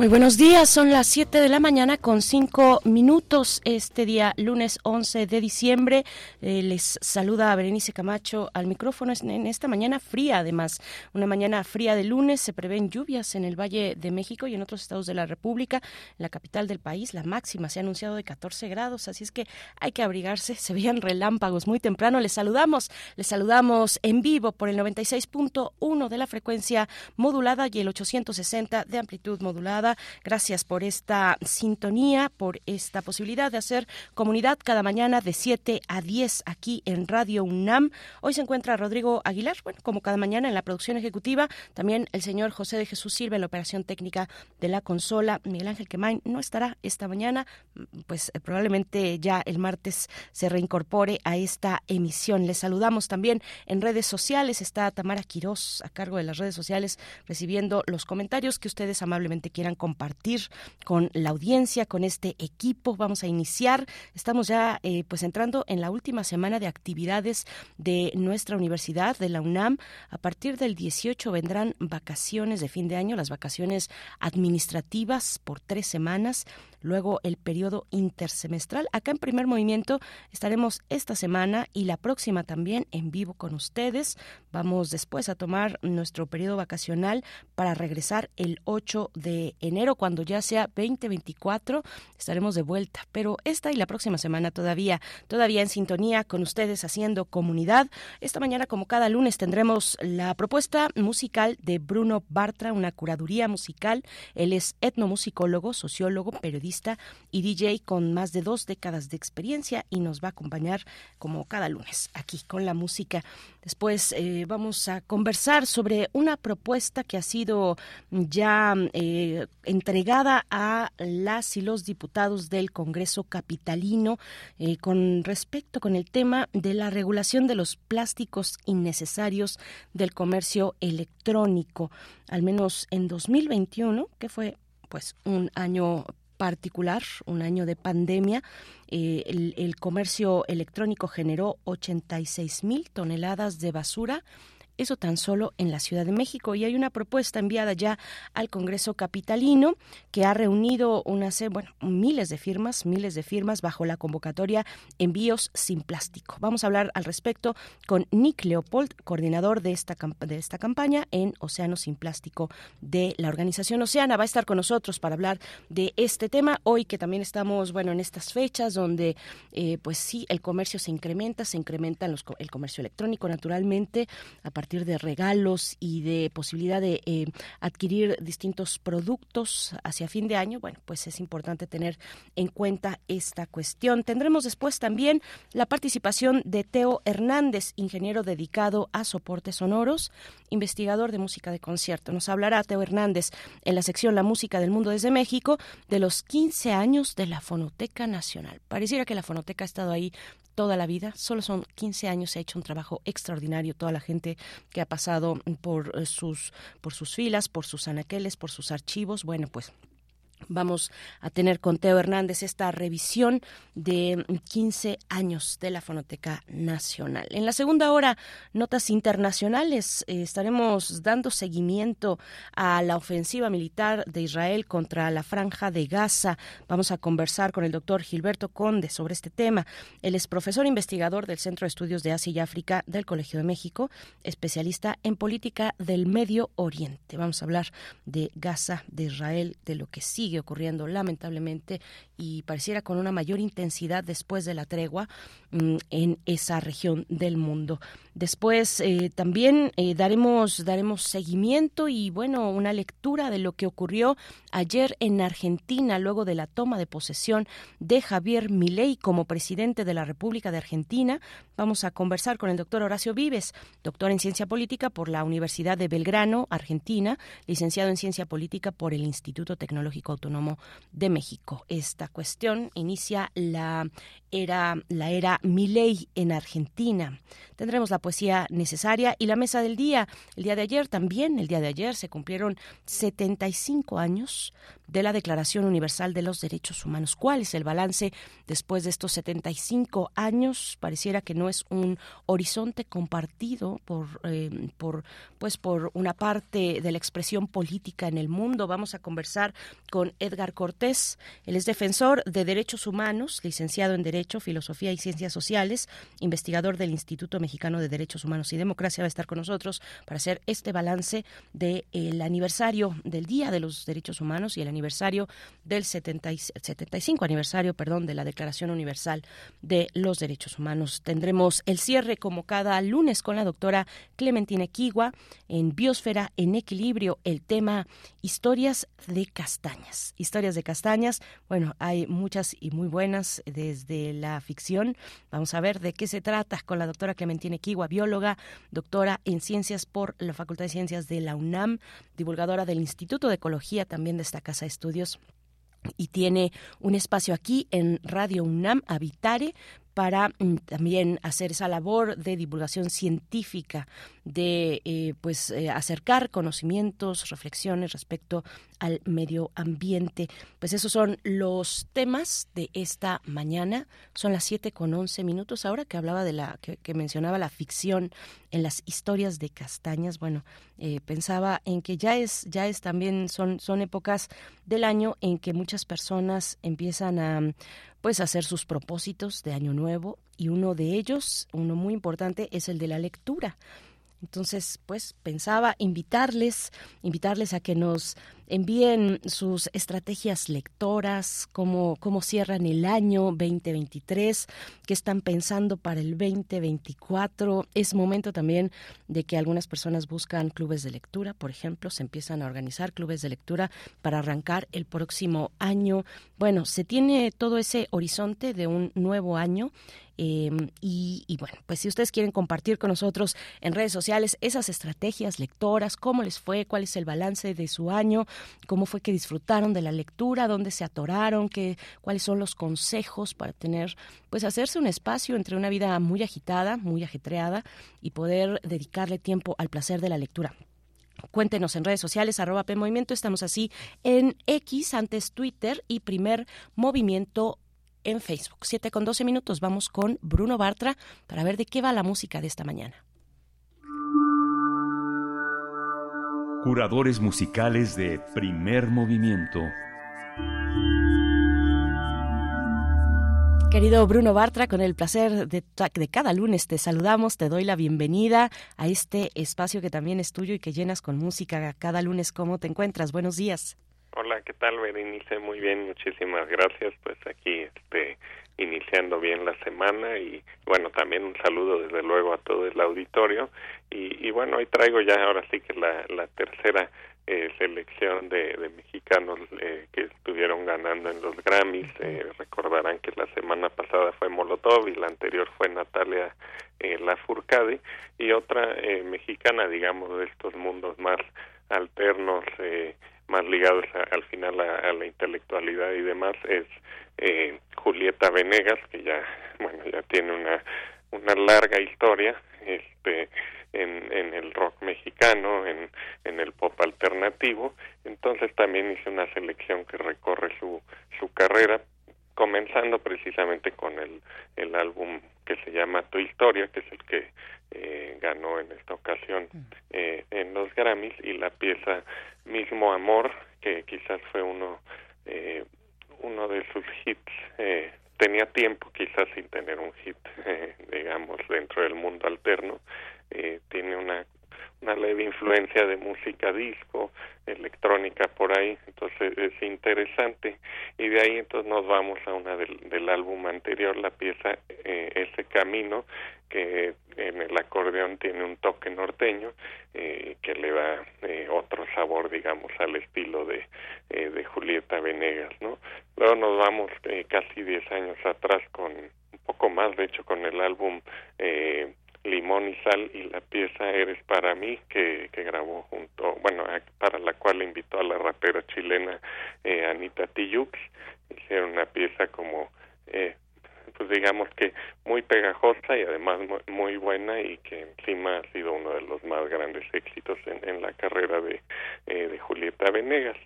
Muy buenos días, son las 7 de la mañana con 5 minutos este día lunes 11 de diciembre. Eh, les saluda a Berenice Camacho al micrófono. En esta mañana fría además, una mañana fría de lunes, se prevén lluvias en el Valle de México y en otros estados de la República, la capital del país, la máxima se ha anunciado de 14 grados, así es que hay que abrigarse, se veían relámpagos muy temprano, les saludamos, les saludamos en vivo por el 96.1 de la frecuencia modulada y el 860 de amplitud modulada Gracias por esta sintonía, por esta posibilidad de hacer comunidad cada mañana de 7 a 10 aquí en Radio UNAM. Hoy se encuentra Rodrigo Aguilar, bueno, como cada mañana en la producción ejecutiva, también el señor José de Jesús Silva en la operación técnica de la consola. Miguel Ángel Quemain no estará esta mañana, pues eh, probablemente ya el martes se reincorpore a esta emisión. Les saludamos también en redes sociales. Está Tamara Quirós a cargo de las redes sociales recibiendo los comentarios que ustedes amablemente quieran compartir con la audiencia, con este equipo. Vamos a iniciar. Estamos ya eh, pues entrando en la última semana de actividades de nuestra universidad, de la UNAM. A partir del 18 vendrán vacaciones de fin de año, las vacaciones administrativas por tres semanas luego el periodo intersemestral. Acá en primer movimiento estaremos esta semana y la próxima también en vivo con ustedes. Vamos después a tomar nuestro periodo vacacional para regresar el 8 de enero, cuando ya sea 2024. Estaremos de vuelta, pero esta y la próxima semana todavía, todavía en sintonía con ustedes haciendo comunidad. Esta mañana, como cada lunes, tendremos la propuesta musical de Bruno Bartra, una curaduría musical. Él es etnomusicólogo, sociólogo, periodista y DJ con más de dos décadas de experiencia y nos va a acompañar como cada lunes aquí con la música. Después eh, vamos a conversar sobre una propuesta que ha sido ya eh, entregada a las y los diputados del Congreso Capitalino eh, con respecto con el tema de la regulación de los plásticos innecesarios del comercio electrónico, al menos en 2021, que fue pues un año particular, un año de pandemia, eh, el, el, comercio electrónico generó 86 mil toneladas de basura eso tan solo en la Ciudad de México. Y hay una propuesta enviada ya al Congreso Capitalino que ha reunido unas, bueno, miles de firmas, miles de firmas bajo la convocatoria Envíos sin plástico. Vamos a hablar al respecto con Nick Leopold, coordinador de esta, de esta campaña en Océano sin Plástico de la organización Oceana. Va a estar con nosotros para hablar de este tema hoy que también estamos, bueno, en estas fechas donde, eh, pues sí, el comercio se incrementa, se incrementa los, el comercio electrónico naturalmente a partir de regalos y de posibilidad de eh, adquirir distintos productos hacia fin de año, bueno, pues es importante tener en cuenta esta cuestión. Tendremos después también la participación de Teo Hernández, ingeniero dedicado a soportes sonoros, investigador de música de concierto. Nos hablará Teo Hernández en la sección La música del mundo desde México de los 15 años de la Fonoteca Nacional. Pareciera que la Fonoteca ha estado ahí toda la vida. Solo son 15 años, se ha hecho un trabajo extraordinario. Toda la gente que ha pasado por eh, sus, por sus filas, por sus anaqueles, por sus archivos, bueno, pues Vamos a tener con Teo Hernández esta revisión de 15 años de la Fonoteca Nacional. En la segunda hora, notas internacionales. Eh, estaremos dando seguimiento a la ofensiva militar de Israel contra la franja de Gaza. Vamos a conversar con el doctor Gilberto Conde sobre este tema. Él es profesor investigador del Centro de Estudios de Asia y África del Colegio de México, especialista en política del Medio Oriente. Vamos a hablar de Gaza, de Israel, de lo que sigue ocurriendo lamentablemente y pareciera con una mayor intensidad después de la tregua mm, en esa región del mundo. Después eh, también eh, daremos daremos seguimiento y bueno una lectura de lo que ocurrió ayer en Argentina luego de la toma de posesión de Javier Milei como presidente de la República de Argentina. Vamos a conversar con el doctor Horacio Vives, doctor en ciencia política por la Universidad de Belgrano, Argentina, licenciado en ciencia política por el Instituto Tecnológico Autónomo de México. Esta cuestión inicia la era la era Milei en Argentina. Tendremos la poesía necesaria y la mesa del día. El día de ayer también, el día de ayer se cumplieron 75 años de la Declaración Universal de los Derechos Humanos. ¿Cuál es el balance después de estos 75 años? Pareciera que no es un horizonte compartido por, eh, por, pues por una parte de la expresión política en el mundo. Vamos a conversar con Edgar Cortés. Él es defensor de derechos humanos, licenciado en Derecho, Filosofía y Ciencias Sociales, investigador del Instituto Mexicano de Derechos Humanos y Democracia. Va a estar con nosotros para hacer este balance del aniversario del Día de los Derechos Humanos y el aniversario aniversario del 75 aniversario, perdón, de la Declaración Universal de los Derechos Humanos. Tendremos el cierre como cada lunes con la doctora Clementina Equigua en Biosfera en Equilibrio, el tema historias de castañas. Historias de castañas, bueno, hay muchas y muy buenas desde la ficción. Vamos a ver de qué se trata con la doctora Clementina Equigua, bióloga, doctora en ciencias por la Facultad de Ciencias de la UNAM, divulgadora del Instituto de Ecología también de esta casa estudios. Y tiene un espacio aquí en Radio UNAM, Habitare, para mm, también hacer esa labor de divulgación científica, de eh, pues eh, acercar conocimientos, reflexiones respecto al medio ambiente. Pues esos son los temas de esta mañana. Son las siete con once minutos. Ahora que hablaba de la, que, mencionaba la ficción en las historias de castañas, bueno, eh, pensaba en que ya es, ya es también, son, son épocas del año en que muchas personas empiezan a pues hacer sus propósitos de año nuevo y uno de ellos, uno muy importante, es el de la lectura. Entonces, pues pensaba invitarles, invitarles a que nos envíen sus estrategias lectoras, cómo, cómo cierran el año 2023, qué están pensando para el 2024. Es momento también de que algunas personas buscan clubes de lectura, por ejemplo, se empiezan a organizar clubes de lectura para arrancar el próximo año. Bueno, se tiene todo ese horizonte de un nuevo año em, y, y, bueno, pues si ustedes quieren compartir con nosotros en redes sociales esas estrategias lectoras, cómo les fue, cuál es el balance de su año, cómo fue que disfrutaron de la lectura, dónde se atoraron, qué, cuáles son los consejos para tener, pues hacerse un espacio entre una vida muy agitada, muy ajetreada y poder dedicarle tiempo al placer de la lectura. Cuéntenos en redes sociales, arroba PMovimiento, estamos así en X, antes Twitter y primer movimiento en Facebook. Siete con doce minutos, vamos con Bruno Bartra para ver de qué va la música de esta mañana. Curadores musicales de primer movimiento. Querido Bruno Bartra, con el placer de, de, cada lunes te saludamos, te doy la bienvenida a este espacio que también es tuyo y que llenas con música cada lunes. ¿Cómo te encuentras? Buenos días. Hola, ¿qué tal, Berenice? Muy bien, muchísimas gracias. Pues aquí este, iniciando bien la semana y bueno, también un saludo desde luego a todo el auditorio. Y, y bueno, hoy traigo ya ahora sí que la, la tercera eh, selección de, de mexicanos eh, que estuvieron ganando en los Grammys. Eh, recordarán que la semana pasada fue Molotov y la anterior fue Natalia eh, Lafourcade y otra eh, mexicana, digamos, de estos mundos más alternos, eh, más ligados al final a, la intelectualidad y demás es eh, Julieta Venegas que ya bueno ya tiene una una larga historia este en, en el rock mexicano en, en el pop alternativo. Entonces también hice una selección que recorre su su carrera comenzando precisamente con el, el álbum que se llama Tu Historia, que es el que eh, ganó en esta ocasión mm. eh, en los Grammys, y la pieza Mismo Amor, que quizás fue uno, eh, uno de sus hits. Eh, tenía tiempo quizás sin tener un hit, eh, digamos, dentro del mundo alterno. Eh, tiene una una leve influencia de música disco, electrónica por ahí, entonces es interesante. Y de ahí entonces nos vamos a una del, del álbum anterior, la pieza eh, Ese Camino, que en el acordeón tiene un toque norteño eh, que le da eh, otro sabor, digamos, al estilo de, eh, de Julieta Venegas, ¿no? Luego nos vamos eh, casi 10 años atrás con un poco más, de hecho, con el álbum eh, Limón y Sal y la pieza Eres para mí que, grabó junto, bueno, para la cual invitó a la rapera chilena eh, Anita Tijoux. Hicieron una pieza como, eh, pues digamos que muy pegajosa y además muy, buena y que encima ha sido uno de los más grandes éxitos en, en la carrera de, eh, de Julieta Venegas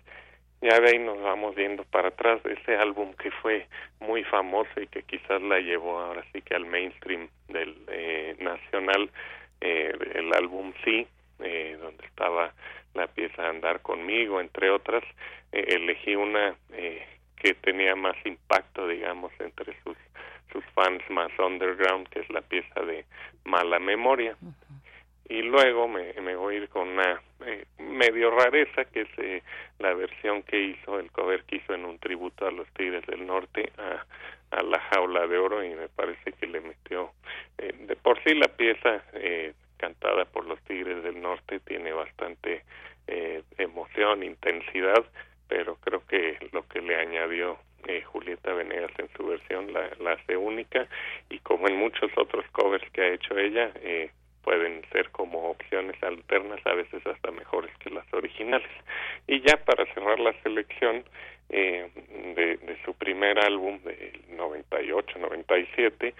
ya de ahí nos vamos viendo para atrás. Ese álbum que fue muy famoso y que quizás la llevó ahora sí que al mainstream del eh, nacional eh, el álbum sí eh, donde estaba la pieza andar conmigo entre otras eh, elegí una eh, que tenía más impacto digamos entre sus sus fans más underground que es la pieza de mala memoria y luego me, voy a ir con una eh, medio rareza que es eh, la versión que hizo el cover que hizo en un tributo a los Tigres del Norte a, a la jaula de oro y me parece que le metió eh, de por sí la pieza eh, cantada por los Tigres del Norte tiene bastante eh, emoción intensidad pero creo que lo que le añadió eh, Julieta Venegas en su versión la, la hace única y como en muchos otros covers que ha hecho ella eh, pueden ser como opciones alternas, a veces hasta mejores que las originales. Y ya para cerrar la selección eh, de, su primer álbum del 98-97,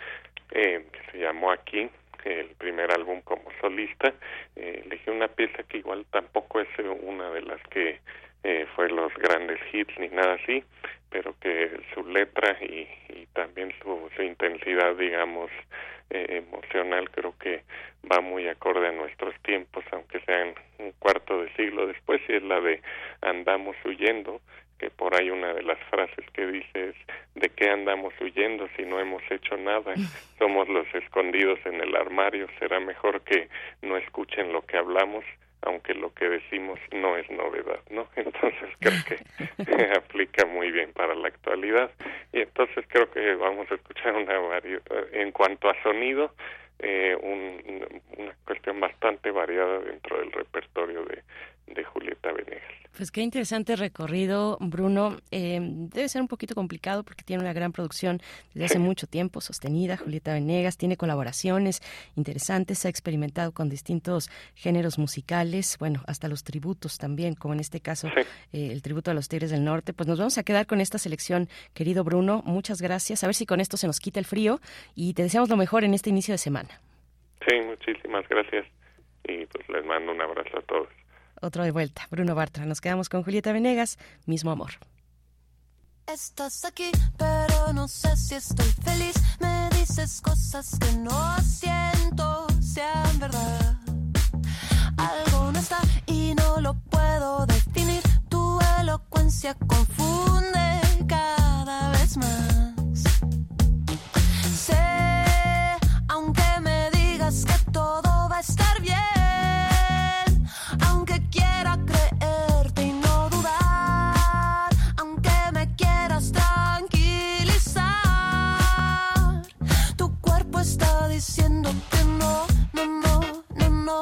eh, que se llamó Aquí, el primer álbum como solista, eh, elegí una pieza que igual tampoco es una de las que eh, fue los grandes hits ni nada así, pero que su letra y, y también su, su intensidad, digamos, eh, emocional creo que va muy acorde a nuestros tiempos, aunque sean un cuarto de siglo después, y es la de andamos huyendo, que por ahí una de las frases que dice es de qué andamos huyendo si no hemos hecho nada, somos los escondidos en el armario, será mejor que no escuchen lo que hablamos, aunque lo que decimos no es novedad, ¿no? Entonces creo que aplica muy bien para la actualidad y entonces creo que vamos a escuchar una variedad en cuanto a sonido eh, un, una cuestión bastante variada dentro del repertorio de, de Julieta Venegas. Pues qué interesante recorrido, Bruno. Eh, debe ser un poquito complicado porque tiene una gran producción desde hace mucho tiempo, sostenida. Julieta Venegas tiene colaboraciones interesantes, ha experimentado con distintos géneros musicales, bueno, hasta los tributos también, como en este caso sí. eh, el tributo a los Tigres del Norte. Pues nos vamos a quedar con esta selección, querido Bruno. Muchas gracias. A ver si con esto se nos quita el frío y te deseamos lo mejor en este inicio de semana. Sí, muchísimas gracias y pues les mando un abrazo a todos otro de vuelta. Bruno Bartra. Nos quedamos con Julieta Venegas, mismo amor. Estás aquí, pero no sé si estoy feliz. Me dices cosas que no siento sean verdad. Algo no está y no lo puedo definir. Tu elocuencia confunde cada vez más. Sé, digas que todo va a estar bien. quiera creerte y no dudar, aunque me quieras tranquilizar. Tu cuerpo está diciendo que no, no, no, no,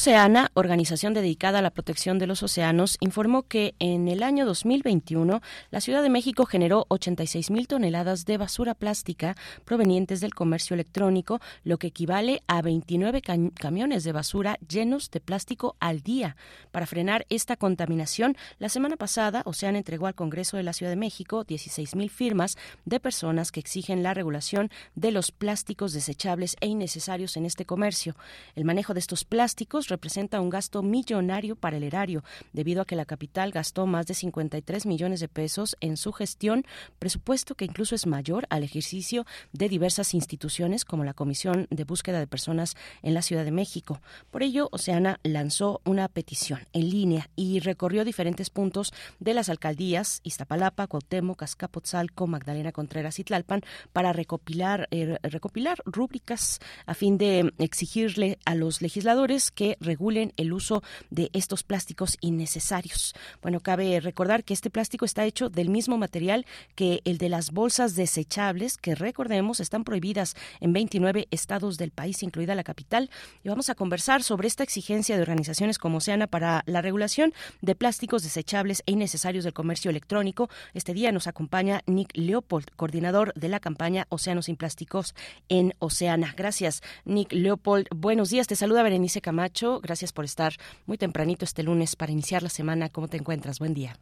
Oceana, organización dedicada a la protección de los océanos, informó que en el año 2021 la Ciudad de México generó 86 mil toneladas de basura plástica provenientes del comercio electrónico, lo que equivale a 29 camiones de basura llenos de plástico al día. Para frenar esta contaminación, la semana pasada Oceana entregó al Congreso de la Ciudad de México 16 mil firmas de personas que exigen la regulación de los plásticos desechables e innecesarios en este comercio. El manejo de estos plásticos representa un gasto millonario para el erario, debido a que la capital gastó más de 53 millones de pesos en su gestión, presupuesto que incluso es mayor al ejercicio de diversas instituciones como la Comisión de Búsqueda de Personas en la Ciudad de México. Por ello, Oceana lanzó una petición en línea y recorrió diferentes puntos de las alcaldías Iztapalapa, Cuauhtémoc, Azcapotzalco, Magdalena Contreras y Tlalpan para recopilar, eh, recopilar rúbricas a fin de exigirle a los legisladores que regulen el uso de estos plásticos innecesarios. Bueno, cabe recordar que este plástico está hecho del mismo material que el de las bolsas desechables, que recordemos están prohibidas en 29 estados del país, incluida la capital. Y vamos a conversar sobre esta exigencia de organizaciones como Oceana para la regulación de plásticos desechables e innecesarios del comercio electrónico. Este día nos acompaña Nick Leopold, coordinador de la campaña Océanos sin Plásticos en Oceana. Gracias, Nick Leopold. Buenos días. Te saluda Berenice Camacho gracias por estar muy tempranito este lunes para iniciar la semana. ¿Cómo te encuentras? Buen día.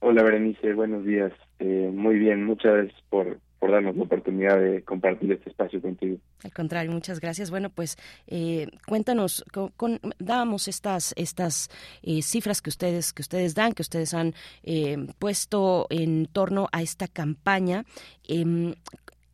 Hola Berenice, buenos días. Eh, muy bien, muchas gracias por, por darnos la oportunidad de compartir este espacio contigo. Al contrario, muchas gracias. Bueno, pues eh, cuéntanos, con, dábamos estas estas eh, cifras que ustedes que ustedes dan, que ustedes han puesto en torno a esta campaña.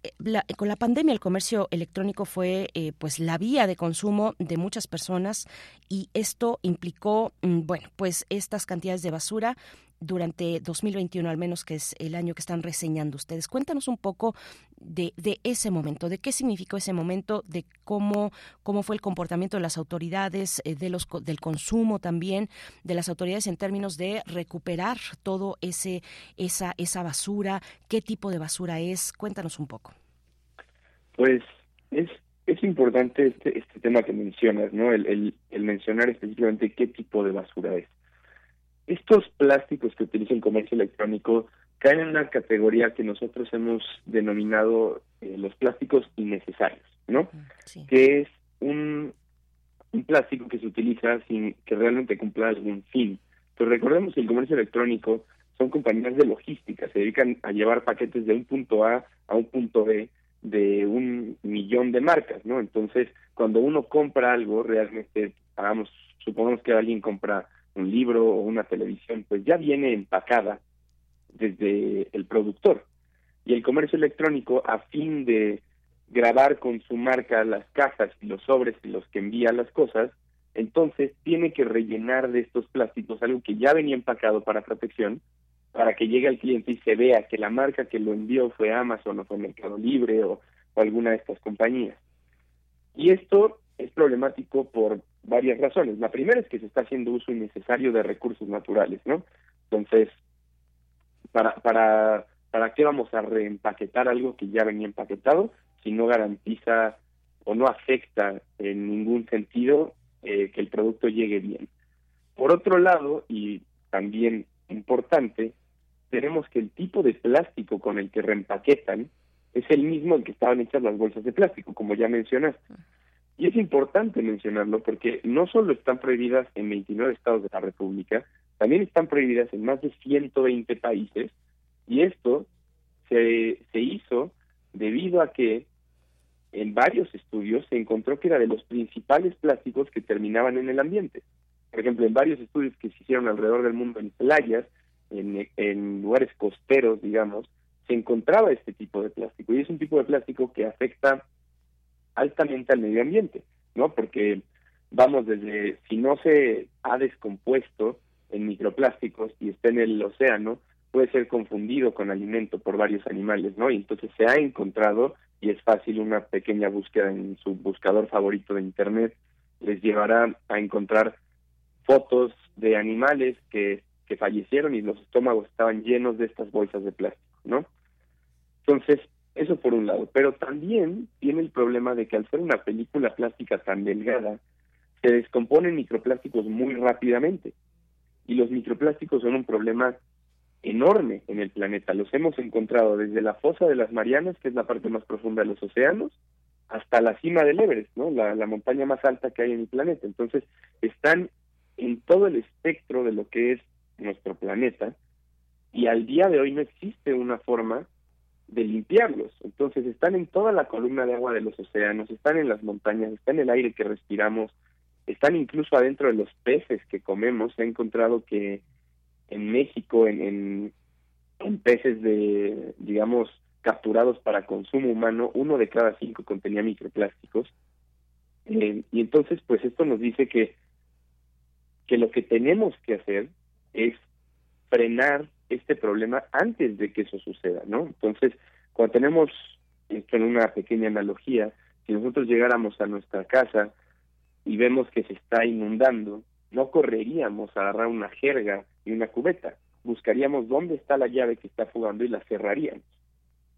Em, con la pandemia el comercio electrónico fue eh, pues la vía de consumo de muchas personas y esto implicó mm, bueno pues estas cantidades de basura durante 2021 al menos que es el año que están reseñando ustedes cuéntanos un poco de, de ese momento de qué significó ese momento de cómo cómo fue el comportamiento de las autoridades eh, de los del consumo también de las autoridades en términos de recuperar todo ese esa esa basura qué tipo de basura es cuéntanos un poco pues es, es importante este, este tema que mencionas, ¿no? El, el, mencionar específicamente qué tipo de basura es. Estos plásticos que utiliza el comercio electrónico caen en una categoría que nosotros hemos denominado eh, los plásticos innecesarios, ¿no? Que es un, un plástico que se utiliza sin que realmente cumpla algún fin. Pero recordemos que el comercio electrónico son compañías de logística, se dedican a llevar paquetes de un punto A a un punto B de un millón de marcas, ¿no? Entonces, cuando uno compra algo, realmente, hagamos, supongamos que alguien compra un libro o una televisión, pues ya viene empacada desde el productor. Y el comercio electrónico, a fin de grabar con su marca las cajas y los sobres y los que envía las cosas, entonces tiene que rellenar de estos plásticos algo que ya venía empacado para protección para que llegue al cliente y se vea que la marca que lo envió fue Amazon o fue Mercado Libre o, alguna de estas compañías. Y esto es problemático por varias razones. La primera es que se está haciendo uso innecesario de recursos naturales, ¿no? Entonces, para, para, ¿para qué vamos a reempaquetar algo que ya venía empaquetado si no garantiza o no afecta en ningún sentido eh, que el producto llegue bien? Por otro lado, y también importante, tenemos que el tipo de plástico con el que reempaquetan es el mismo en que estaban hechas las bolsas de plástico, como ya mencionaste. Y es importante mencionarlo porque no solo están prohibidas en 29 estados de la República, también están prohibidas en más de 120 países, y esto se, se hizo debido a que en varios estudios se encontró que era de los principales plásticos que terminaban en el ambiente. Por ejemplo, en varios estudios que se hicieron alrededor del mundo en playas, en, lugares costeros, digamos, se encontraba este tipo de plástico. Y es un tipo de plástico que afecta altamente al medio ambiente, ¿no? Porque vamos desde, si no se ha descompuesto en microplásticos y está en el océano, puede ser confundido con alimento por varios animales, ¿no? Y entonces se ha encontrado, y es fácil una pequeña búsqueda en su buscador favorito de Internet, les llevará a encontrar fotos de animales que, que fallecieron y los estómagos estaban llenos de estas bolsas de plástico, ¿no? Entonces, eso por un lado, pero también tiene el problema de que al ser una película plástica tan delgada, se descomponen microplásticos muy rápidamente. Y los microplásticos son un problema enorme en el planeta. Los hemos encontrado desde la fosa de las Marianas, que es la parte más profunda de los océanos, hasta la cima del Everest, ¿no? La, la montaña más alta que hay en el planeta. Entonces, están en todo el espectro de lo que es nuestro planeta y al día de hoy no existe una forma de limpiarlos. Entonces, están en toda la columna de agua de los océanos, están en las montañas, están en el aire que respiramos, están incluso adentro de los peces que comemos. Se ha encontrado que en México, en, en, peces de, digamos, capturados para consumo humano, uno de cada cinco contenía microplásticos. Eh, y entonces, pues esto nos dice que, que lo que tenemos que hacer es frenar este problema antes de que eso suceda, ¿no? Entonces, cuando tenemos esto en una pequeña analogía, si nosotros llegáramos a nuestra casa y vemos que se está inundando, no correríamos a agarrar una jerga y una cubeta, buscaríamos dónde está la llave que está fugando y la cerraríamos.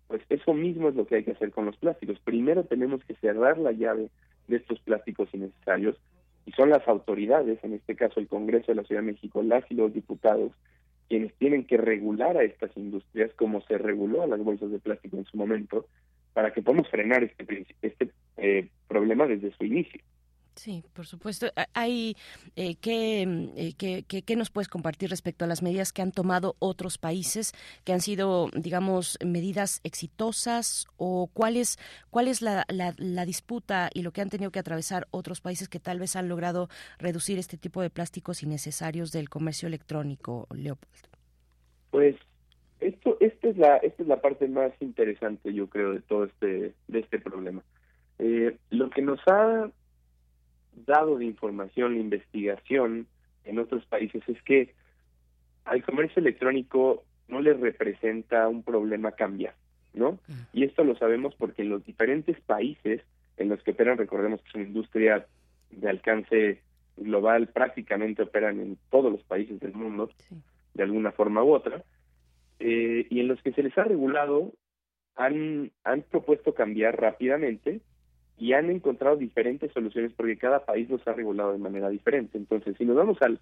Pues eso mismo es lo que hay que hacer con los plásticos. Primero tenemos que cerrar la llave de estos plásticos innecesarios y son las autoridades, en este caso el Congreso de la Ciudad de México, las y los diputados, quienes tienen que regular a estas industrias como se reguló a las bolsas de plástico en su momento, para que podamos frenar este, este eh, problema desde su inicio. Sí, por supuesto. Hay eh, mm, eh, ¿qué, qué, nos puedes compartir respecto a las medidas que han tomado otros países, que han sido, digamos, medidas exitosas o cuál es cuál es la, la, disputa y lo que han tenido que atravesar otros países que tal vez han logrado reducir este tipo de plásticos innecesarios del comercio electrónico, Leopold? Pues esto, esta es la esta es la parte más interesante, yo creo, de todo este de este problema. Eh, lo que nos ha dado de información, la investigación en otros países es que al comercio electrónico no le representa un problema cambiar, ¿no? Mm. Y esto lo sabemos porque en los diferentes países en los que operan, recordemos que es una industria de alcance global, prácticamente operan en todos los países del mundo, de alguna forma u otra, eh, y en los que se les ha regulado, han, han propuesto cambiar rápidamente y han encontrado diferentes soluciones porque cada país los ha regulado de manera diferente. Entonces, si nos vamos al,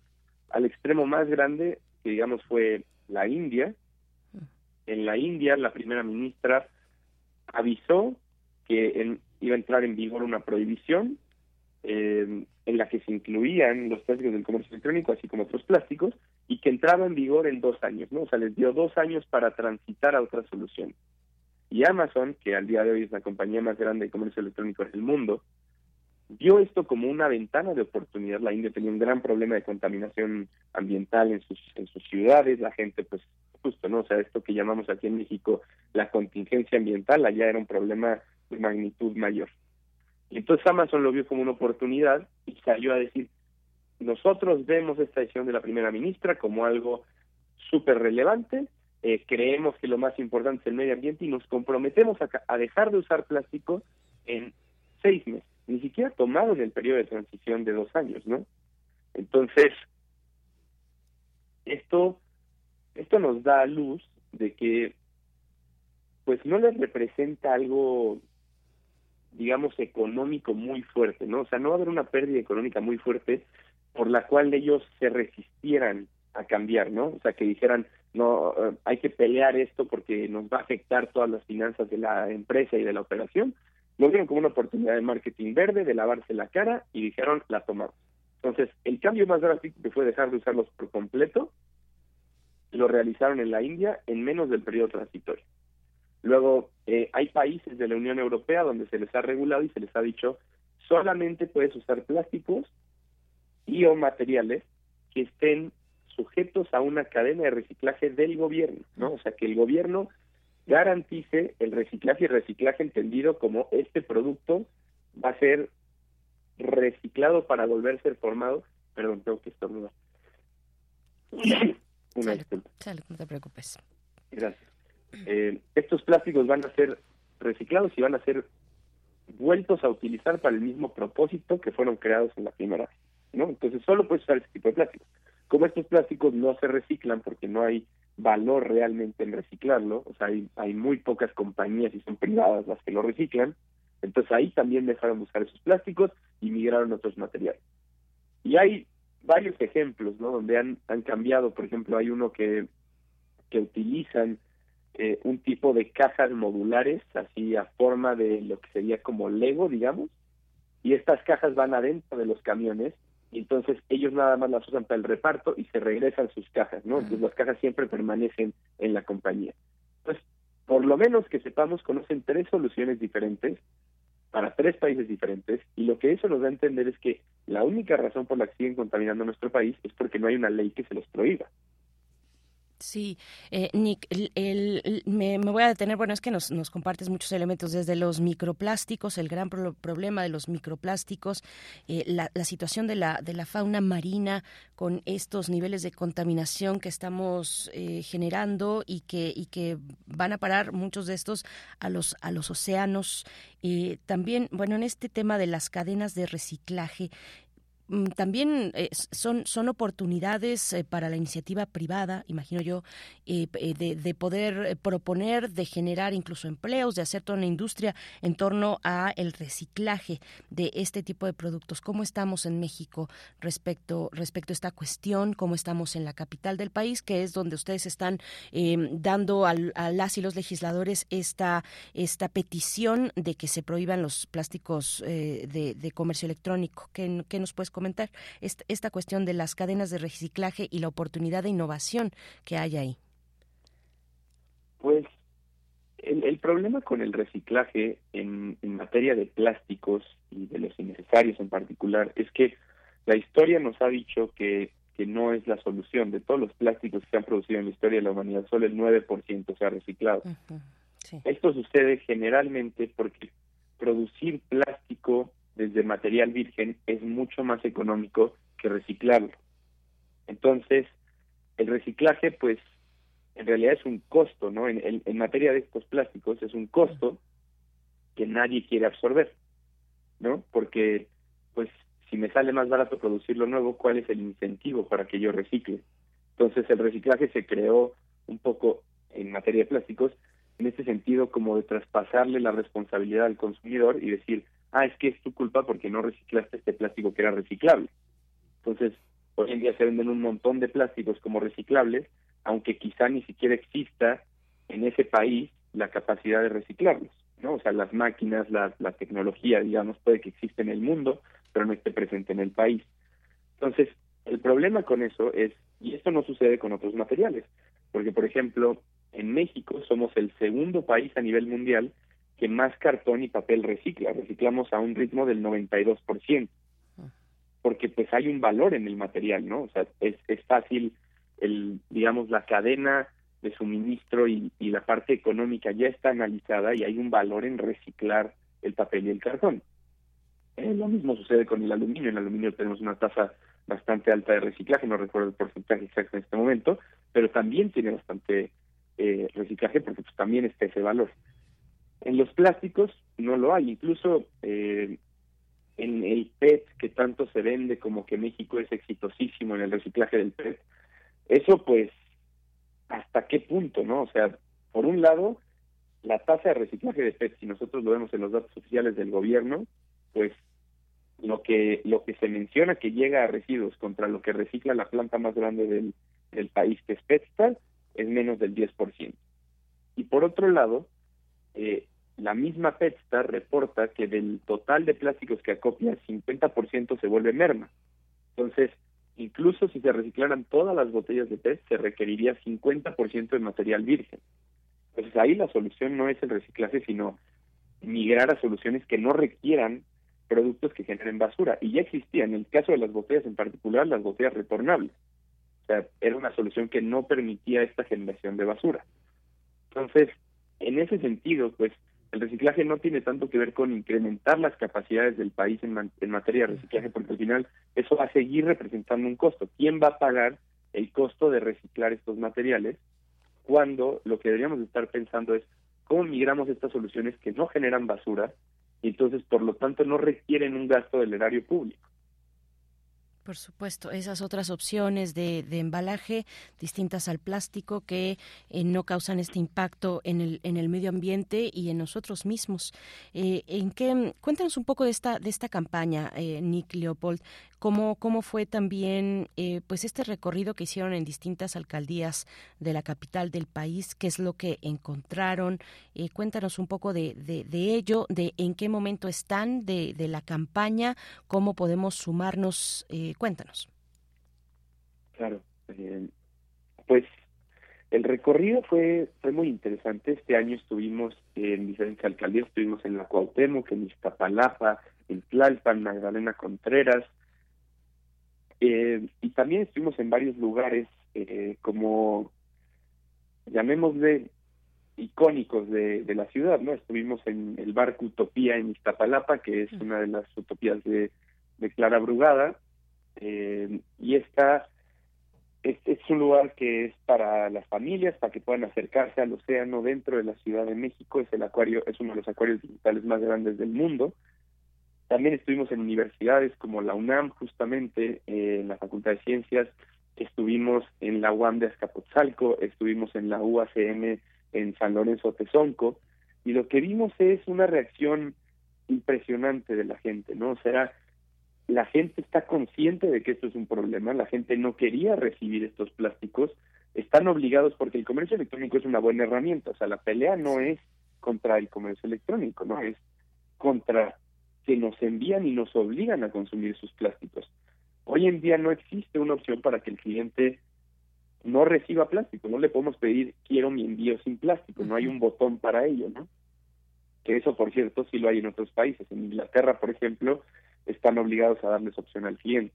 al extremo más grande, que digamos fue la India, en la India la primera ministra avisó que iba a entrar en vigor una prohibición eh, en la que se incluían los plásticos del comercio electrónico, así como otros plásticos, y que entraba en vigor en dos años, ¿no? O sea, les dio dos años para transitar a otra solución. Y Amazon, que al día de hoy es la compañía más grande de comercio electrónico del mundo, vio esto como una ventana de oportunidad. La India tenía un gran problema de contaminación ambiental en sus, en sus ciudades, la gente pues justo, ¿no? O sea, esto que llamamos aquí en México la contingencia ambiental, allá era un problema de magnitud mayor. Y entonces Amazon lo vio como una oportunidad y salió a decir, nosotros vemos esta decisión de la primera ministra como algo súper relevante, eh, creemos que lo más importante es el medio ambiente y nos comprometemos a, dejar de usar plástico en seis meses, ni siquiera tomado en el periodo de transición de dos años, ¿no? Entonces, esto, esto nos da a luz de que pues no les representa algo digamos económico muy fuerte, ¿no? O sea, no va a haber una pérdida económica muy fuerte por la cual ellos se resistieran a cambiar, ¿no? O sea, que dijeran, no eh, hay que pelear esto porque nos va a afectar todas las finanzas de la empresa y de la operación. Lo vieron como una oportunidad de marketing verde, de lavarse la cara y dijeron, la tomamos. Entonces, el cambio más drástico que fue dejar de usarlos por completo, lo realizaron en la India en menos del periodo transitorio. Luego, eh, hay países de la Unión Europea donde se les ha regulado y se les ha dicho, solamente puedes usar plásticos y o materiales que estén sujetos a una cadena de reciclaje del gobierno, ¿no? O sea, que el gobierno garantice el reciclaje y reciclaje entendido como este producto va a ser reciclado para volver a ser formado. Perdón, tengo que estornudar. Una disculpa. no te preocupes. Gracias. Eh, estos plásticos van a ser reciclados y van a ser vueltos a utilizar para el mismo propósito que fueron creados en la primera vez, ¿no? Entonces solo puedes usar este tipo de plásticos. Como estos plásticos no se reciclan porque no hay valor realmente en reciclarlo, o sea, hay, muy pocas compañías y son privadas las que lo reciclan, entonces ahí también dejaron de usar esos plásticos y migraron a otros materiales. Y hay varios ejemplos, ¿no? Donde han, han cambiado, por ejemplo, hay uno que, que utilizan eh, un tipo de cajas modulares, así a forma de lo que sería como Lego, digamos, y estas cajas van adentro de los camiones, y entonces ellos nada más las usan para el reparto y se regresan sus cajas, ¿no? Entonces las cajas siempre permanecen en la compañía. Entonces, por lo menos que sepamos, conocen tres soluciones diferentes para tres países diferentes, y lo que eso nos da a entender es que la única razón por la que siguen contaminando nuestro país es porque no hay una ley que se los prohíba. Sí, eh, Nick, el, me, voy a detener, bueno, es que nos, nos compartes muchos elementos, desde los microplásticos, el gran problema de los microplásticos, eh, la, situación de la, de la fauna marina con estos niveles de contaminación que estamos eh, generando y que, y que van a parar muchos de estos a los, a los océanos. también, bueno, en este tema de las cadenas de reciclaje, también eh, son, son oportunidades eh, para la iniciativa privada, imagino yo, eh, de, poder proponer, de generar incluso empleos, de hacer toda una industria en torno a el reciclaje de este tipo de productos. ¿Cómo estamos en México respecto, respecto a esta cuestión? ¿Cómo estamos en la capital del país, que es donde ustedes están em, dando a las y los legisladores esta, esta petición de que se prohíban los plásticos de, comercio electrónico? ¿Qué, qué nos puedes comentar esta, cuestión de las cadenas de reciclaje y la oportunidad de innovación que hay ahí. Pues el, problema con el reciclaje en, materia de plásticos y de los innecesarios en particular es que la historia nos ha dicho que, que no es la solución. De todos los plásticos que se han producido en la historia de la humanidad, solo el 9% se ha reciclado. Esto sucede generalmente porque producir plástico desde material virgen es mucho más económico que reciclarlo. Entonces, el reciclaje, pues, en realidad es un costo, ¿no? En, en, materia de estos plásticos es un costo que nadie quiere absorber, ¿no? Porque, pues, si me sale más barato producirlo nuevo, ¿cuál es el incentivo para que yo recicle? Entonces, el reciclaje se creó un poco en materia de plásticos en este sentido como de traspasarle la responsabilidad al consumidor y decir, ah, es que es tu culpa porque no reciclaste este plástico que era reciclable. Entonces, hoy en día se venden un montón de plásticos como reciclables, aunque quizá ni siquiera exista en ese país la capacidad de reciclarlos, ¿no? O sea, las máquinas, la, tecnología, digamos, puede que exista en el mundo, pero no esté presente en el país. Entonces, el problema con eso es, y esto no sucede con otros materiales, porque, por ejemplo, en México somos el segundo país a nivel mundial que más cartón y papel recicla. Reciclamos a un ritmo del 92%, porque pues hay un valor en el material, ¿no? O sea, es, es fácil, el, digamos, la cadena de suministro y, y la parte económica ya está analizada y hay un valor en reciclar el papel y el cartón. Eh, lo mismo sucede con el aluminio. En el aluminio tenemos una tasa bastante alta de reciclaje, no recuerdo el porcentaje exacto en este momento, pero también tiene bastante eh, reciclaje porque pues también está ese valor. En los plásticos no lo hay, incluso eh, en el PET que tanto se vende como que México es exitosísimo en el reciclaje del PET, eso pues hasta qué punto, ¿no? O sea, por un lado, la tasa de reciclaje de PET, si nosotros lo vemos en los datos oficiales del gobierno, pues lo que lo que se menciona que llega a residuos contra lo que recicla la planta más grande del, del país, que es PETSTAR, es menos del 10%. Y por otro lado, eh, la misma PetStar reporta que del total de plásticos que acopia, 50% se vuelve merma. Entonces, incluso si se reciclaran todas las botellas de PET, se requeriría 50% de material virgen. Entonces, ahí la solución no es el reciclaje, sino migrar a soluciones que no requieran productos que generen basura. Y ya existía, en el caso de las botellas en particular, las botellas retornables. O sea, era una solución que no permitía esta generación de basura. Entonces, en ese sentido, pues, el reciclaje no tiene tanto que ver con incrementar las capacidades del país en, materia de reciclaje, porque al final eso va a seguir representando un costo. ¿Quién va a pagar el costo de reciclar estos materiales, cuando lo que deberíamos estar pensando es cómo migramos estas soluciones que no generan basura y entonces por lo tanto no requieren un gasto del erario público. Por supuesto, esas otras opciones de, embalaje distintas al plástico que eh, no causan este impacto en el, en el medio ambiente y en nosotros mismos. Eh, ¿En qué? Cuéntanos un poco de esta de esta campaña, eh, Nick Leopold. ¿Cómo, cómo fue también pues este recorrido que hicieron en distintas alcaldías de la capital del país? ¿Qué es lo que encontraron? cuéntanos un poco de, de, de, ello, de en qué momento están de, de la campaña, cómo podemos sumarnos cuéntanos. Claro, eh, pues el recorrido fue fue muy interesante. Este año estuvimos en diferentes alcaldías, estuvimos en la Cuauhtémoc, en Iztapalapa, en Tlalpan, Magdalena Contreras, eh, y también estuvimos en varios lugares eh, como llamémosle icónicos de, de la ciudad, ¿no? Estuvimos en el barco Utopía en Iztapalapa, que es una de las utopías de, de Clara Brugada, eh, y esta es, es, un lugar que es para las familias, para que puedan acercarse al océano dentro de la Ciudad de México. Es el acuario, es uno de los acuarios digitales más grandes del mundo. También estuvimos en universidades como la UNAM, justamente eh, en la Facultad de Ciencias. Estuvimos en la UAM de Azcapotzalco, estuvimos en la UACM en San Lorenzo Tezonco, y lo que vimos es una reacción impresionante de la gente, ¿no? O sea, la gente está consciente de que esto es un problema, la gente no quería recibir estos plásticos, están obligados porque el comercio electrónico es una buena herramienta, o sea, la pelea no es contra el comercio electrónico, no es contra que nos envían y nos obligan a consumir sus plásticos. Hoy en día no existe una opción para que el cliente no reciba plástico, no le podemos pedir quiero mi envío sin plástico, no hay un botón para ello, ¿no? Que eso, por cierto, sí lo hay en otros países. En Inglaterra, por ejemplo, están obligados a darles opción al cliente.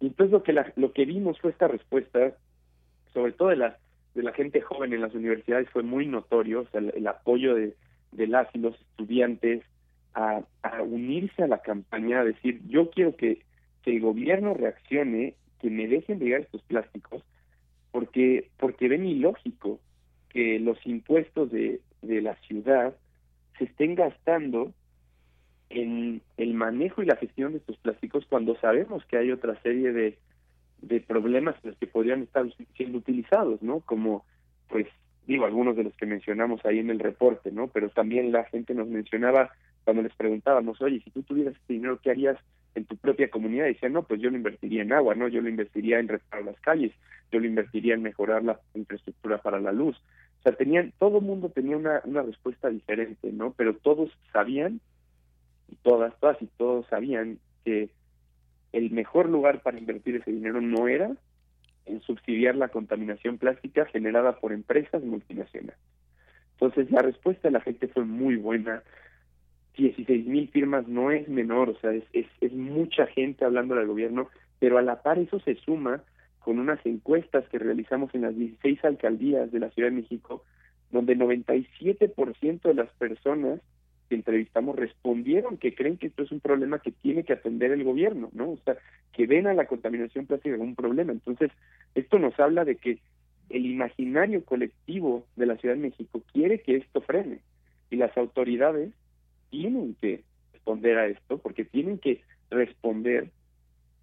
Y entonces lo que, lo que vimos fue esta respuesta, sobre todo de la, de la gente joven en las universidades, fue muy notorio, o sea, el, apoyo de, de las y los estudiantes a, unirse a la campaña, a decir, yo quiero que, que el gobierno reaccione, que me dejen llegar estos plásticos, porque, porque ven ilógico que los impuestos de, de la ciudad se estén gastando en el manejo y la gestión de estos plásticos cuando sabemos que hay otra serie de, de problemas en los que podrían estar siendo utilizados, ¿no? Como, pues, digo, algunos de los que mencionamos ahí en el reporte, ¿no? Pero también la gente nos mencionaba cuando les preguntábamos, oye, si tú tuvieras este dinero, ¿qué harías en tu propia comunidad? Decían, no, pues yo lo invertiría en agua, ¿no? Yo lo invertiría en reparar las calles, yo lo invertiría en mejorar la infraestructura para la luz. O sea, tenían, todo el mundo tenía una, una respuesta diferente, ¿no? Pero todos sabían y todas, todas y todos sabían que el mejor lugar para invertir ese dinero no era en subsidiar la contaminación plástica generada por empresas multinacionales. Entonces la respuesta de la gente fue muy buena. 16 mil firmas no es menor, o sea, es, es, es mucha gente hablando al gobierno, pero a la par eso se suma con unas encuestas que realizamos en las 16 alcaldías de la Ciudad de México, donde 97% de las personas entrevistamos respondieron que creen que esto es un problema que tiene que atender el gobierno, ¿no? O sea, que ven a la contaminación plástica como un problema. Entonces, esto nos habla de que el imaginario colectivo de la Ciudad de México quiere que esto frene y las autoridades tienen que responder a esto porque tienen que responder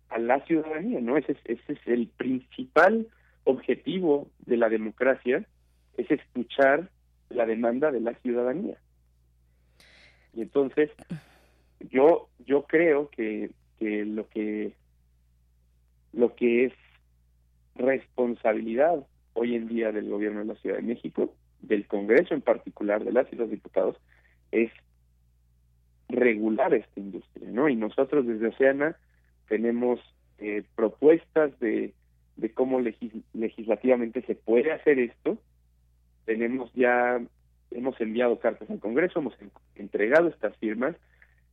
a la ciudadanía, ¿no? Ese es, ese es el principal objetivo de la democracia, es escuchar la demanda de la ciudadanía. Y entonces, yo, yo creo que, que lo que lo que es responsabilidad hoy en día del gobierno de la Ciudad de México, del Congreso en particular, de las y los diputados, es regular esta industria, ¿no? Y nosotros desde Oceana tenemos eh, propuestas de, de cómo legislativamente se puede hacer esto. Tenemos ya hemos enviado cartas al Congreso, hemos entregado estas firmas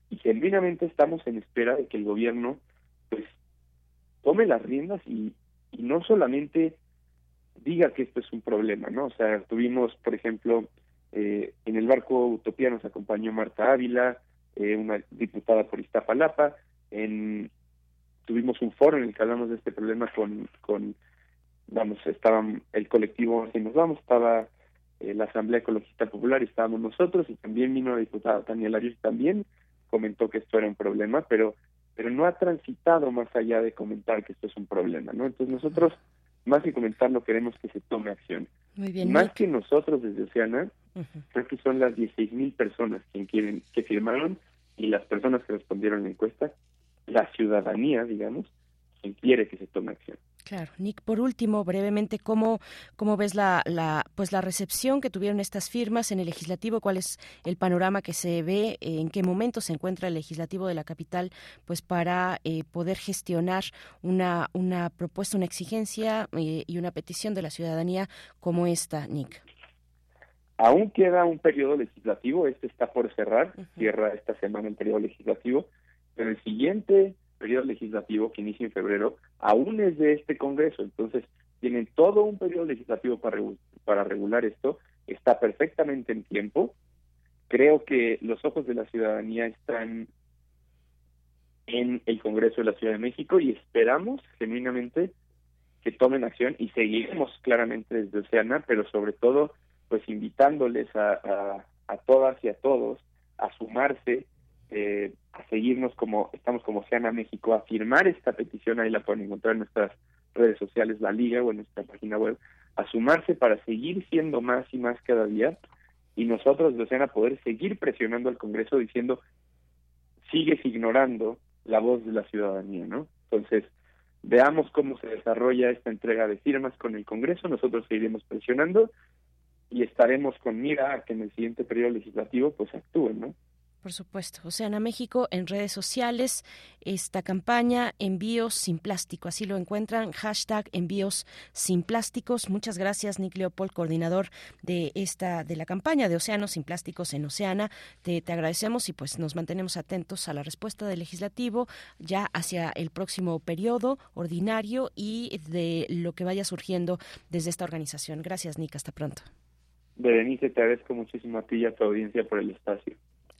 y genuinamente estamos en espera de que el gobierno pues tome las riendas y, y no solamente diga que esto es un problema, ¿no? O sea, tuvimos, por ejemplo, eh, en el barco Utopía nos acompañó Marta Ávila, eh, una diputada por Iztapalapa, en tuvimos un foro en el que hablamos de este problema con, con vamos, estaban el colectivo Si nos vamos, estaba eh, la Asamblea Ecologista Popular estábamos nosotros y también vino la diputada Tania Larios también comentó que esto era un problema, pero pero no ha transitado más allá de comentar que esto es un problema, ¿no? Entonces nosotros más que comentarlo queremos que se tome acción. Muy bien, más que nosotros desde Oceana, creo que son las 16.000 personas quien quieren que firmaron y las personas que respondieron la encuesta, la ciudadanía, digamos, quien quiere que se tome acción. Claro, Nick, por último, brevemente, ¿cómo, cómo ves la, la, pues la recepción que tuvieron estas firmas en el legislativo? ¿Cuál es el panorama que se ve? ¿En qué momento se encuentra el legislativo de la capital pues para eh, poder gestionar una, una propuesta, una exigencia eh, y una petición de la ciudadanía como esta, Nick? Aún queda un periodo legislativo, este está por cerrar, cierra esta semana el periodo legislativo, pero el siguiente periodo legislativo que inicia en febrero aún es de este Congreso, entonces tienen todo un periodo legislativo para, para regular esto, está perfectamente en tiempo. Creo que los ojos de la ciudadanía están en el Congreso de la Ciudad de México y esperamos genuinamente que tomen acción y seguiremos claramente desde Oceana, pero sobre todo pues invitándoles a, a, a todas y a todos a sumarse eh, a seguirnos como estamos como Oceana México, a firmar esta petición, ahí la pueden encontrar en nuestras redes sociales, la liga o en nuestra página web, a sumarse para seguir siendo más y más cada día y nosotros de Oceana poder seguir presionando al Congreso diciendo sigues ignorando la voz de la ciudadanía, ¿no? Entonces, veamos cómo se desarrolla esta entrega de firmas con el Congreso, nosotros seguiremos presionando y estaremos con mira a que en el siguiente periodo legislativo pues actúen, ¿no? Por supuesto. Oceana México en redes sociales, esta campaña Envíos sin plástico, así lo encuentran, hashtag Envíos sin plásticos. Muchas gracias, Nick Leopold, coordinador de esta, de la campaña de Océanos sin plásticos en Oceana. Te, te agradecemos y pues nos mantenemos atentos a la respuesta del legislativo ya hacia el próximo periodo ordinario y de lo que vaya surgiendo desde esta organización. Gracias, Nick. Hasta pronto. Berenice, te agradezco muchísimo a ti y a tu audiencia por el espacio.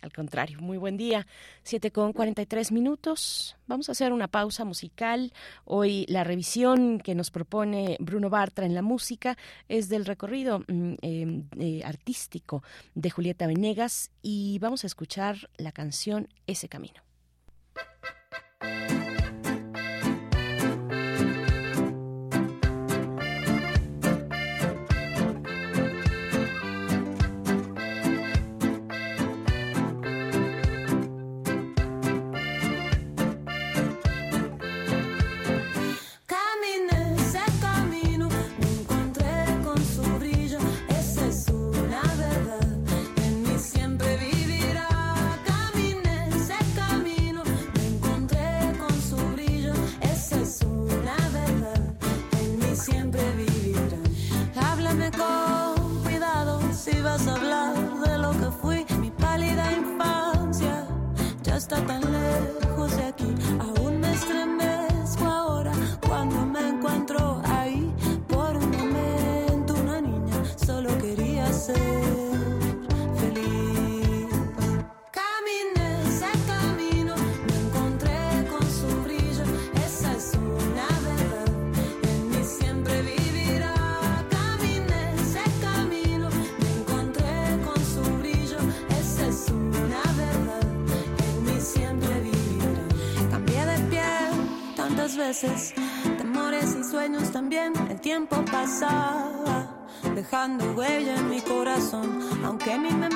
Al contrario, muy buen día. Siete con 43 minutos. Vamos a hacer una pausa musical. Hoy la revisión que nos propone Bruno Bartra en la música es del recorrido mm, em, eh, artístico de Julieta Venegas y vamos a escuchar la canción Ese Camino. Dejando huella en mi corazón. Aunque mi memoria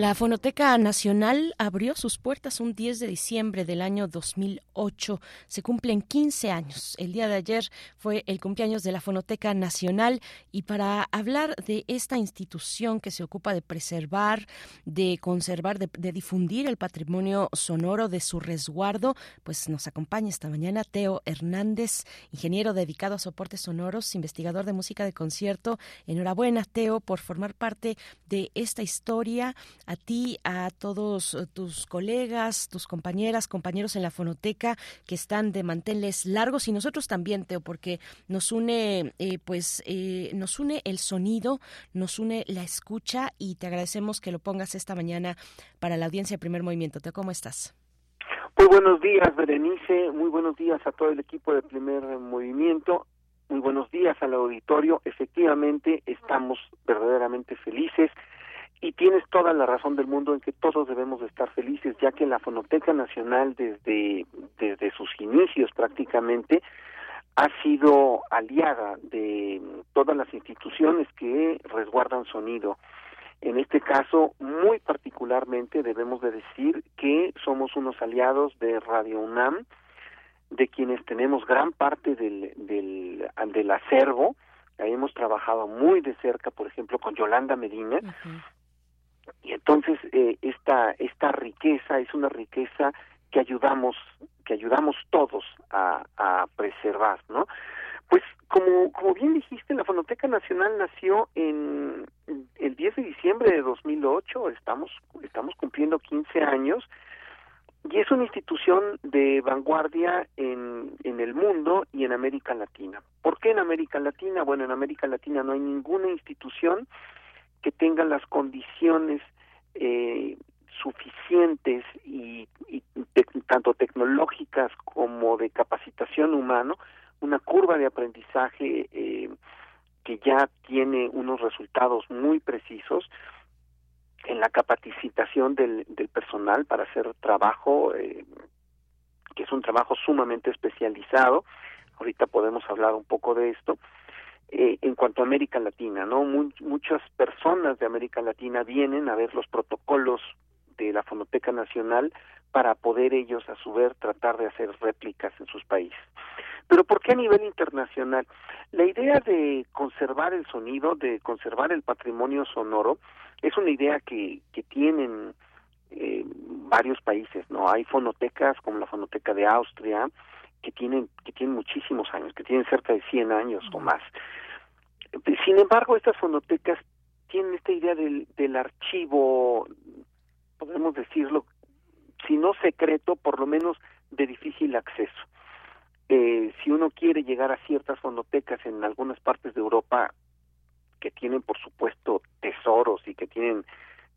La Fonoteca Nacional abrió sus puertas un 10 de diciembre del año 2008. Se cumplen 15 años. El día de ayer fue el cumpleaños de la Fonoteca Nacional y para hablar de esta institución que se ocupa de preservar, de conservar, de, difundir el patrimonio sonoro de su resguardo, pues nos acompaña esta mañana Teo Hernández, ingeniero dedicado a soportes sonoros, investigador de música de concierto. Enhorabuena, Teo, por formar parte de esta historia a ti, a todos eh, tus colegas, tus compañeras, compañeros en la fonoteca que están de manteles largos y nosotros también, Teo, porque nos une, eh, pues, eh, nos une el sonido, nos une la escucha y te agradecemos que lo pongas esta mañana para la audiencia de Primer Movimiento. Teo, ¿cómo estás? Muy buenos días, Berenice. Muy buenos días a todo el equipo de Primer Movimiento. Muy buenos días al auditorio. Efectivamente, estamos verdaderamente felices y tienes toda la razón del mundo en que todos debemos de estar felices, ya que la Fonoteca Nacional desde, desde sus inicios prácticamente ha sido aliada de todas las instituciones que resguardan sonido. En este caso, muy particularmente debemos de decir que somos unos aliados de Radio UNAM, de quienes tenemos gran parte del, del, del acervo. Ahí hemos trabajado muy de cerca, por ejemplo, con Yolanda Medina, y entonces eh, esta esta riqueza es una riqueza que ayudamos que ayudamos todos a, preservar no pues como como bien dijiste la fonoteca nacional nació en el 10 de diciembre de 2008 estamos estamos cumpliendo 15 años y es una institución de vanguardia en, en el mundo y en América Latina. ¿Por qué en América Latina? Bueno, en América Latina no hay ninguna institución que tengan las condiciones eh, suficientes y, tanto tecnológicas como de capacitación humano, una curva de aprendizaje eh, que ya tiene unos resultados muy precisos en la capacitación del, del personal para hacer trabajo eh, que es un trabajo sumamente especializado. Ahorita podemos hablar un poco de esto eh, en cuanto a América Latina, ¿no? muchas personas de América Latina vienen a ver los protocolos de la Fonoteca Nacional para poder ellos a su vez tratar de hacer réplicas en sus países. Pero ¿por qué a nivel internacional? La idea de conservar el sonido, de conservar el patrimonio sonoro, es una idea que, que tienen eh, varios países, ¿no? Hay fonotecas como la fonoteca de Austria, que tienen, que tienen muchísimos años, que tienen cerca de 100 años o más. Sin embargo, estas fonotecas tienen esta idea del, del archivo, podemos decirlo, si no secreto, por lo menos de difícil acceso. Eh, si uno quiere llegar a ciertas fonotecas en algunas partes de Europa que tienen, por supuesto, tesoros y que tienen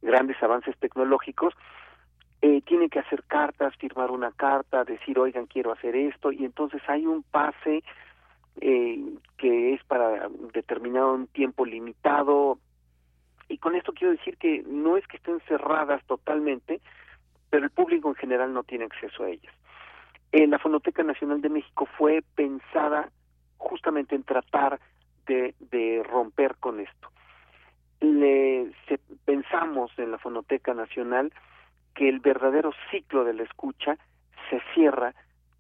grandes avances tecnológicos, eh, tiene que hacer cartas, firmar una carta, decir, oigan, quiero hacer esto, y entonces hay un pase eh, que es para determinado un tiempo limitado, y con esto quiero decir que no es que estén cerradas totalmente, pero el público en general no tiene acceso a ellas. Eh, la Fonoteca Nacional de México fue pensada justamente en tratar de, de romper con esto. Le, pensamos en la Fonoteca Nacional que el verdadero ciclo de la escucha se cierra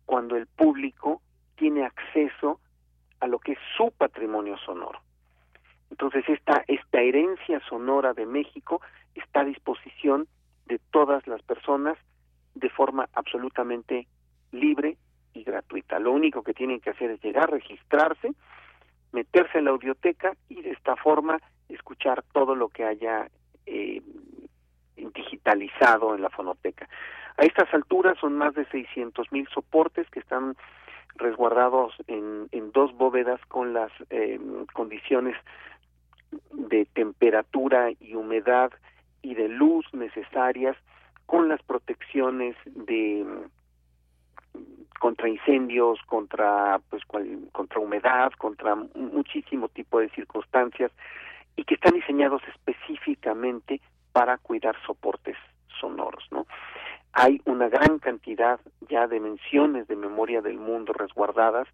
cuando el público tiene acceso a lo que es su patrimonio sonoro. Entonces esta, esta herencia sonora de México está a disposición de todas las personas de forma absolutamente libre y gratuita. Lo único que tienen que hacer es llegar, registrarse, meterse en la audioteca y de esta forma escuchar todo lo que haya eh, digitalizado en la fonoteca. A estas alturas son más de 600 mil soportes que están resguardados en, dos bóvedas con las eh, condiciones de temperatura y humedad y de luz necesarias con las protecciones de contra incendios, contra pues contra humedad, contra muchísimo tipo de circunstancias y que están diseñados específicamente para cuidar soportes sonoros, ¿no? Hay una gran cantidad ya de menciones de memoria del mundo resguardadas,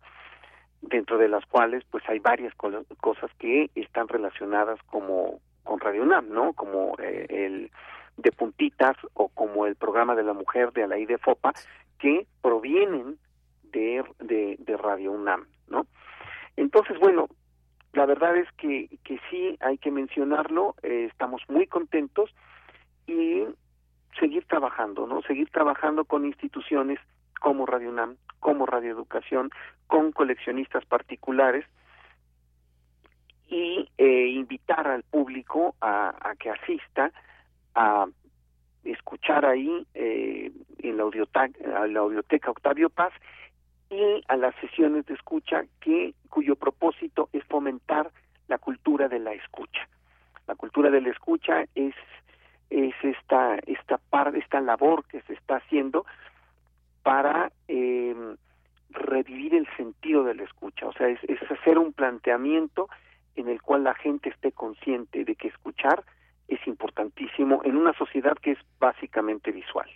dentro de las cuales pues hay varias cosas que están relacionadas como con Radio UNAM, ¿no? Como eh, el de puntitas o como el programa de la mujer de Alaí de Fopa, que provienen de, de, Radio UNAM, ¿no? Entonces, bueno, la verdad es que, que sí hay que mencionarlo, eh, estamos muy contentos y seguir trabajando, ¿no? Seguir trabajando con instituciones como Radio UNAM, como Radio Educación, con coleccionistas particulares y eh, invitar al público a, a, que asista a escuchar ahí eh, en la, la audioteca Octavio Paz y a las sesiones de escucha que cuyo propósito es fomentar la cultura de la escucha. La cultura de la escucha es es esta esta parte esta labor que se está haciendo para eh, revivir el sentido de la escucha, o sea, es hacer un planteamiento en el cual la gente esté consciente de que escuchar es importantísimo en una sociedad que es básicamente visual.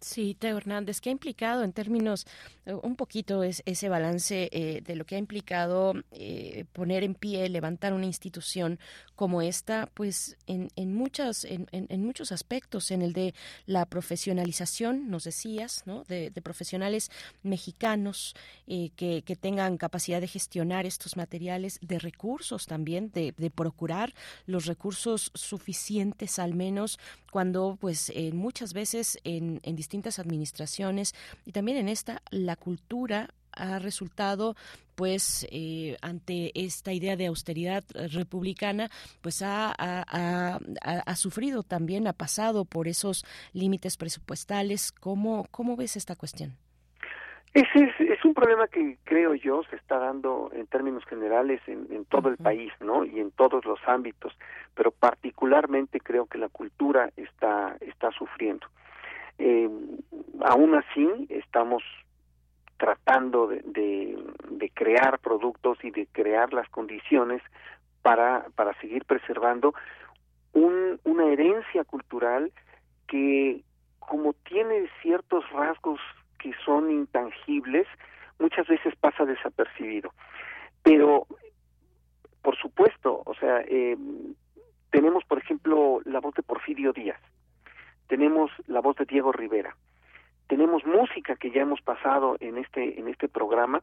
Sí, Teo Hernández, ¿qué ha implicado en términos, eh, un poquito es, ese balance eh, de lo que ha implicado eh, poner en pie, levantar una institución como esta, pues en, en, muchas, en, en, muchos aspectos, en el de la profesionalización, nos decías, ¿no? de, profesionales mexicanos que, que, tengan capacidad de gestionar estos materiales, de recursos también, de, de procurar los recursos suficientes al menos, cuando pues muchas veces en, en distintas administraciones y también en esta la cultura ha resultado pues eh, ante esta idea de austeridad republicana pues ha, ha, sufrido también ha pasado por esos límites presupuestales cómo cómo ves esta cuestión ese es, es, un problema que creo yo se está dando en términos generales en, en todo el país, ¿no? Y en todos los ámbitos, pero particularmente creo que la cultura está está sufriendo. Eh, aún así, estamos tratando de, de, crear productos y de crear las condiciones para, para seguir preservando un, una herencia cultural que, como tiene ciertos rasgos que son intangibles, muchas veces pasa desapercibido. Pero, por supuesto, o sea, eh, tenemos, por ejemplo, la voz de Porfirio Díaz tenemos la voz de Diego Rivera, tenemos música que ya hemos pasado en este en este programa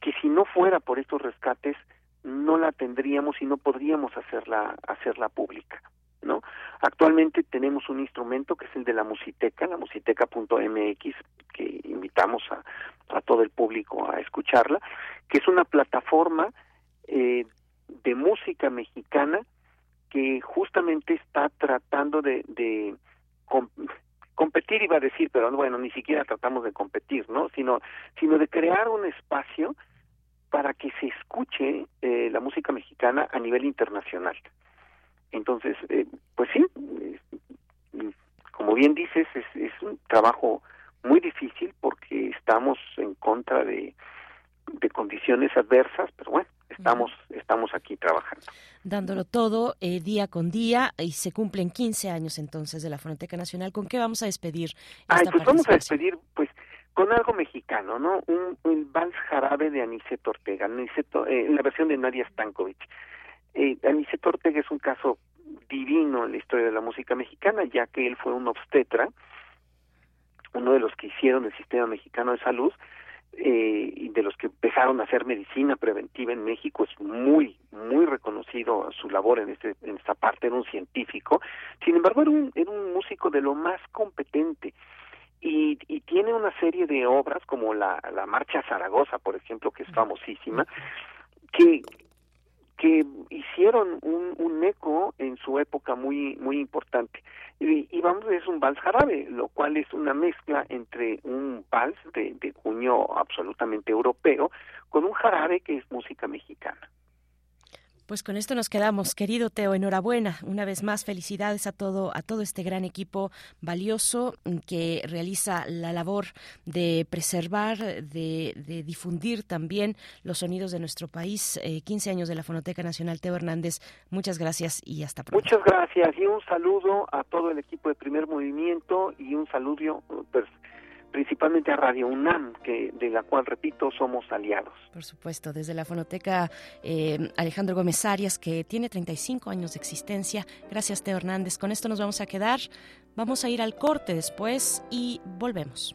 que si no fuera por estos rescates no la tendríamos y no podríamos hacerla hacerla pública, ¿no? Actualmente tenemos un instrumento que es el de la Musiteca, la musiteca.mx, que invitamos a, todo el público a escucharla, que es una plataforma eh, de música mexicana que justamente está tratando de competir iba a decir, pero bueno, ni siquiera tratamos de competir, ¿no? Sino, sino de crear un espacio para que se escuche eh, la música mexicana a nivel internacional. Entonces, eh, pues sí, como bien dices, es, es un trabajo muy difícil porque estamos en contra de, de condiciones adversas, pero bueno, estamos, estamos aquí trabajando. Dándolo todo eh, día con día y se cumplen 15 años entonces de la Fonoteca Nacional. ¿Con qué vamos a despedir? Esta pues vamos a despedir pues con algo mexicano, ¿no? Un, un vals jarabe de Aniceto Ortega, Aniceto, eh, en la versión de Nadia Stankovic. Eh, Aniceto Ortega es un caso divino en la historia de la música mexicana, ya que él fue un obstetra, uno de los que hicieron el sistema mexicano de salud, eh, y de los que empezaron a hacer medicina preventiva en México es muy muy reconocido su labor en este en esta parte era un científico. Sin embargo era un era un músico de lo más competente y, y tiene una serie de obras como la, la marcha Zaragoza por ejemplo que es famosísima que que hicieron un, un eco en su época muy muy importante. Y, y vamos es un vals jarabe lo cual es una mezcla entre un vals de, de cuño absolutamente europeo con un jarabe que es música mexicana Pues con esto nos quedamos, querido Teo, enhorabuena. Una vez más, felicidades a todo, a todo este gran equipo valioso que realiza la labor de preservar, de, difundir también los sonidos de nuestro país. 15 eh, años de la Fonoteca Nacional, Teo Hernández. Muchas gracias y hasta pronto. Muchas gracias y un saludo a todo el equipo de Primer Movimiento y un saludo pues, principalmente a Radio UNAM, que de la cual, repito, somos aliados. Por supuesto, desde la fonoteca eh, Alejandro Gómez Arias, que tiene 35 años de existencia. Gracias, Teo Hernández. Con esto nos vamos a quedar. Vamos a ir al corte después y volvemos.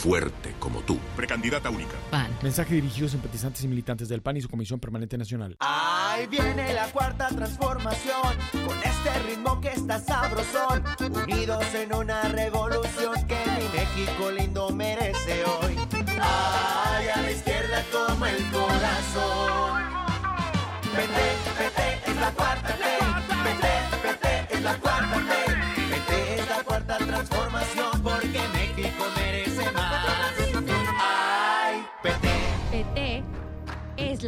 Fuerte como tú. Precandidata única. PAN. Mensaje dirigido a simpatizantes y militantes del PAN y su Comisión Permanente Nacional. Ahí viene la cuarta transformación, con este ritmo que está sabrosón, unidos en una revolución que mi México lindo merece hoy. Ay, a la izquierda como el corazón.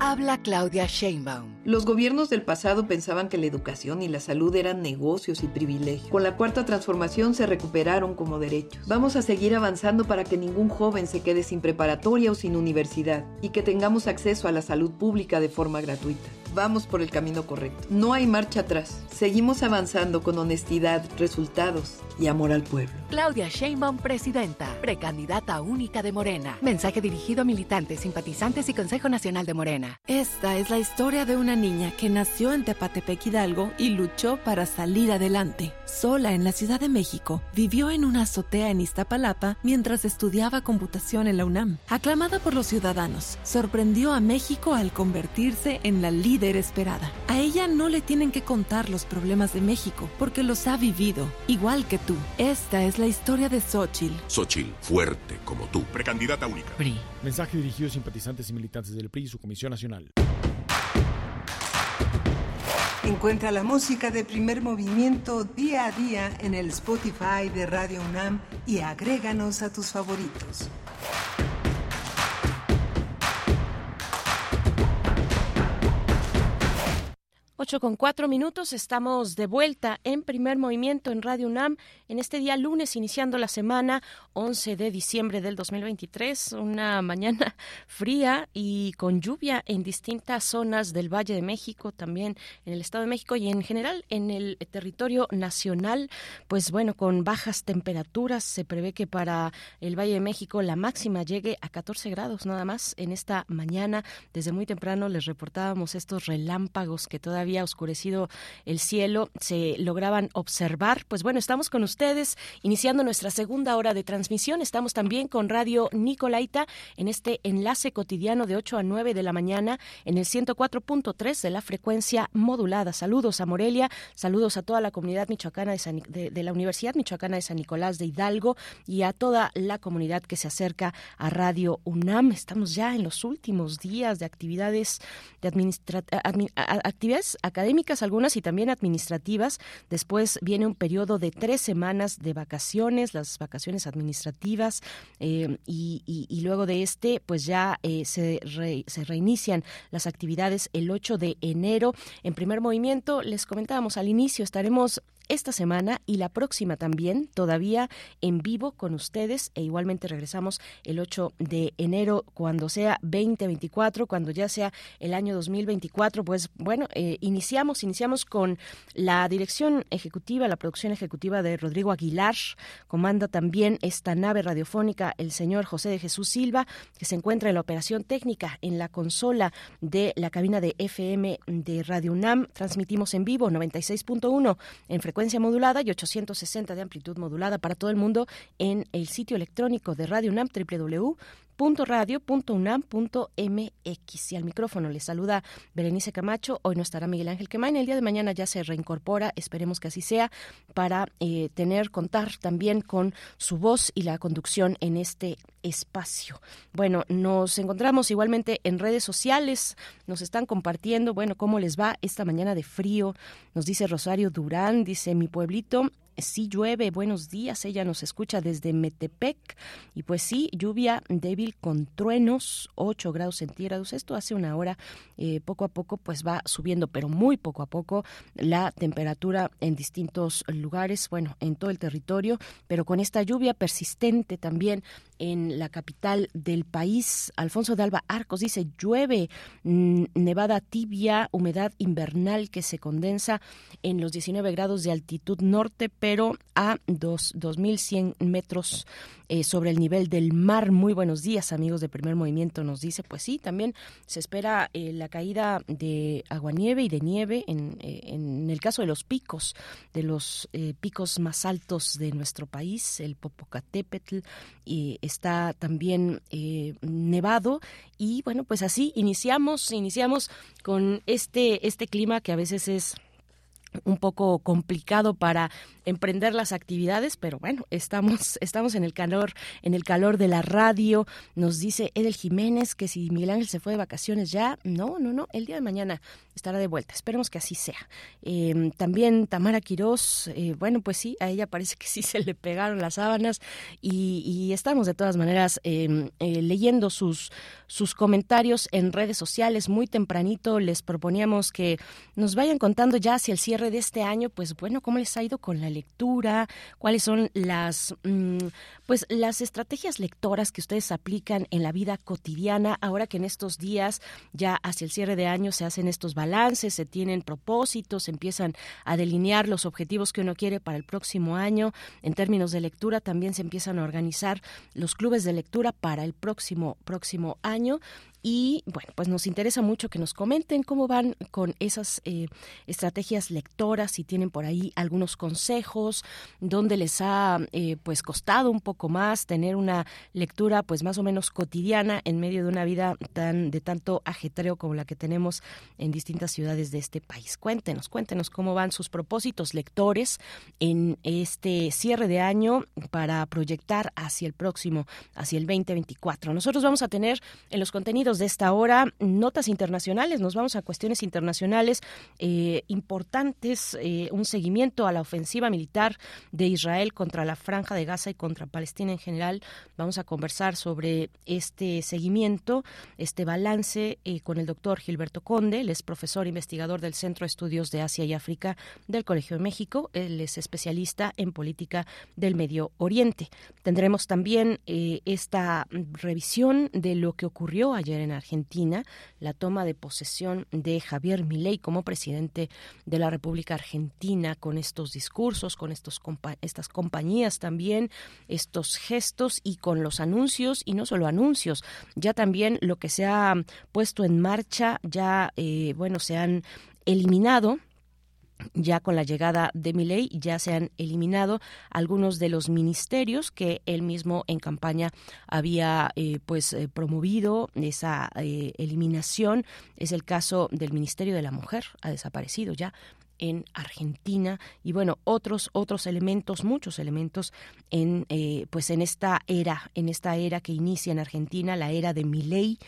Habla Claudia Sheinbaum. Los gobiernos del pasado pensaban que la educación y la salud eran negocios y privilegios. Con la cuarta transformación se recuperaron como derechos. Vamos a seguir avanzando para que ningún joven se quede sin preparatoria o sin universidad y que tengamos acceso a la salud pública de forma gratuita. Vamos por el camino correcto. No hay marcha atrás. Seguimos avanzando con honestidad, resultados y amor al pueblo. Claudia Sheinbaum, presidenta, precandidata única de Morena. Mensaje dirigido a militantes, simpatizantes y Consejo Nacional de Morena. Esta es la historia de una niña que nació en Tepatepec Hidalgo y luchó para salir adelante. Sola en la Ciudad de México, vivió en una azotea en Iztapalapa mientras estudiaba computación en la UNAM. Aclamada por los ciudadanos, sorprendió a México al convertirse en la líder esperada. A ella no le tienen que contar los problemas de México porque los ha vivido, igual que tú. Esta es la historia de Xochitl. Xochitl, fuerte como tú. Precandidata única. PRI. Mensaje dirigido a simpatizantes y militantes del PRI y su Comisión Nacional. Encuentra la música de primer movimiento día a día en el Spotify de Radio UNAM y agréganos a tus favoritos. 8 con cuatro minutos, estamos de vuelta en primer movimiento en Radio UNAM en este día lunes, iniciando la semana 11 de diciembre del 2023, una mañana fría y con lluvia en distintas zonas del Valle de México, también en el Estado de México y en general en el territorio nacional, pues bueno, con bajas temperaturas, se prevé que para el Valle de México la máxima llegue a 14 grados nada más en esta mañana. Desde muy temprano les reportábamos estos relámpagos que todavía oscurecido el cielo, se lograban observar. Pues bueno, estamos con ustedes iniciando nuestra segunda hora de transmisión. Estamos también con Radio Nicolaita en este enlace cotidiano de 8 a 9 de la mañana en el 104.3 de la frecuencia modulada. Saludos a Morelia, saludos a toda la comunidad michoacana de, la Universidad Michoacana de San Nicolás de Hidalgo y a toda la comunidad que se acerca a Radio UNAM. Estamos ya en los últimos días de actividades de actividades académicas, algunas y también administrativas. Después viene un periodo de tres semanas de vacaciones, las vacaciones administrativas, eh, y, luego de este, pues ya eh, se, se reinician las actividades el 8 de enero. En primer movimiento, les comentábamos al inicio, estaremos esta semana y la próxima también, todavía en vivo con ustedes e igualmente regresamos el 8 de enero cuando sea 2024, cuando ya sea el año 2024, pues bueno, eh, iniciamos, iniciamos con la dirección ejecutiva, la producción ejecutiva de Rodrigo Aguilar, comanda también esta nave radiofónica el señor José de Jesús Silva, que se encuentra en la operación técnica en la consola de la cabina de FM de Radio UNAM, transmitimos en vivo 96.1 en frecuencia frecuencia modulada y 860 de amplitud modulada para todo el mundo en el sitio electrónico de Radio UNAM www radio.unam.mx. Y al micrófono le saluda Berenice Camacho. Hoy no estará Miguel Ángel Quemain. El día de mañana ya se reincorpora, esperemos que así sea, para eh, tener, contar también con su voz y la conducción en este espacio. Bueno, nos encontramos igualmente en redes sociales, nos están compartiendo, bueno, cómo les va esta mañana de frío. Nos dice Rosario Durán, dice mi pueblito sí llueve, buenos días, ella nos escucha desde Metepec. Y pues sí, lluvia débil con truenos, 8 grados centígrados, esto hace una hora, eh, poco a poco pues va subiendo, pero muy poco a poco la temperatura en distintos lugares, bueno, en todo el territorio, pero con esta lluvia persistente también en la capital del país. Alfonso de Alba Arcos dice, llueve, mm, nevada tibia, humedad invernal que se condensa en los 19 grados de altitud norte, pero a dos, 2.100 metros eh, sobre el nivel del mar. Muy buenos días, amigos de Primer Movimiento, nos dice. Pues sí, también se espera eh, la caída de aguanieve y de nieve en, eh, en, el caso de los picos, de los picos más altos de nuestro país, el Popocatépetl, y está también nevado. Y bueno, pues así iniciamos, iniciamos con este, este clima que a veces es un poco complicado para emprender las actividades, pero bueno, estamos, estamos en el calor, en el calor de la radio. Nos dice Edel Jiménez que si Miguel Ángel se fue de vacaciones ya, no, no, no, el día de mañana estará de vuelta. Esperemos que así sea. Em, también Tamara Quirós, eh, bueno, pues sí, a ella parece que sí se le pegaron las sábanas y, estamos de todas maneras em, eh, leyendo sus, sus comentarios en redes sociales. Muy tempranito les proponíamos que nos vayan contando ya hacia el cierre de este año, pues bueno, cómo les ha ido con la lectura, cuáles son las mm, pues las estrategias lectoras que ustedes aplican en la vida cotidiana ahora que en estos días ya hacia el cierre de año se hacen estos se tienen propósitos, se empiezan a delinear los objetivos que uno quiere para el próximo año. En términos de lectura también se empiezan a organizar los clubes de lectura para el próximo próximo año y bueno, pues nos interesa mucho que nos comenten cómo van con esas eh, estrategias lectoras, si tienen por ahí algunos consejos, dónde les ha eh, pues costado un poco más tener una lectura pues más o menos cotidiana en medio de una vida tan de tanto ajetreo como la que tenemos en distintas ciudades de este país. Cuéntenos, cuéntenos cómo van sus propósitos lectores en este cierre de año para proyectar hacia el próximo, hacia el 2024. Nosotros vamos a tener en los contenidos de esta hora, notas internacionales, nos vamos a cuestiones internacionales eh, importantes, eh, un seguimiento a la ofensiva militar de Israel contra la franja de Gaza y contra Palestina en general. Vamos a conversar sobre este seguimiento, este balance eh, con el doctor Gilberto Conde, él es profesor investigador del Centro de Estudios de Asia y África del Colegio de México, él es especialista en política del Medio Oriente. Tendremos también esta revisión de lo que ocurrió ayer en Argentina la toma de posesión de Javier Milei como presidente de la República Argentina con estos discursos, con estos estas compañías también, estos gestos y con los anuncios y no solo anuncios, ya también lo que se ha puesto en marcha, ya eh, bueno, se han eliminado ya con la llegada de Milei ya se han eliminado algunos de los ministerios que él mismo en campaña había eh, pues eh, promovido. Esa eh, eliminación es el caso del Ministerio de la Mujer ha desaparecido ya en Argentina. Y bueno otros otros elementos muchos elementos en pues en esta era en esta era que inicia en Argentina la era de Milei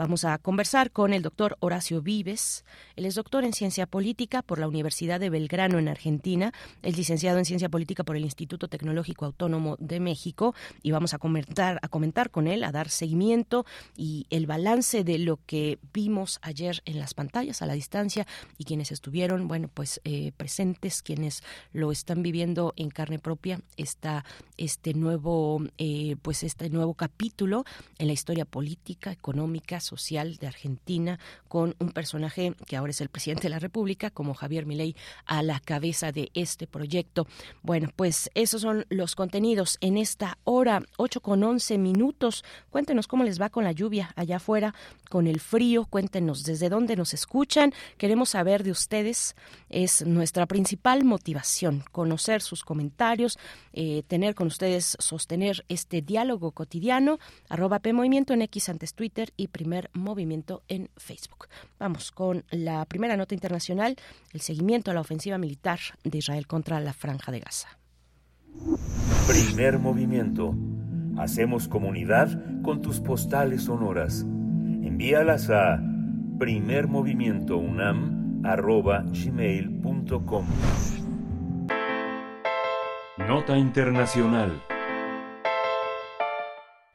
Vamos a conversar con el doctor Horacio Vives. Él es doctor en ciencia política por la Universidad de Belgrano en Argentina, es licenciado en ciencia política por el Instituto Tecnológico Autónomo de México y vamos a comentar, a comentar con él, a dar seguimiento y el balance de lo que vimos ayer en las pantallas a la distancia y quienes estuvieron, bueno, pues eh, presentes, quienes lo están viviendo en carne propia, está este nuevo, eh, pues este nuevo capítulo en la historia política, económica, social de Argentina con un personaje que ahora es el presidente de la República, como Javier Milei, a la cabeza de este proyecto. Bueno, pues esos son los contenidos en esta hora, 8 con 11 minutos. Cuéntenos cómo les va con la lluvia allá afuera, con el frío. Cuéntenos desde dónde nos escuchan. Queremos saber de ustedes. Es nuestra principal motivación, conocer sus comentarios, eh, tener con ustedes, sostener este diálogo cotidiano. Arroba P en X antes Twitter y Primer Movimiento en Facebook. Vamos con la primera nota internacional, el seguimiento a la ofensiva militar de Israel contra la Franja de Gaza. Primer movimiento. Hacemos comunidad con tus postales sonoras. Envíalas a primermovimientounam.gmail.com Nota Internacional.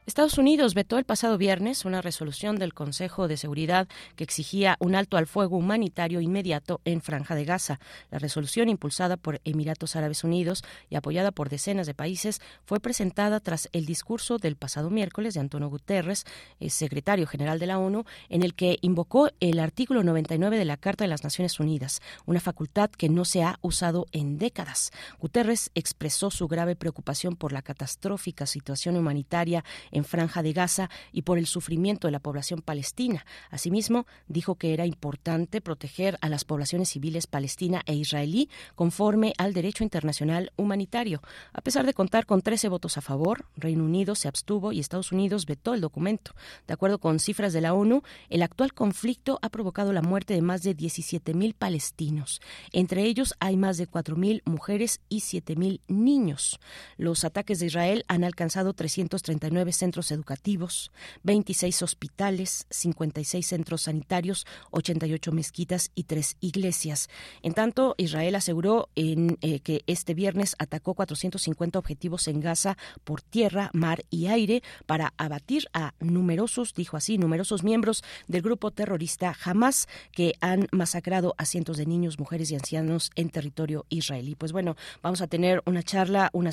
Estados Unidos vetó el pasado viernes una resolución del Consejo de Seguridad que exigía un alto al fuego humanitario inmediato en Franja de Gaza. La resolución, impulsada por Emiratos Árabes Unidos y apoyada por decenas de países, fue presentada tras el discurso del pasado miércoles de Antonio Guterres, secretario general de la ONU, en el que invocó el artículo 99 de la Carta de las Naciones Unidas, una facultad que no se ha usado en décadas. Guterres expresó su grave preocupación por la catastrófica situación humanitaria en Franja de Gaza y por el sufrimiento de la población palestina. Asimismo, dijo que era importante proteger a las poblaciones civiles palestina e israelí conforme al derecho internacional humanitario. A pesar de contar con 13 votos a favor, Reino Unido se abstuvo y Estados Unidos vetó el documento. De acuerdo con cifras de la ONU, el actual conflicto ha provocado la muerte de más de 17.000 palestinos. Entre ellos hay más de 4.000 mujeres y 7.000 niños. Los ataques de Israel han alcanzado 339 centros educativos, 26 hospitales, 56 centros sanitarios, 88 mezquitas y tres iglesias. En tanto, Israel aseguró eh, que este viernes atacó 450 objetivos en Gaza por tierra, mar y aire para abatir a numerosos, dijo así, numerosos miembros del grupo terrorista Hamas que han masacrado a cientos de niños, mujeres y ancianos en territorio israelí. Pues bueno, vamos a tener una charla, un,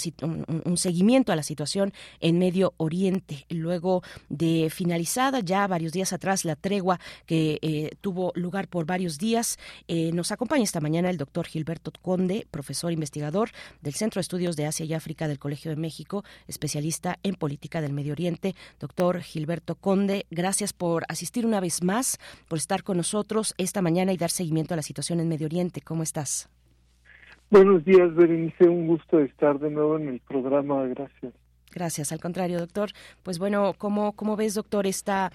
un seguimiento a la situación en Medio Oriente luego de finalizada ya varios días atrás la tregua que eh, tuvo lugar por varios días. Eh, nos acompaña esta mañana el doctor Gilberto Conde, profesor investigador del Centro de Estudios de Asia y África del Colegio de México, especialista en política del Medio Oriente. Doctor Gilberto Conde, gracias por asistir una vez más, por estar con nosotros esta mañana y dar seguimiento a la situación en Medio Oriente. ¿Cómo estás? Buenos días, Berenice. Un gusto estar de nuevo en el programa. Gracias. Gracias, al contrario, doctor. Pues bueno, ¿cómo, cómo ves, doctor, esta...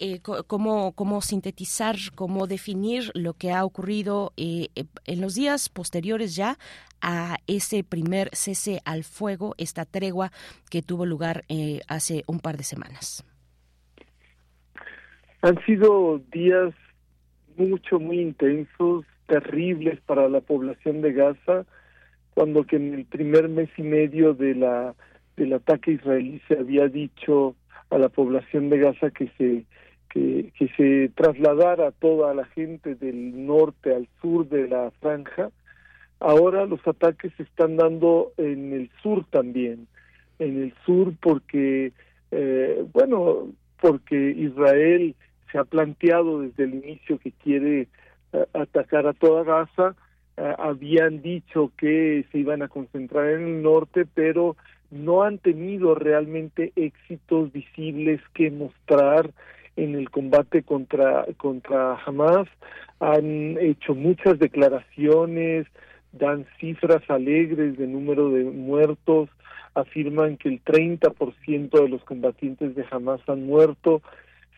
Eh, cómo, cómo sintetizar, cómo definir lo que ha ocurrido eh, en los días posteriores ya a ese primer cese al fuego, esta tregua que tuvo lugar eh, hace un par de semanas. Han sido días mucho, muy intensos, terribles para la población de Gaza, cuando que en el primer mes y medio de la del ataque israelí se había dicho a la población de Gaza que se que, se trasladara toda la gente del norte al sur de la franja. Ahora los ataques se están dando en el sur también, en el sur porque, eh, bueno, porque Israel se ha planteado desde el inicio que quiere eh, atacar a toda Gaza. Eh, habían dicho que se iban a concentrar en el norte, pero no han tenido realmente éxitos visibles que mostrar en el combate contra contra Hamas. Han hecho muchas declaraciones dan cifras alegres de número de muertos afirman que el 30% de los combatientes de Hamas han muerto.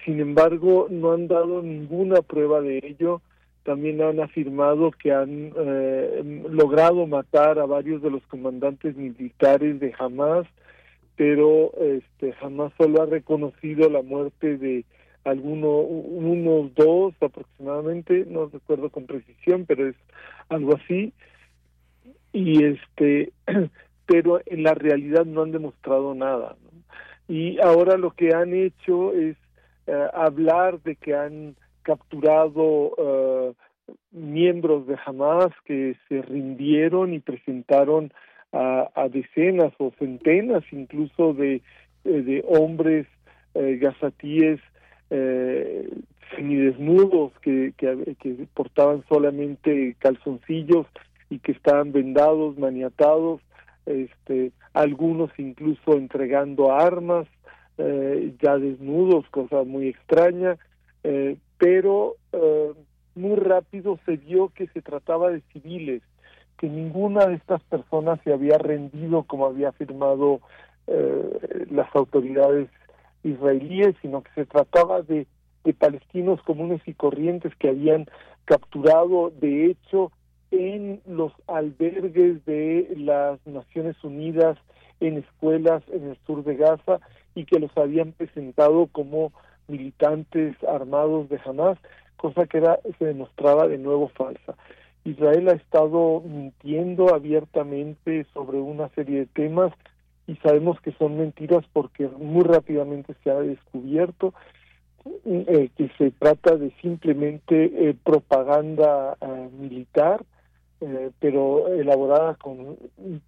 Sin embargo no han dado ninguna prueba de ello también han afirmado que han eh, logrado matar a varios de los comandantes militares de Hamas, pero este Hamas solo ha reconocido la muerte de algunos unos dos aproximadamente, no recuerdo con precisión, pero es algo así. Y este pero en la realidad no han demostrado nada. Y ahora lo que han hecho es eh, hablar de que han capturado uh, miembros de Hamas que se rindieron y presentaron a, a decenas o centenas incluso de, eh, de hombres eh, gazatíes eh, semidesnudos que, que, que portaban solamente calzoncillos y que estaban vendados, maniatados, este, algunos incluso entregando armas, eh, ya desnudos, cosa muy extraña, eh, pero eh, muy rápido se vio que se trataba de civiles, que ninguna de estas personas se había rendido como había afirmado eh, las autoridades israelíes, sino que se trataba de, de palestinos comunes y corrientes que habían capturado, de hecho, en los albergues de las Naciones Unidas, en escuelas en el sur de Gaza y que los habían presentado como militantes armados de Hamas, cosa que era, se demostraba de nuevo falsa. Israel ha estado mintiendo abiertamente sobre una serie de temas y sabemos que son mentiras porque muy rápidamente se ha descubierto eh, que se trata de simplemente eh, propaganda eh, militar eh, pero elaborada con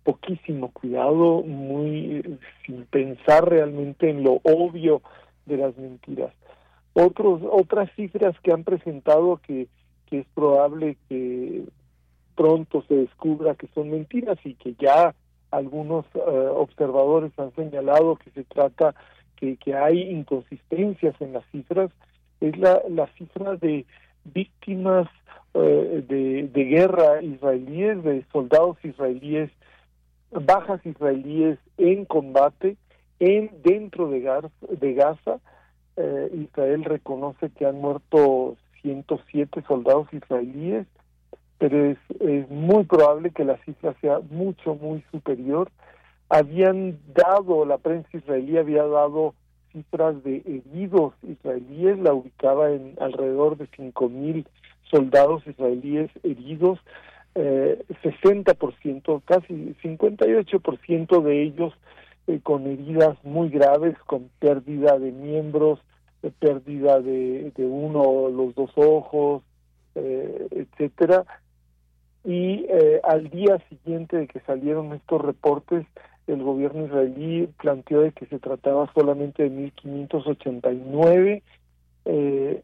poquísimo cuidado, muy sin pensar realmente en lo obvio de las mentiras. Otros, otras cifras que han presentado que, que es probable que pronto se descubra que son mentiras y que ya algunos eh, observadores han señalado que se trata que, que hay inconsistencias en las cifras, es la, la cifra de víctimas eh, de, de guerra israelíes, de soldados israelíes, bajas israelíes en combate en dentro de, Gaza, de Gaza. Eh, Israel reconoce que han muerto 107 soldados israelíes, pero es, muy probable que la cifra sea mucho, muy superior. Habían dado, la prensa israelí había dado cifras de heridos israelíes, la ubicaba en alrededor de 5.000 soldados israelíes heridos, eh, 60%, casi 58% de ellos eh, con heridas muy graves, con pérdida de miembros, eh, pérdida de, uno o los dos ojos, eh, etcétera. Y eh, al día siguiente de que salieron estos reportes, el gobierno israelí planteó de que se trataba solamente de 1.589 eh,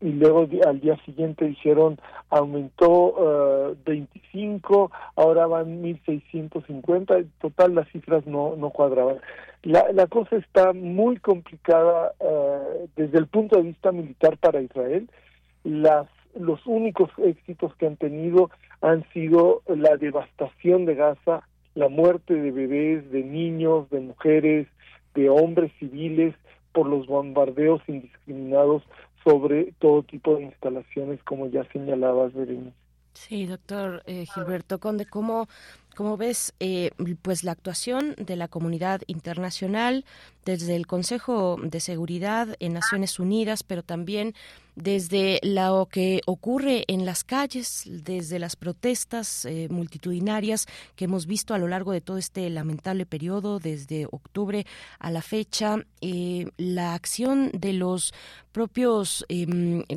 y luego al día siguiente dijeron aumentó 25, ahora van 1.650, en total las cifras no, no cuadraban. La, la cosa está muy complicada uh, desde el punto de vista militar para Israel. Las, los únicos éxitos que han tenido han sido la devastación de Gaza, la muerte de bebés, de niños, de mujeres, de hombres civiles por los bombardeos indiscriminados sobre todo tipo de instalaciones, como ya señalabas, Berenice. Sí, doctor eh, Gilberto Conde, ¿cómo, cómo ves eh, pues la actuación de la comunidad internacional desde el Consejo de Seguridad en Naciones Unidas, pero también desde lo que ocurre en las calles, desde las protestas eh, multitudinarias que hemos visto a lo largo de todo este lamentable periodo, desde octubre a la fecha, eh, la acción de los propios eh,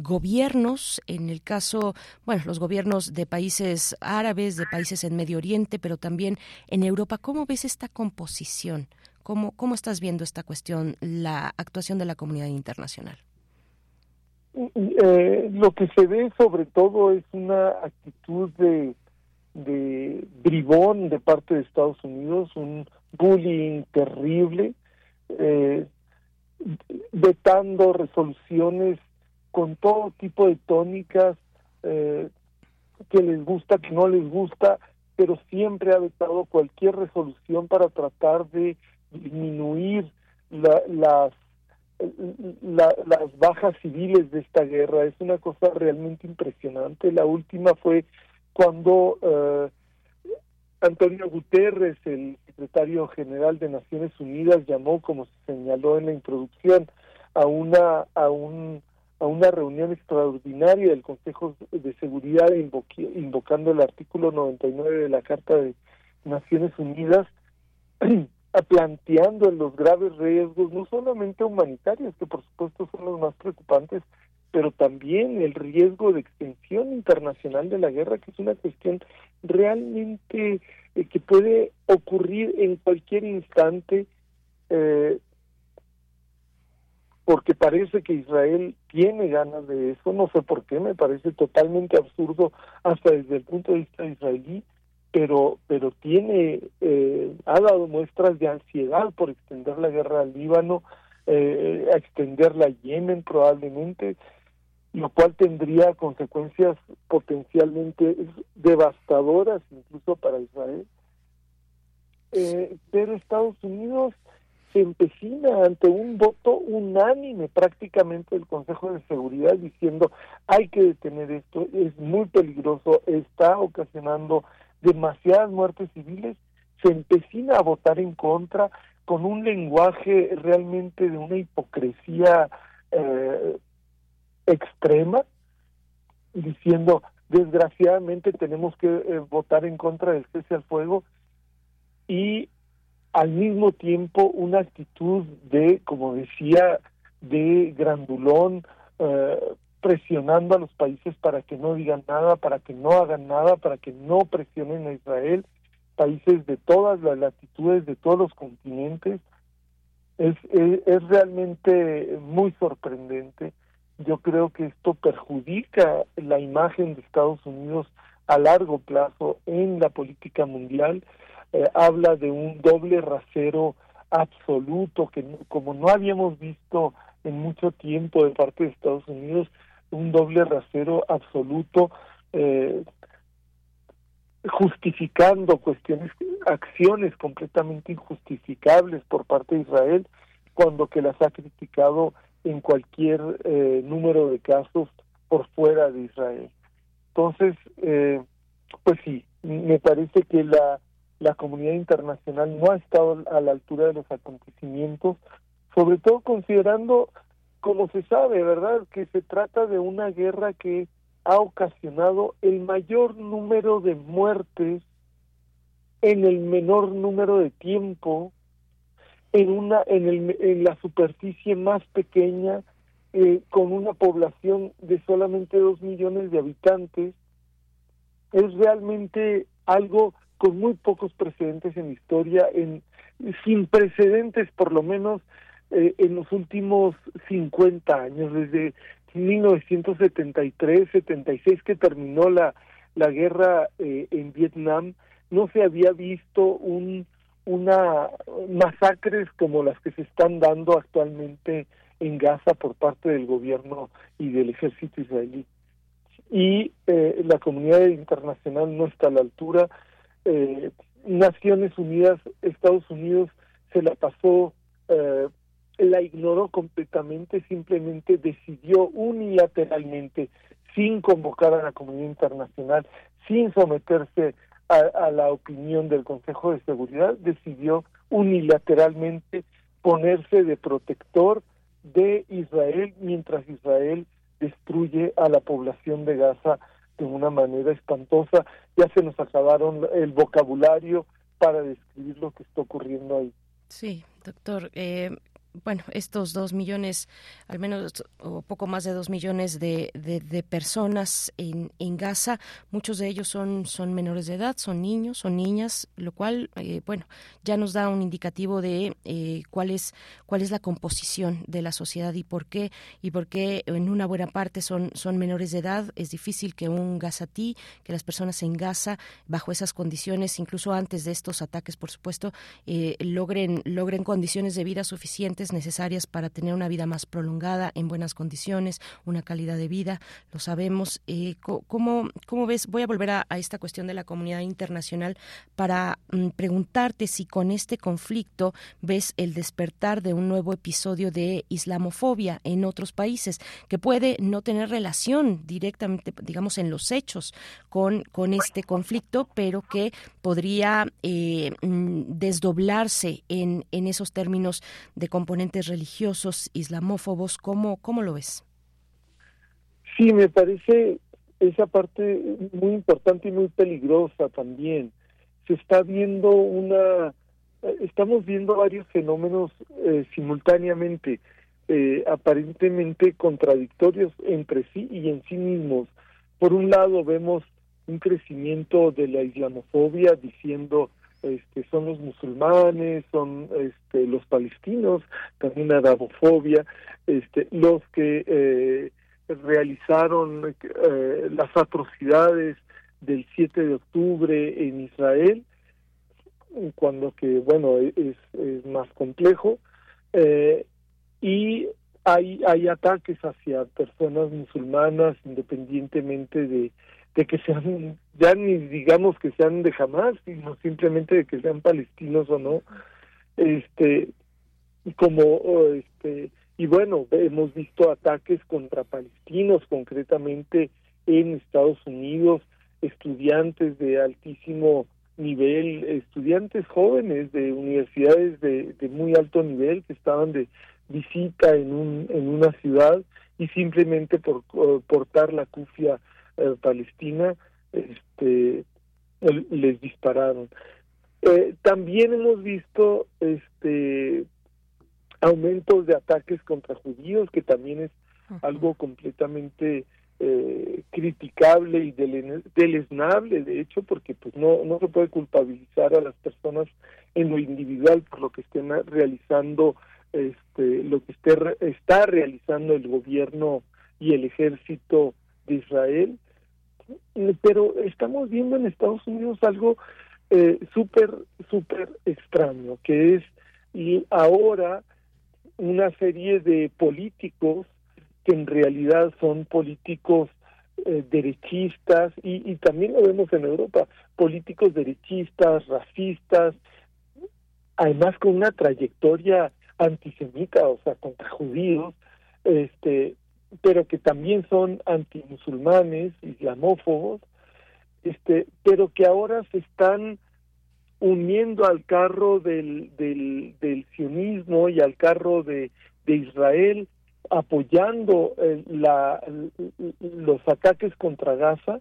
gobiernos, en el caso, bueno, los gobiernos de países árabes, de países en Medio Oriente, pero también en Europa. ¿Cómo ves esta composición? ¿Cómo, cómo estás viendo esta cuestión, la actuación de la comunidad internacional? Eh, lo que se ve sobre todo es una actitud de, bribón de parte de Estados Unidos, un bullying terrible, eh, vetando resoluciones con todo tipo de tónicas eh, que les gusta, que no les gusta, pero siempre ha vetado cualquier resolución para tratar de disminuir la, las la, las bajas civiles de esta guerra. Es una cosa realmente impresionante. La última fue cuando eh, Antonio Guterres, el secretario general de Naciones Unidas, llamó, como se señaló en la introducción, a una a un a una reunión extraordinaria del Consejo de Seguridad invocando el artículo 99 de la Carta de Naciones Unidas planteando los graves riesgos, no solamente humanitarios, que por supuesto son los más preocupantes, pero también el riesgo de extensión internacional de la guerra, que es una cuestión realmente eh, que puede ocurrir en cualquier instante. Eh, porque parece que Israel tiene ganas de eso, no sé por qué, me parece totalmente absurdo hasta desde el punto de vista israelí, pero pero tiene eh, ha dado muestras de ansiedad por extender la guerra al Líbano, eh, a extenderla a Yemen probablemente, lo cual tendría consecuencias potencialmente devastadoras incluso para Israel. Eh, pero Estados Unidos se empecina ante un voto unánime prácticamente del Consejo de Seguridad diciendo hay que detener esto, es muy peligroso, está ocasionando demasiadas muertes civiles, se empecina a votar en contra con un lenguaje realmente de una hipocresía eh, extrema, diciendo desgraciadamente tenemos que eh, votar en contra del cese al fuego y al mismo tiempo una actitud de, como decía, de grandulón, eh, presionando a los países para que no digan nada, para que no hagan nada, para que no presionen a Israel, países de todas las latitudes, de todos los continentes. Es, es, realmente muy sorprendente. Yo creo que esto perjudica la imagen de Estados Unidos a largo plazo en la política mundial eh, habla de un doble rasero absoluto que como no habíamos visto en mucho tiempo de parte de Estados Unidos un doble rasero absoluto eh, justificando cuestiones acciones completamente injustificables por parte de Israel cuando que las ha criticado en cualquier eh, número de casos por fuera de Israel. Entonces eh, pues sí me parece que la la comunidad internacional no ha estado a la altura de los acontecimientos, sobre todo considerando, como se sabe, ¿verdad?, que se trata de una guerra que ha ocasionado el mayor número de muertes en el menor número de tiempo en una en, el, en la superficie más pequeña eh, con una población de solamente dos millones de habitantes es realmente algo con muy pocos precedentes en historia, en, sin precedentes por lo menos eh, en los últimos 50 años, desde 1973, 76 que terminó la, la guerra eh, en Vietnam, no se había visto un una masacres como las que se están dando actualmente en Gaza por parte del gobierno y del ejército israelí. Y eh, la comunidad internacional no está a la altura, eh, Naciones Unidas, Estados Unidos se la pasó, eh, la ignoró completamente, simplemente decidió unilateralmente, sin convocar a la comunidad internacional, sin someterse a, la opinión del Consejo de Seguridad, decidió unilateralmente ponerse de protector de Israel mientras Israel destruye a la población de Gaza de una manera espantosa. Ya se nos acabaron el vocabulario para describir lo que está ocurriendo ahí. Sí, doctor. Eh, bueno, estos dos millones, al menos o poco más de dos millones de, de, personas en, en, Gaza, muchos de ellos son, son menores de edad, son niños, son niñas, lo cual, eh, bueno, ya nos da un indicativo de eh, cuál es cuál es la composición de la sociedad y por qué y por qué en una buena parte son son menores de edad. Es difícil que un gazatí, que las personas en Gaza, bajo esas condiciones, incluso antes de estos ataques, por supuesto, eh, logren logren condiciones de vida suficientes necesarias para tener una vida más prolongada, en buenas condiciones, una calidad de vida, lo sabemos. Eh, ¿cómo, ¿Cómo ves? Voy a volver a, esta cuestión de la comunidad internacional para mm, preguntarte si con este conflicto ves el despertar de un nuevo episodio de islamofobia en otros países, que puede no tener relación directamente, digamos, en los hechos con, con este conflicto, pero que podría eh, mm, desdoblarse en, en esos términos de comportamiento religiosos islamófobos. ¿Cómo, cómo lo ves? Sí, me parece esa parte muy importante y muy peligrosa también. Se está viendo una, eh, estamos viendo varios fenómenos eh, simultáneamente, eh, aparentemente contradictorios entre sí y en sí mismos. Por un lado vemos un crecimiento de la islamofobia diciendo este, son los musulmanes, son este, los palestinos, también arabofobia, este, los que eh, realizaron eh, las atrocidades del 7 de octubre en Israel, cuando que, bueno, es, es más complejo, eh, y hay, hay ataques hacia personas musulmanas independientemente de, de que sean, ya ni digamos que sean de jamás, sino simplemente de que sean palestinos o no, este, como, este, y bueno, hemos visto ataques contra palestinos, concretamente en Estados Unidos, estudiantes de altísimo nivel, estudiantes jóvenes de universidades de, de muy alto nivel que estaban de visita en, un, en una ciudad y simplemente por portar la cufia eh, palestina este, les dispararon. Eh, también hemos visto este aumentos de ataques contra judíos, que también es algo completamente eh, criticable y deleznable, de hecho, porque pues no, no se puede culpabilizar a las personas en lo individual por lo que estén realizando, este, lo que esté, está realizando el gobierno y el ejército de Israel, pero estamos viendo en Estados Unidos algo eh, súper, súper extraño, que es y ahora una serie de políticos que en realidad son políticos eh, derechistas y, y también lo vemos en Europa, políticos derechistas, racistas, además con una trayectoria antisemita, o sea, contra judíos, este, pero que también son antimusulmanes, islamófobos, este, pero que ahora se están uniendo al carro del, del, del sionismo y al carro de, de Israel, apoyando eh, la, los ataques contra Gaza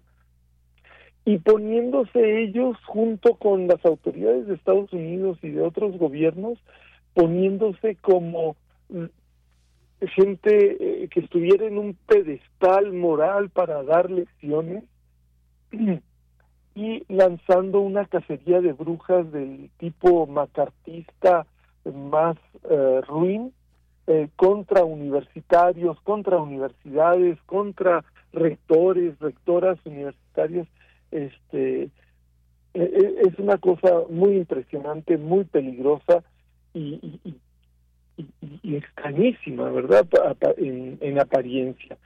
y poniéndose ellos junto con las autoridades de Estados Unidos y de otros gobiernos, poniéndose como gente eh, que estuviera en un pedestal moral para dar lecciones y lanzando una cacería de brujas del tipo macartista más eh, ruin eh, contra universitarios, contra universidades, contra rectores, rectoras universitarias, este es una cosa muy impresionante, muy peligrosa y, y, extrañísima, ¿verdad? En, en apariencia.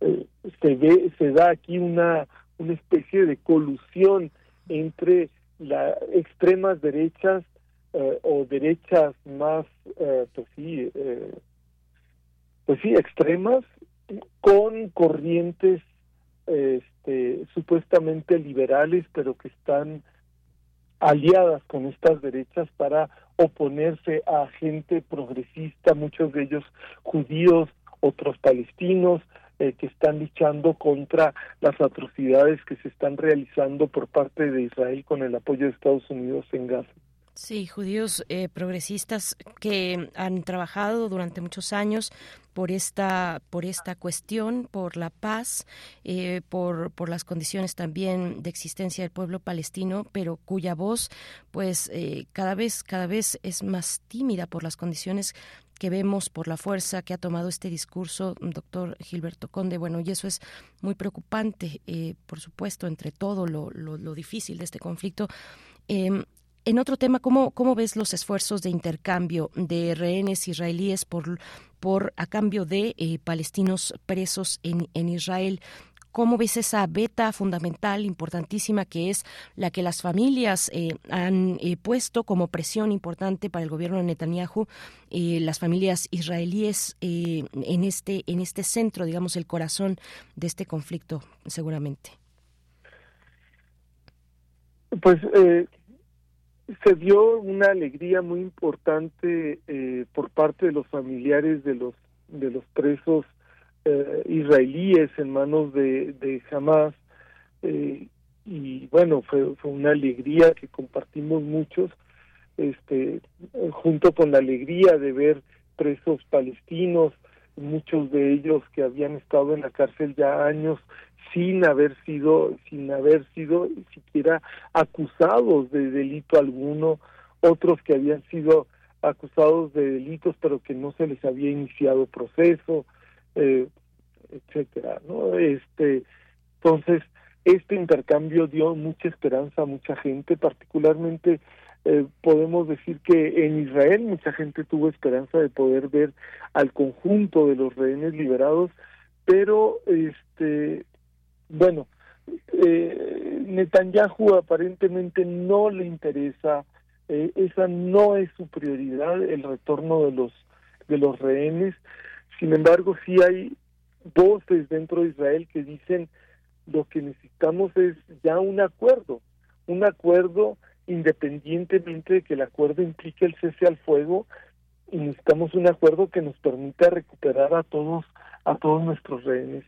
Eh, se ve, se da aquí una, una especie de colusión entre las extremas derechas eh, o derechas más, eh, pues sí, pues sí, extremas, con corrientes este, supuestamente liberales, pero que están aliadas con estas derechas para oponerse a gente progresista, muchos de ellos judíos, otros palestinos, eh, que están luchando contra las atrocidades que se están realizando por parte de Israel con el apoyo de Estados Unidos en Gaza. Sí, judíos eh, progresistas que han trabajado durante muchos años por esta por esta cuestión, por la paz, eh, por por las condiciones también de existencia del pueblo palestino, pero cuya voz, pues eh, cada vez cada vez es más tímida por las condiciones que vemos por la fuerza que ha tomado este discurso, doctor Gilberto Conde. Bueno, y eso es muy preocupante, por supuesto, entre todo lo, lo, lo difícil de este conflicto. Em, en otro tema, ¿cómo, ¿cómo ves los esfuerzos de intercambio de rehenes israelíes por, por a cambio de eh, palestinos presos en, en Israel? ¿Cómo ves esa beta fundamental, importantísima, que es la que las familias eh, han eh, puesto como presión importante para el gobierno de Netanyahu, las familias israelíes en, este, en este centro, digamos, el corazón de este conflicto, seguramente? Pues se dio una alegría muy importante eh, por parte de los familiares de los de los presos eh, israelíes en manos de, de Hamas eh, y bueno fue, fue una alegría que compartimos muchos este junto con la alegría de ver presos palestinos muchos de ellos que habían estado en la cárcel ya años sin haber sido sin haber sido siquiera acusados de delito alguno otros que habían sido acusados de delitos pero que no se les había iniciado proceso eh, etcétera no este entonces este intercambio dio mucha esperanza a mucha gente particularmente eh, podemos decir que en Israel mucha gente tuvo esperanza de poder ver al conjunto de los rehenes liberados, pero este bueno, eh, Netanyahu aparentemente no le interesa, eh, esa no es su prioridad, el retorno de los de los rehenes. Sin embargo, sí hay voces dentro de Israel que dicen lo que necesitamos es ya un acuerdo, un acuerdo independientemente de que el acuerdo implique el cese al fuego, y necesitamos un acuerdo que nos permita recuperar a todos a todos nuestros rehenes.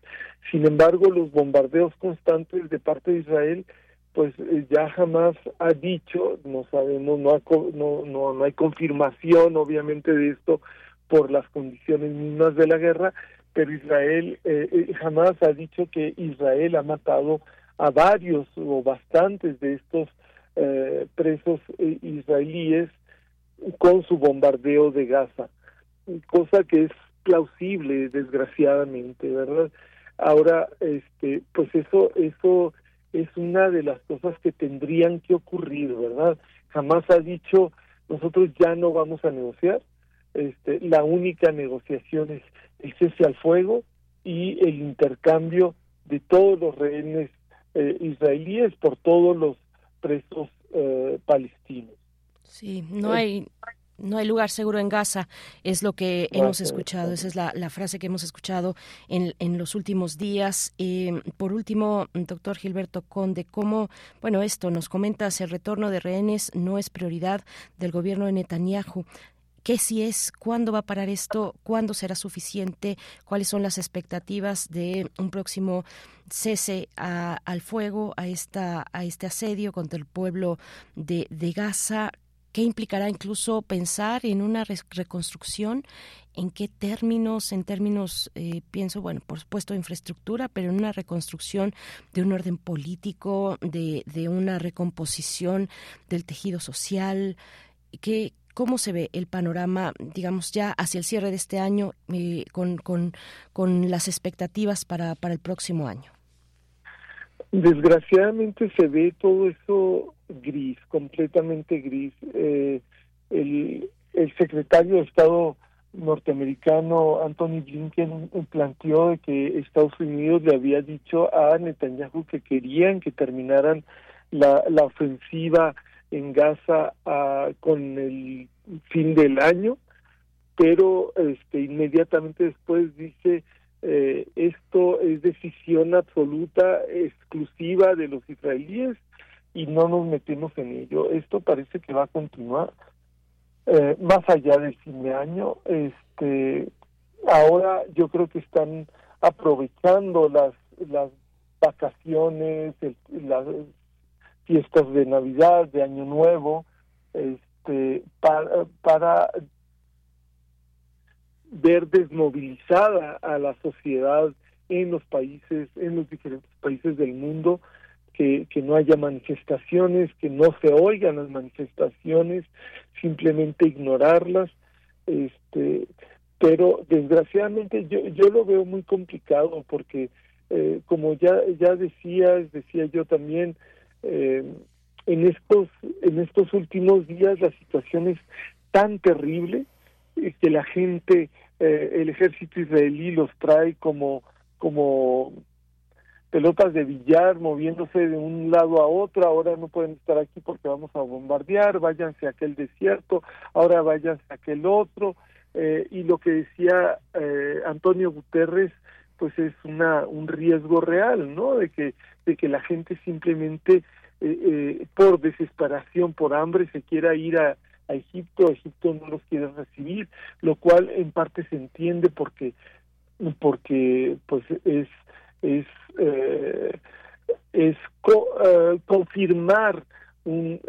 Sin embargo, los bombardeos constantes de parte de Israel, pues eh, ya jamás ha dicho, no sabemos, no, no, no, no hay confirmación obviamente de esto por las condiciones mismas de la guerra, pero Israel eh, eh, jamás ha dicho que Israel ha matado a varios o bastantes de estos eh, presos eh, israelíes con su bombardeo de Gaza, cosa que es plausible desgraciadamente, ¿verdad? Ahora, este, pues eso, eso es una de las cosas que tendrían que ocurrir, ¿verdad? Jamás ha dicho nosotros ya no vamos a negociar, este, la única negociación es el cese al fuego y el intercambio de todos los rehenes eh, israelíes por todos los presos eh, palestinos. Sí, no hay no hay lugar seguro en Gaza, es lo que hemos escuchado, esa es la, la frase que hemos escuchado en, en los últimos días. Eh, por último, doctor Gilberto Conde, ¿cómo, bueno, esto nos comentas, el retorno de rehenes no es prioridad del gobierno de Netanyahu? qué si es, cuándo va a parar esto, cuándo será suficiente, cuáles son las expectativas de un próximo cese al fuego, a, esta, a este asedio contra el pueblo de, de Gaza. ¿Qué implicará incluso pensar en una reconstrucción? ¿En qué términos? En términos, eh, pienso, bueno, por supuesto, infraestructura, pero en una reconstrucción de un orden político, de, de una recomposición del tejido social. ¿Qué, ¿Cómo se ve el panorama, digamos, ya hacia el cierre de este año eh, con, con, con, las expectativas para, para el próximo año? Desgraciadamente se ve todo eso gris, completamente gris. Eh, el, el secretario de Estado norteamericano Anthony Blinken planteó que Estados Unidos le había dicho a Netanyahu que querían que terminaran la, la ofensiva en Gaza uh, con el fin del año, pero este inmediatamente después dice eh, esto es decisión absoluta, exclusiva de los israelíes y no nos metemos en ello. Esto parece que va a continuar eh, más allá del fin de año. Este, ahora yo creo que están aprovechando las las vacaciones, las fiestas de Navidad, de Año Nuevo, este, para ver desmovilizada a la sociedad en los países, en los diferentes países del mundo, que, que no haya manifestaciones, que no se oigan las manifestaciones, simplemente ignorarlas, este, pero desgraciadamente yo, yo lo veo muy complicado porque eh, como ya ya decías, decía yo también, eh, en estos en estos últimos días la situación es tan terrible eh, que la gente el ejército israelí los trae como como pelotas de billar moviéndose de un lado a otro, ahora no pueden estar aquí porque vamos a bombardear, váyanse a aquel desierto, ahora váyanse a aquel otro, eh, y lo que decía eh, Antonio Guterres, pues es una un riesgo real, ¿no? De que de que la gente simplemente eh, eh, por desesperación, por hambre, se quiera ir a, a Egipto, Egipto no los quiere recibir, lo cual en parte se entiende porque porque pues es es eh, es eh, confirmar un,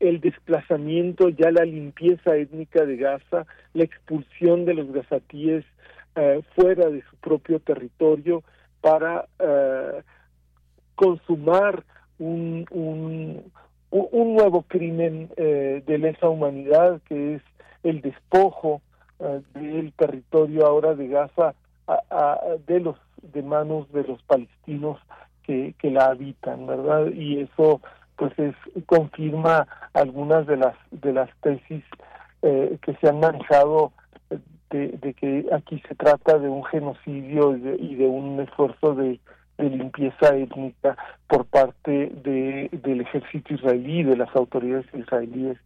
el desplazamiento, ya la limpieza étnica de Gaza, la expulsión de los gazatíes eh, fuera de su propio territorio para consumar un, un, nuevo crimen de lesa humanidad que es el despojo del territorio ahora de Gaza a, de los de manos de los palestinos que, que la habitan, ¿verdad? Y eso pues es confirma algunas de las de las tesis eh, que se han manejado de, que aquí se trata de un genocidio y de, un esfuerzo de, limpieza étnica por parte de, del ejército israelí, de las autoridades israelíes.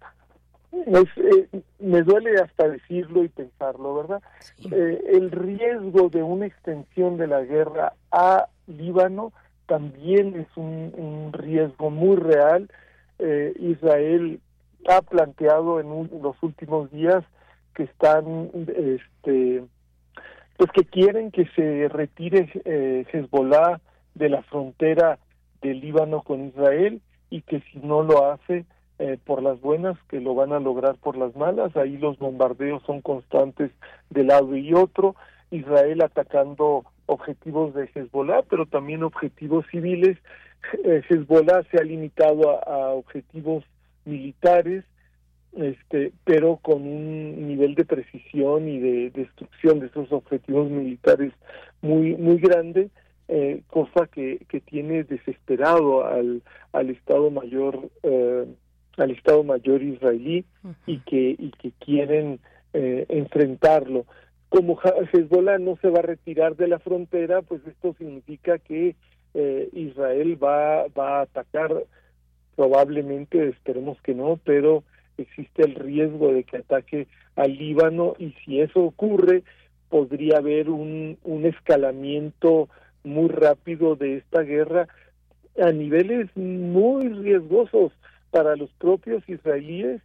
Eh, me duele hasta decirlo y pensarlo, ¿verdad? Eh, el riesgo de una extensión de la guerra a Líbano también es un, riesgo muy real. Eh, Israel ha planteado en los últimos días que están, este, pues que quieren que se retire eh, Hezbollah de la frontera del Líbano con Israel y que si no lo hace eh, por las buenas, que lo van a lograr por las malas. Ahí los bombardeos son constantes de lado y otro. Israel atacando objetivos de Hezbollah, pero también objetivos civiles. Eh, Hezbollah se ha limitado a objetivos militares este, pero con un nivel de precisión y de destrucción de esos objetivos militares muy muy grande, eh, cosa que, que tiene desesperado al, al Estado Mayor eh, al Estado Mayor israelí y que y que quieren eh, enfrentarlo. Como Hezbollah no se va a retirar de la frontera, pues esto significa que Israel va va a atacar. Probablemente, esperemos que no, pero existe el riesgo de que ataque al Líbano y si eso ocurre podría haber un, un escalamiento muy rápido de esta guerra a niveles muy riesgosos para los propios israelíes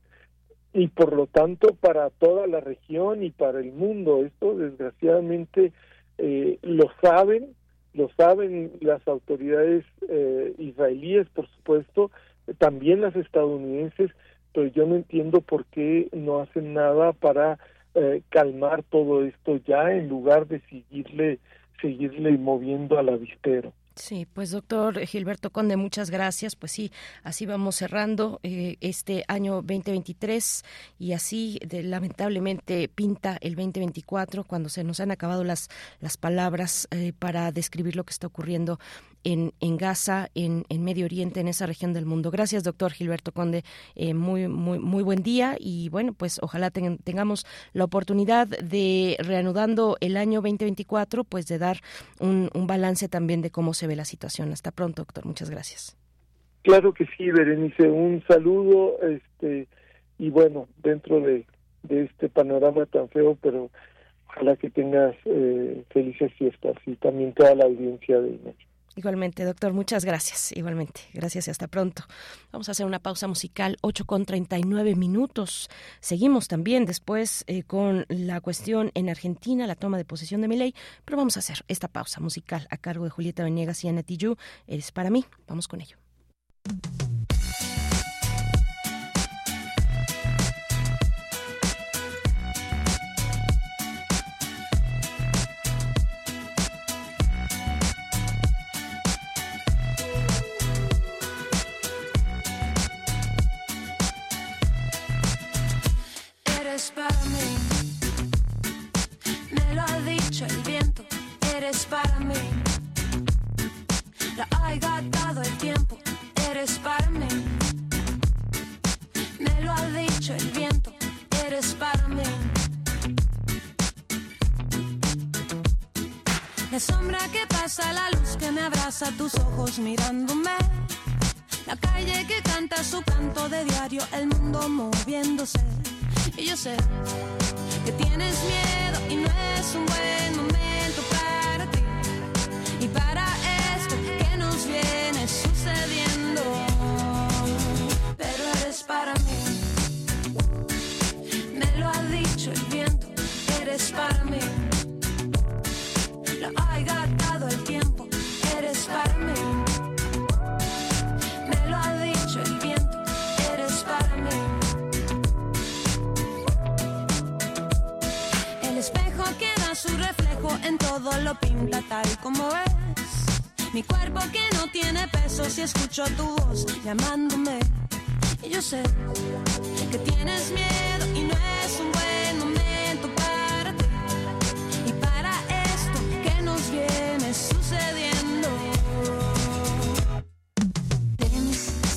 y por lo tanto para toda la región y para el mundo. Esto desgraciadamente eh, lo saben, lo saben las autoridades eh, israelíes, por supuesto, también las estadounidenses, pero yo no entiendo por qué no hacen nada para eh, calmar todo esto ya en lugar de seguirle seguirle moviendo al avispero. Sí, pues doctor Gilberto Conde, muchas gracias. Pues sí, así vamos cerrando eh, este año 2023 y así de, lamentablemente pinta el 2024 cuando se nos han acabado las, las palabras eh, para describir lo que está ocurriendo en, en Gaza, en, en, Medio Oriente, en esa región del mundo. Gracias, doctor Gilberto Conde. Eh, muy, muy, muy buen día y bueno, pues ojalá tengamos la oportunidad de, reanudando el año 2024, pues de dar un, un balance también de cómo se ve la situación. Hasta pronto, doctor. Muchas gracias. Claro que sí, Berenice. Un saludo este y bueno, dentro de, de este panorama tan feo, pero ojalá que tengas eh, felices fiestas y también toda la audiencia de México. Igualmente, doctor, muchas gracias. Igualmente, gracias y hasta pronto. Vamos a hacer una pausa musical, 8 con 39 minutos. Seguimos también después eh, con la cuestión en Argentina, la toma de posesión de ley, pero vamos a hacer esta pausa musical a cargo de Julieta Venegas y Ana Tijoux. Es para mí. Vamos con ello. Eres para mí. La ha dado el tiempo, eres para mí. Me lo ha dicho el viento, eres para mí. La sombra que pasa, la luz que me abraza, tus ojos mirándome. La calle que canta su canto de diario, el mundo moviéndose y yo sé que tienes miedo y no es un buen momento para mí, me lo ha dicho el viento, eres para mí. Lo ha gastado el tiempo, eres para mí. su reflejo en todo lo pinta tal como es. Mi cuerpo que no tiene peso si escucho tu voz llamándome. Y yo sé que tienes miedo y no es un buen momento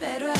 Pero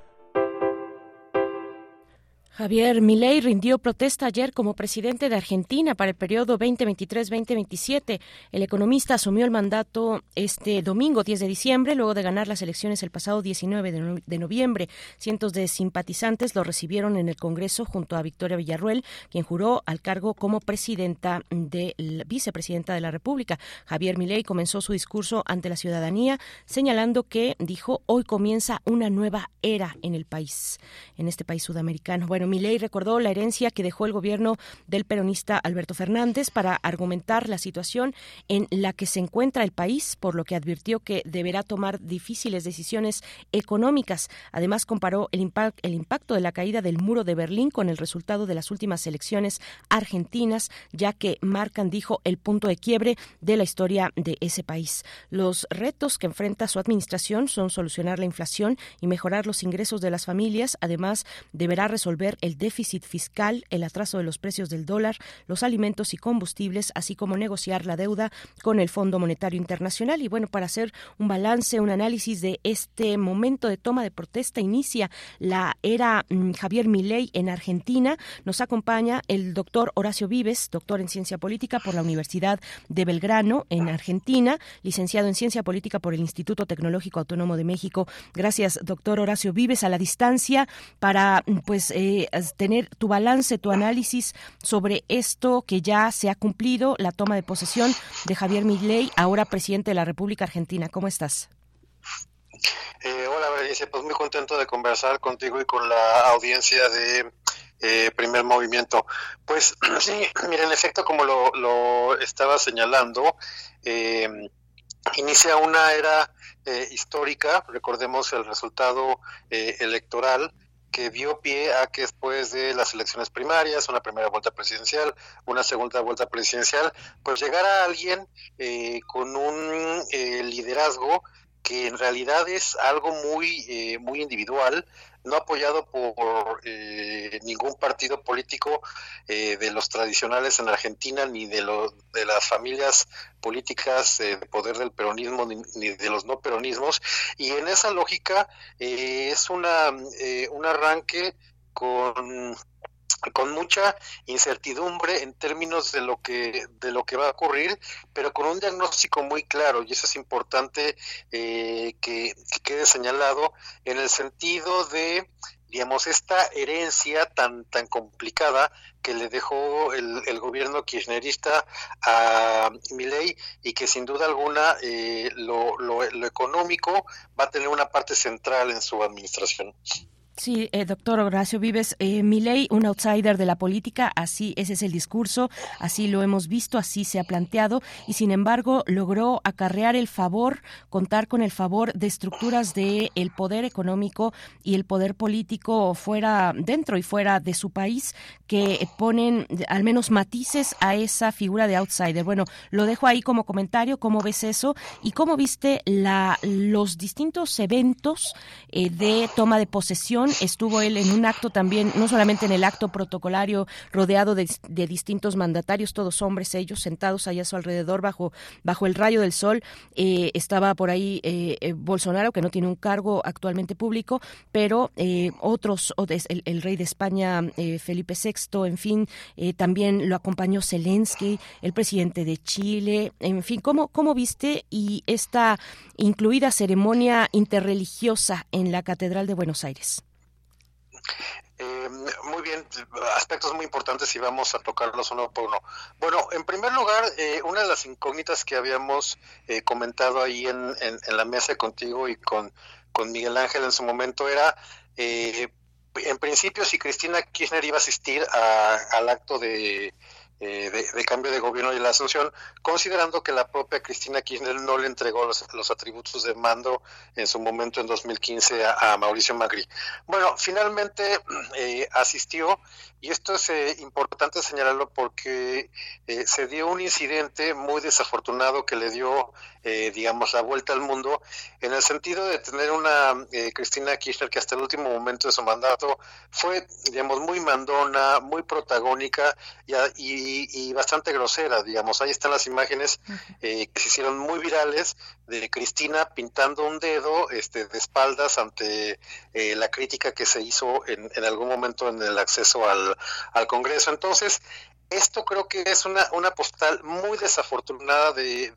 Javier Milei rindió protesta ayer como presidente de Argentina para el periodo 2023-2027. El economista asumió el mandato este domingo 10 de diciembre, luego de ganar las elecciones el pasado 19 de, no- de noviembre. Cientos de simpatizantes lo recibieron en el Congreso junto a Victoria Villarruel, quien juró al cargo como presidenta de vicepresidenta de la República. Javier Milei comenzó su discurso ante la ciudadanía, señalando que dijo hoy comienza una nueva era en el país, en este país sudamericano. Bueno, Milei recordó la herencia que dejó el gobierno del peronista Alberto Fernández para argumentar la situación en la que se encuentra el país, por lo que advirtió que deberá tomar difíciles decisiones económicas. Además, comparó el, impact- el impacto de la caída del muro de Berlín con el resultado de las últimas elecciones argentinas, ya que marcan, dijo, el punto de quiebre de la historia de ese país. Los retos que enfrenta su administración son solucionar la inflación y mejorar los ingresos de las familias. Además, deberá resolver el déficit fiscal, el atraso de los precios del dólar, los alimentos y combustibles, así como negociar la deuda con el Fondo Monetario Internacional. Y bueno, para hacer un balance, un análisis de este momento de toma de protesta, inicia la era mm, Javier Milei en Argentina. Nos acompaña el doctor Horacio Vives, doctor en ciencia política por la Universidad de Belgrano, en Argentina, licenciado en ciencia política por el Instituto Tecnológico Autónomo de México. Gracias, doctor Horacio Vives, a la distancia para mm, pues eh, tener tu balance, tu análisis sobre esto que ya se ha cumplido, la toma de posesión de Javier Milei, ahora presidente de la República Argentina. ¿Cómo estás? Eh, hola, Berenice, pues muy contento de conversar contigo y con la audiencia de eh, Primer Movimiento. Pues sí, mira, en efecto, como lo, lo estaba señalando, eh, inicia una era eh, histórica, recordemos el resultado eh, electoral que dio pie a que después de las elecciones primarias, una primera vuelta presidencial, una segunda vuelta presidencial, pues llegara alguien eh, con un eh, liderazgo que en realidad es algo muy eh, muy individual, no apoyado por eh, ningún partido político eh, de los tradicionales en Argentina, ni de, lo, de las familias políticas eh, de poder del peronismo, ni, ni, de los no peronismos. Y en esa lógica eh, es una, eh, un arranque con con mucha incertidumbre en términos de lo que de lo que va a ocurrir pero con un diagnóstico muy claro y eso es importante eh, que, que, quede señalado en el sentido de digamos, esta herencia tan, tan complicada que le dejó el, el gobierno kirchnerista a Milei y que sin duda alguna eh, lo, lo, lo económico va a tener una parte central en su administración. Sí, eh, doctor Horacio Vives, eh, Milei, un outsider de la política, así ese es el discurso, así lo hemos visto, así se ha planteado y sin embargo logró acarrear el favor, contar con el favor de estructuras de el poder económico y el poder político fuera dentro y fuera de su país que ponen al menos matices a esa figura de outsider. Bueno, lo dejo ahí como comentario, cómo ves eso y cómo viste la los distintos eventos eh, de toma de posesión Estuvo él en un acto también, no solamente en el acto protocolario, rodeado de, distintos mandatarios, todos hombres, ellos sentados allá a su alrededor bajo, bajo el rayo del sol. Eh, estaba por ahí eh, eh, Bolsonaro, que no tiene un cargo actualmente público, pero otros, el, el, rey de España, Felipe VI, en fin, también lo acompañó Zelensky, el presidente de Chile, en fin, ¿cómo, cómo viste y esta incluida ceremonia interreligiosa en la Catedral de Buenos Aires? Eh, muy bien, aspectos muy importantes y vamos a tocarlos uno por uno. Bueno, en primer lugar, eh, una de las incógnitas que habíamos eh, comentado ahí en, en, la mesa contigo y con, con Miguel Ángel en su momento era, en principio, si Cristina Kirchner iba a asistir al acto de eh, de, cambio de gobierno y la Asunción, considerando que la propia Cristina Kirchner no le entregó los, atributos de mando en su momento en 2015 a, Mauricio Macri. Bueno, finalmente eh, asistió y esto es eh, importante señalarlo porque eh, se dio un incidente muy desafortunado que le dio, eh, digamos, la vuelta al mundo, en el sentido de tener una Cristina Kirchner que hasta el último momento de su mandato fue, digamos, muy mandona, muy protagónica y, y, bastante grosera, digamos. Ahí están las imágenes que se hicieron muy virales de Cristina pintando un dedo este, de espaldas ante la crítica que se hizo en, en algún momento en el acceso al al, Congreso. Entonces, esto creo que es una, postal muy desafortunada de,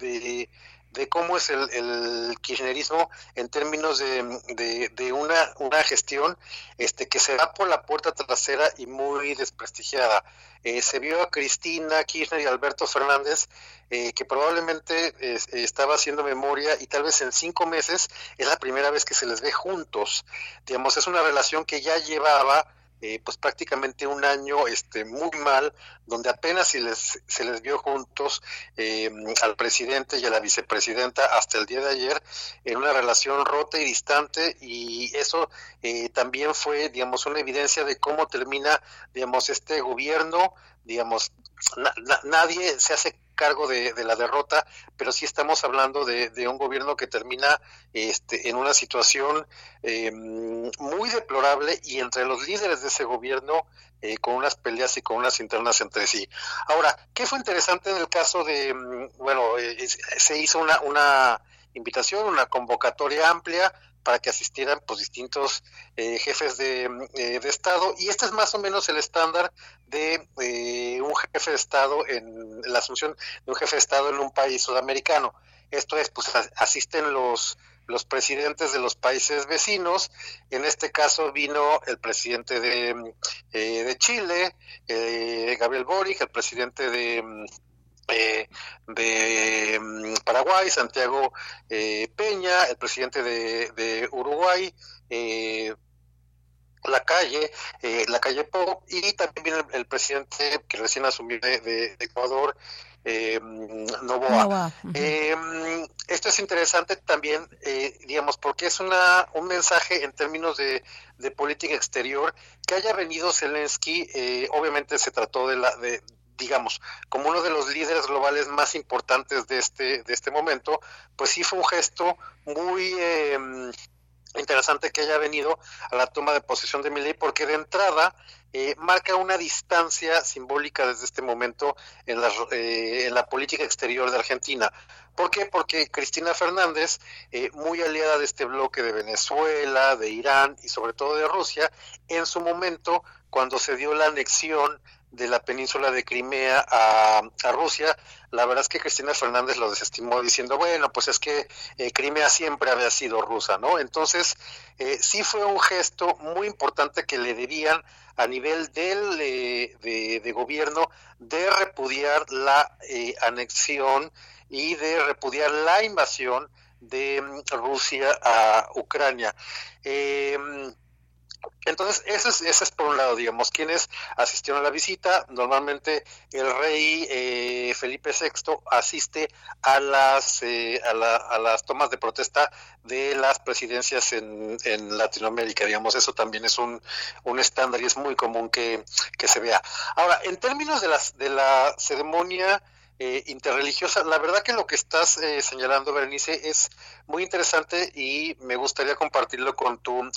de, cómo es el, kirchnerismo en términos de, una gestión este, que se va por la puerta trasera y muy desprestigiada. Eh, se vio a Cristina Kirchner y Alberto Fernández, eh, que probablemente estaba haciendo memoria y tal vez en cinco meses es la primera vez que se les ve juntos. Digamos, es una relación que ya llevaba eh, pues prácticamente un año este muy mal donde apenas se les se les vio juntos eh, al presidente y a la vicepresidenta hasta el día de ayer en una relación rota y distante y eso eh, también fue digamos una evidencia de cómo termina digamos este gobierno digamos nadie se hace cargo de, la derrota, pero sí estamos hablando de, un gobierno que termina este, en una situación eh, muy deplorable y entre los líderes de ese gobierno eh, con unas peleas y con unas internas entre sí. Ahora, ¿qué fue interesante en el caso de, mm, bueno, eh, se hizo una, una invitación, una convocatoria amplia para que asistieran pues distintos eh, jefes de, eh, de, Estado y este es más o menos el estándar de eh, un jefe de Estado en la asunción de un jefe de Estado en un país sudamericano. Esto es, pues asisten los los presidentes de los países vecinos. En este caso vino el presidente de, de Chile, Gabriel Boric, el presidente de, eh, de mm, Paraguay, Santiago eh, Peña, el presidente de, Uruguay, eh, la calle, eh, la calle Pop, y también viene el, presidente que recién asumió de, Ecuador, eh, Novoa. Mm, esto es interesante también, digamos, porque es una, un mensaje en términos de, de política exterior que haya venido Zelensky, obviamente se trató de la, de, digamos, como uno de los líderes globales más importantes de este, de este momento, pues sí fue un gesto muy eh, interesante que haya venido a la toma de posesión de Milei, porque de entrada eh, marca una distancia simbólica desde este momento en eh, la política exterior de Argentina. ¿Por qué? Porque Cristina Fernández, muy aliada de este bloque de Venezuela, de Irán y sobre todo de Rusia, en su momento, cuando se dio la anexión de la península de Crimea a, Rusia, la verdad es que Cristina Fernández lo desestimó diciendo, bueno, pues es que eh, Crimea siempre había sido rusa, ¿no? Entonces, eh, sí fue un gesto muy importante que le debían a nivel del, eh, de, gobierno de repudiar la anexión y de repudiar la invasión de mm, Rusia a Ucrania. Entonces, ese es, ese es por un lado, digamos, quienes asistieron a la visita. Normalmente el rey eh, Felipe VI asiste a las, eh, a, las tomas de protesta de las presidencias en, en, Latinoamérica, digamos, eso también es un, un estándar y es muy común que, que se vea. Ahora, en términos de, las, de la ceremonia eh, interreligiosa. La verdad que lo que estás eh, señalando, Berenice, es muy interesante y me gustaría compartirlo con tu,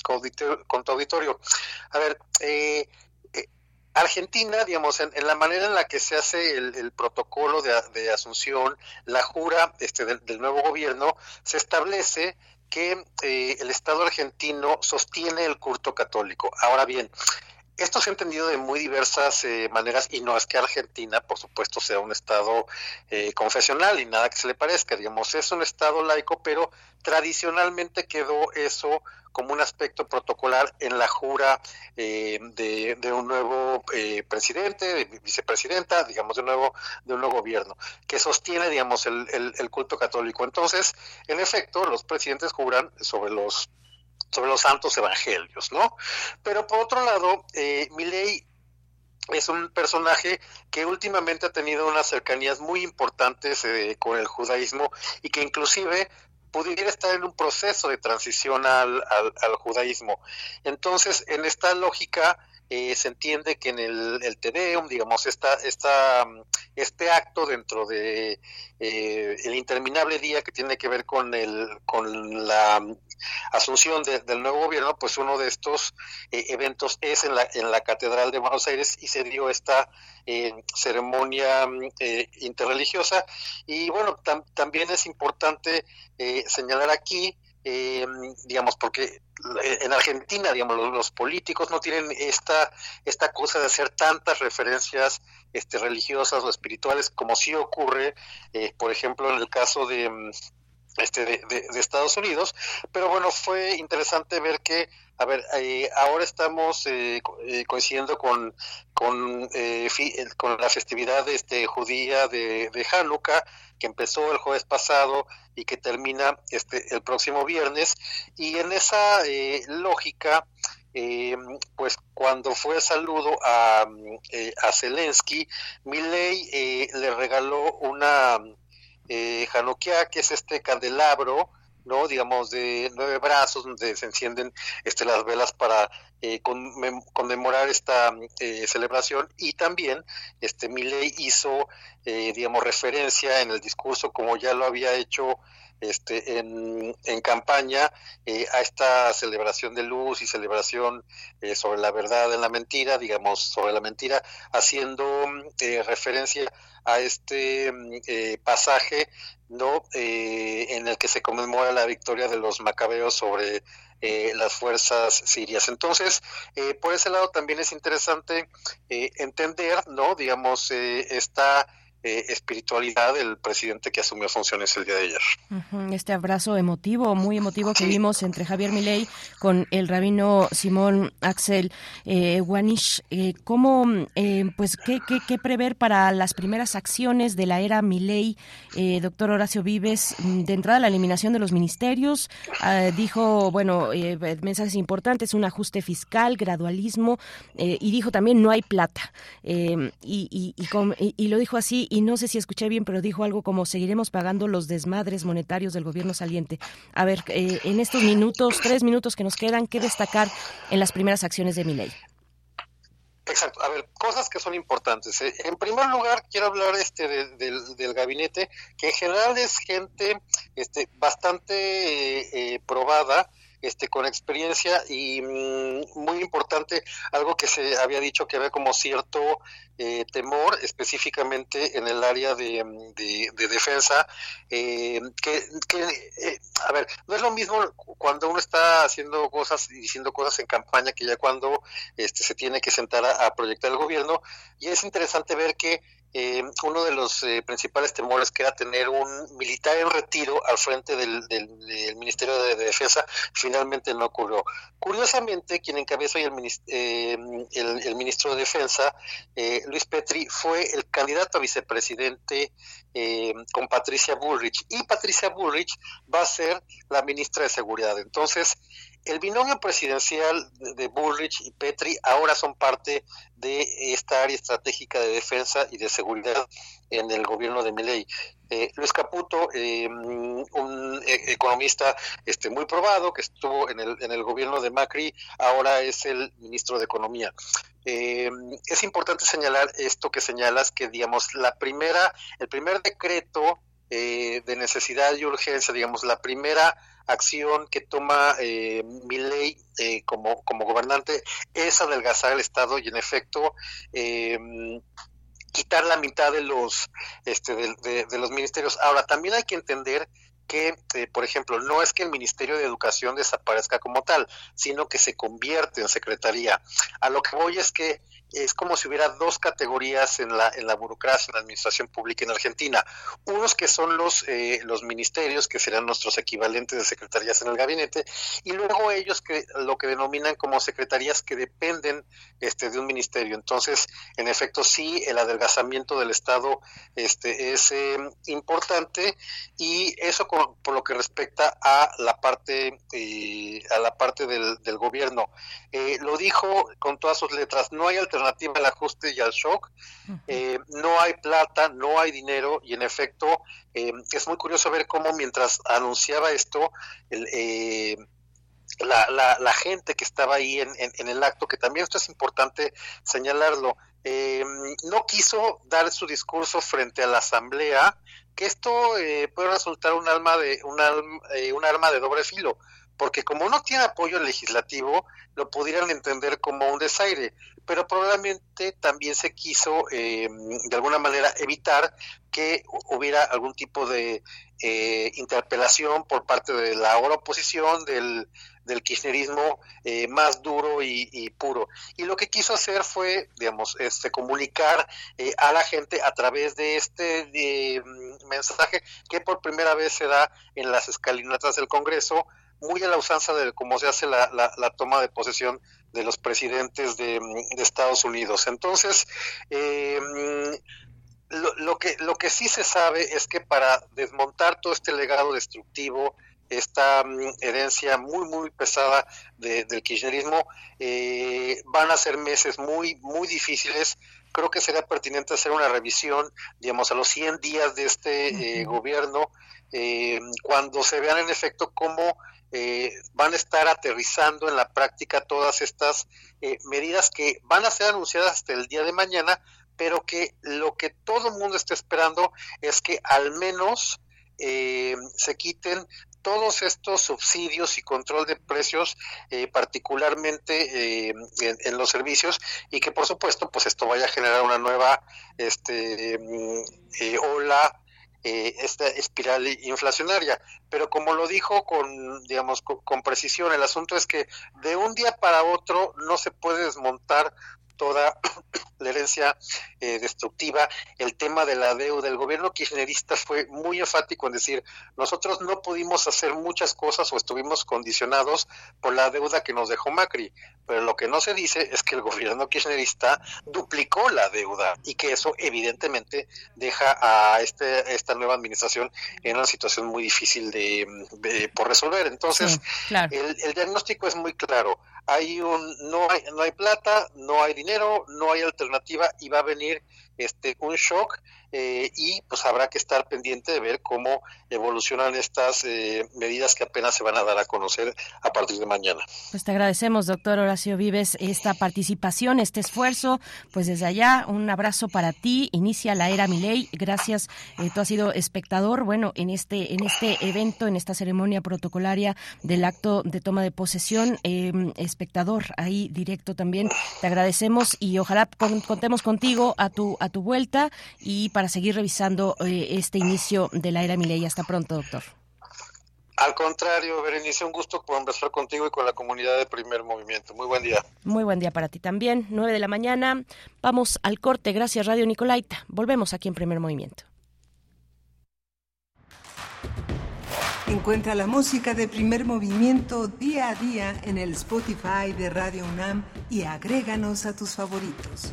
con tu auditorio. A ver, eh, Argentina, digamos, en, la manera en la que se hace el, protocolo de, asunción, la jura este, del, nuevo gobierno, se establece que el Estado argentino sostiene el culto católico. Ahora bien, esto se ha entendido de muy diversas eh, maneras y no es que Argentina, por supuesto, sea un Estado eh, confesional y nada que se le parezca, digamos, es un Estado laico, pero tradicionalmente quedó eso como un aspecto protocolar en la jura eh, de, un nuevo presidente, de vicepresidenta, digamos, de un nuevo, de un nuevo gobierno, que sostiene, digamos, el, el culto católico. Entonces, en efecto, los presidentes juran sobre los sobre los santos evangelios, ¿no? Pero por otro lado, eh, es un personaje que últimamente ha tenido unas cercanías muy importantes eh, con el judaísmo y que inclusive pudiera estar en un proceso de transición al, al, al judaísmo. Entonces, en esta lógica, eh, se entiende que en el, el Tedeum, digamos, esta, esta, este acto dentro de eh, el interminable día que tiene que ver con, el, con la asunción del nuevo gobierno, pues uno de estos eh, eventos es en la, en la Catedral de Buenos Aires y se dio esta ceremonia interreligiosa. Y bueno, también es importante señalar aquí eh, digamos, porque en Argentina, digamos, los, políticos no tienen esta, esta cosa de hacer tantas referencias este, religiosas o espirituales como sí ocurre, eh, por ejemplo, en el caso de, este, de, Estados Unidos. Pero bueno, fue interesante ver que, a ver, eh, ahora estamos eh, coincidiendo con, con, con la festividad este, judía de, de Hanukkah, que empezó el jueves pasado y que termina este el próximo viernes y en esa eh, lógica eh, pues cuando fue saludo a, eh, a Zelensky, Milei le regaló una eh, Hanukkah, que es este candelabro ¿no? digamos, de nueve brazos, donde se encienden este, las velas para eh, conmemorar esta eh, celebración. Y también este Milei hizo, eh, digamos, referencia en el discurso, como ya lo había hecho este, en, en campaña, a esta celebración de luz y celebración sobre la verdad en la mentira, digamos, sobre la mentira, haciendo referencia a este pasaje no eh, en el que se conmemora la victoria de los macabeos sobre eh, las fuerzas sirias. Entonces, eh, por ese lado también es interesante entender, ¿no? Digamos, esta eh, espiritualidad del presidente que asumió funciones el día de ayer. Este abrazo emotivo, muy emotivo que vimos entre Javier Milei con el rabino Simón Axel eh, Wanish. Eh, ¿Cómo, eh, pues, qué, qué, prever para las primeras acciones de la era Milei? doctor Horacio Vives, mm, de entrada la eliminación de los ministerios, ah, dijo, bueno, mensajes importantes, un ajuste fiscal, gradualismo, y dijo también no hay plata. y, y, y lo dijo así y no sé si escuché bien, pero dijo algo como seguiremos pagando los desmadres monetarios del gobierno saliente. A ver, eh, en estos minutos, tres minutos que nos quedan, ¿qué destacar en las primeras acciones de mi ley? Exacto. A ver, cosas que son importantes. ¿eh? En primer lugar, quiero hablar este del, gabinete, que en general es gente este, bastante eh, probada este, con experiencia y mm, muy importante, algo que se había dicho que había como cierto eh, temor, específicamente en el área de, defensa, eh, que, eh, a ver, no es lo mismo cuando uno está haciendo cosas y diciendo cosas en campaña que ya cuando este, se tiene que sentar a proyectar el gobierno, y es interesante ver que eh, uno de los eh, principales temores que era tener un militar en retiro al frente del, Ministerio de, Defensa finalmente no ocurrió. Curiosamente, quien encabezó hoy el, eh, el, ministro de Defensa, Luis Petri, fue el candidato a vicepresidente con Patricia Bullrich y Patricia Bullrich va a ser la ministra de Seguridad. Entonces, el binomio presidencial de Bullrich y Petri ahora son parte de esta área estratégica de defensa y de seguridad en el gobierno de Milei. Eh, Luis Caputo, eh, un e, economista este, muy probado que estuvo en el, en el gobierno de Macri, ahora es el ministro de Economía. Eh, es importante señalar esto que señalas, que digamos, la primera, el primer decreto de necesidad y urgencia, digamos, la primera acción que toma eh, ley eh, como, como gobernante es adelgazar el Estado y en efecto eh, quitar la mitad de los este de, de, los ministerios. Ahora también hay que entender que, eh, por ejemplo, no es que el Ministerio de Educación desaparezca como tal, sino que se convierte en secretaría. A lo que voy es que es como si hubiera dos categorías en la, en la burocracia, en la administración pública en Argentina. Unos que son los, eh, los ministerios, que serán nuestros equivalentes de secretarías en el gabinete, y luego ellos que lo que denominan como secretarías que dependen este, de un ministerio. Entonces, en efecto, sí, el adelgazamiento del Estado este, es eh, importante y eso por lo que respecta a la parte, eh, a la parte del, del gobierno. lo dijo con todas sus letras, no hay alternativa alternativa al ajuste y al shock. Eh, no hay plata, no hay dinero y en efecto eh, es muy curioso ver cómo mientras anunciaba esto, eh, la, la, gente que estaba ahí en, en, el acto, que también esto es importante señalarlo, no quiso dar su discurso frente a la asamblea, que esto puede resultar un alma de un, un arma de doble filo porque como no tiene apoyo legislativo, lo pudieran entender como un desaire, pero probablemente también se quiso eh, de alguna manera evitar que hubiera algún tipo de eh, interpelación por parte de la ahora oposición, del, del kirchnerismo eh, más duro y, puro. Y lo que quiso hacer fue, digamos, este, comunicar a la gente a través de este mensaje que por primera vez se da en las escalinatas del Congreso, muy a la usanza de cómo se hace la, la, toma de posesión de los presidentes de, Estados Unidos. Entonces, eh, lo, que, lo que sí se sabe es que para desmontar todo este legado destructivo, esta mm, herencia muy, muy pesada del kirchnerismo, eh, van a ser meses muy, muy difíciles. Creo que sería pertinente hacer una revisión, digamos, a los 100 días de este eh, gobierno, cuando se vean en efecto cómo eh, van a estar aterrizando en la práctica todas estas eh, medidas que van a ser anunciadas hasta el día de mañana, pero que lo que todo el mundo está esperando es que al menos eh, se quiten todos estos subsidios y control de precios, particularmente en, los servicios, y que por supuesto, pues esto vaya a generar una nueva este, mm, ola eh, esta espiral inflacionaria. Pero como lo dijo con, digamos, con, precisión, el asunto es que de un día para otro no se puede desmontar toda la herencia eh, destructiva, el tema de la deuda. El gobierno kirchnerista fue muy enfático en decir, nosotros no pudimos hacer muchas cosas o estuvimos condicionados por la deuda que nos dejó Macri, pero lo que no se dice es que el gobierno kirchnerista duplicó la deuda y que eso evidentemente deja a este, esta nueva administración en una situación muy difícil de, por resolver. Entonces, el, el diagnóstico es muy claro hay un no hay no hay plata no hay dinero no hay alternativa y va a venir este, un shock eh, y pues habrá que estar pendiente de ver cómo evolucionan estas eh, medidas que apenas se van a dar a conocer a partir de mañana. Pues te agradecemos, doctor Horacio Vives, esta participación, este esfuerzo. Pues desde allá, un abrazo para ti. Inicia la era Miley. Gracias. Eh, tú has sido espectador, bueno, en este, en este evento, en esta ceremonia protocolaria del acto de toma de posesión. espectador ahí directo también. Te agradecemos y ojalá contemos contigo a tu, tu vuelta y para seguir revisando eh, este inicio de la era Milei. Hasta pronto, doctor. Al contrario, Berenice, un gusto conversar contigo y con la comunidad de Primer Movimiento. Muy buen día. Muy buen día para ti también. 9 de la mañana. Vamos al corte. Gracias, Radio Nicolaita. Volvemos aquí en Primer Movimiento. Encuentra la música de Primer Movimiento día a día en el Spotify de Radio UNAM y agréganos a tus favoritos.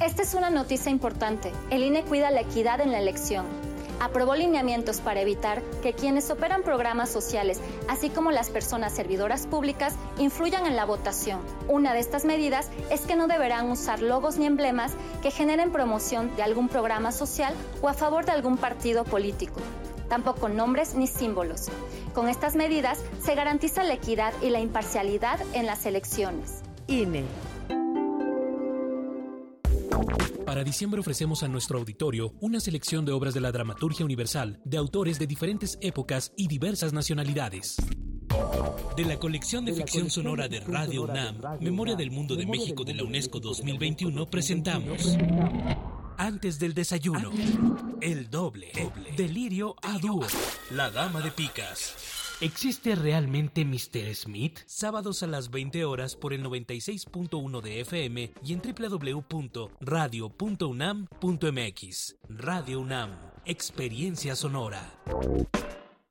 Esta es una noticia importante. El INE cuida la equidad en la elección. Aprobó lineamientos para evitar que quienes operan programas sociales, así como las personas servidoras públicas, influyan en la votación. Una de estas medidas es que no deberán usar logos ni emblemas que generen promoción de algún programa social o a favor de algún partido político. Tampoco nombres ni símbolos. Con estas medidas se garantiza la equidad y la imparcialidad en las elecciones. INE. Para diciembre ofrecemos a nuestro auditorio una selección de obras de la dramaturgia universal de autores de diferentes épocas y diversas nacionalidades. De la colección de ficción sonora de Radio UNAM, Memoria del Mundo de México de la UNESCO 2021, presentamos Antes del desayuno, El Doble, Delirio a Dúo, La Dama de Picas. ¿Existe realmente Mr. Smith? Sábados a las 20 horas por el 96.1 de FM y en www.radio.unam.mx. Radio UNAM, Experiencia Sonora.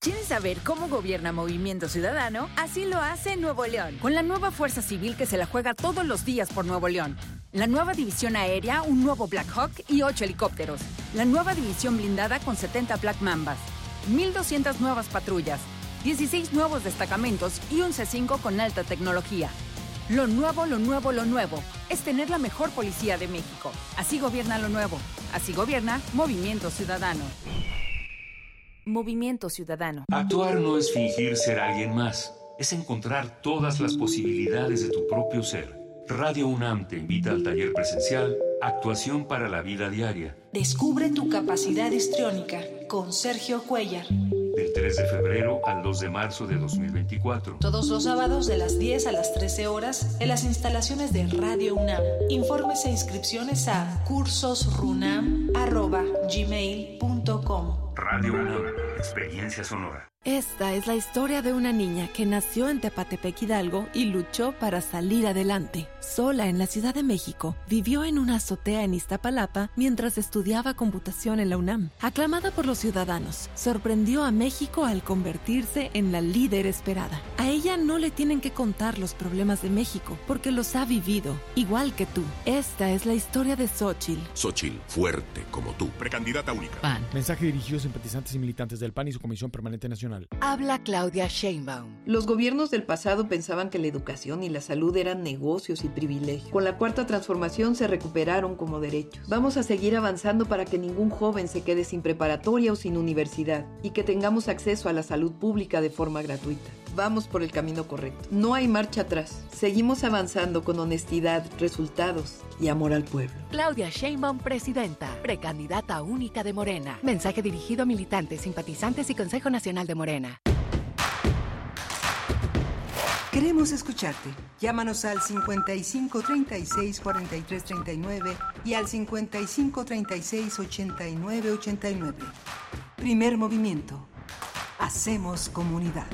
¿Quieres saber cómo gobierna Movimiento Ciudadano? Así lo hace Nuevo León, con la nueva Fuerza Civil que se la juega todos los días por Nuevo León. La nueva división aérea, un nuevo Black Hawk y 8 helicópteros. La nueva división blindada con 70 Black Mambas. 1.200 nuevas patrullas. 16 nuevos destacamentos y un C5 con alta tecnología. Lo nuevo, lo nuevo, lo nuevo es tener la mejor policía de México. Así gobierna lo nuevo. Así gobierna Movimiento Ciudadano. Movimiento Ciudadano. Actuar no es fingir ser alguien más, es encontrar todas las posibilidades de tu propio ser. Radio UNAM te invita al taller presencial Actuación para la vida diaria. Descubre tu capacidad histriónica con Sergio Cuellar. Del 3 de febrero al 2 de marzo de 2024. Todos los sábados de las 10 a las 13 horas en las instalaciones de Radio UNAM. Informes e inscripciones a cursosrunam.gmail.com. Radio UNAM, experiencia sonora. Esta es la historia de una niña que nació en Tepatepec Hidalgo y luchó para salir adelante. Sola en la Ciudad de México, vivió en una azotea en Iztapalapa mientras estudiaba computación en la UNAM. Aclamada por los ciudadanos, sorprendió a México al convertirse en la líder esperada. A ella no le tienen que contar los problemas de México porque los ha vivido, igual que tú. Esta es la historia de Xochitl. Xochitl, fuerte como tú, precandidata única. PAN. Mensaje dirigido a simpatizantes y militantes del PAN y su Comisión Permanente Nacional. Habla Claudia Sheinbaum. Los gobiernos del pasado pensaban que la educación y la salud eran negocios y privilegios. Con la cuarta transformación se recuperaron como derechos. Vamos a seguir avanzando para que ningún joven se quede sin preparatoria o sin universidad y que tengamos acceso a la salud pública de forma gratuita. Vamos por el camino correcto. No hay marcha atrás. Seguimos avanzando con honestidad, resultados y amor al pueblo. Claudia Sheinbaum, presidenta, precandidata única de Morena. Mensaje dirigido a militantes, simpatizantes y Consejo Nacional de Morena. Queremos escucharte. Llámanos al 55 36 43 39 y al 55 36 89 89. Primer movimiento. Hacemos comunidad.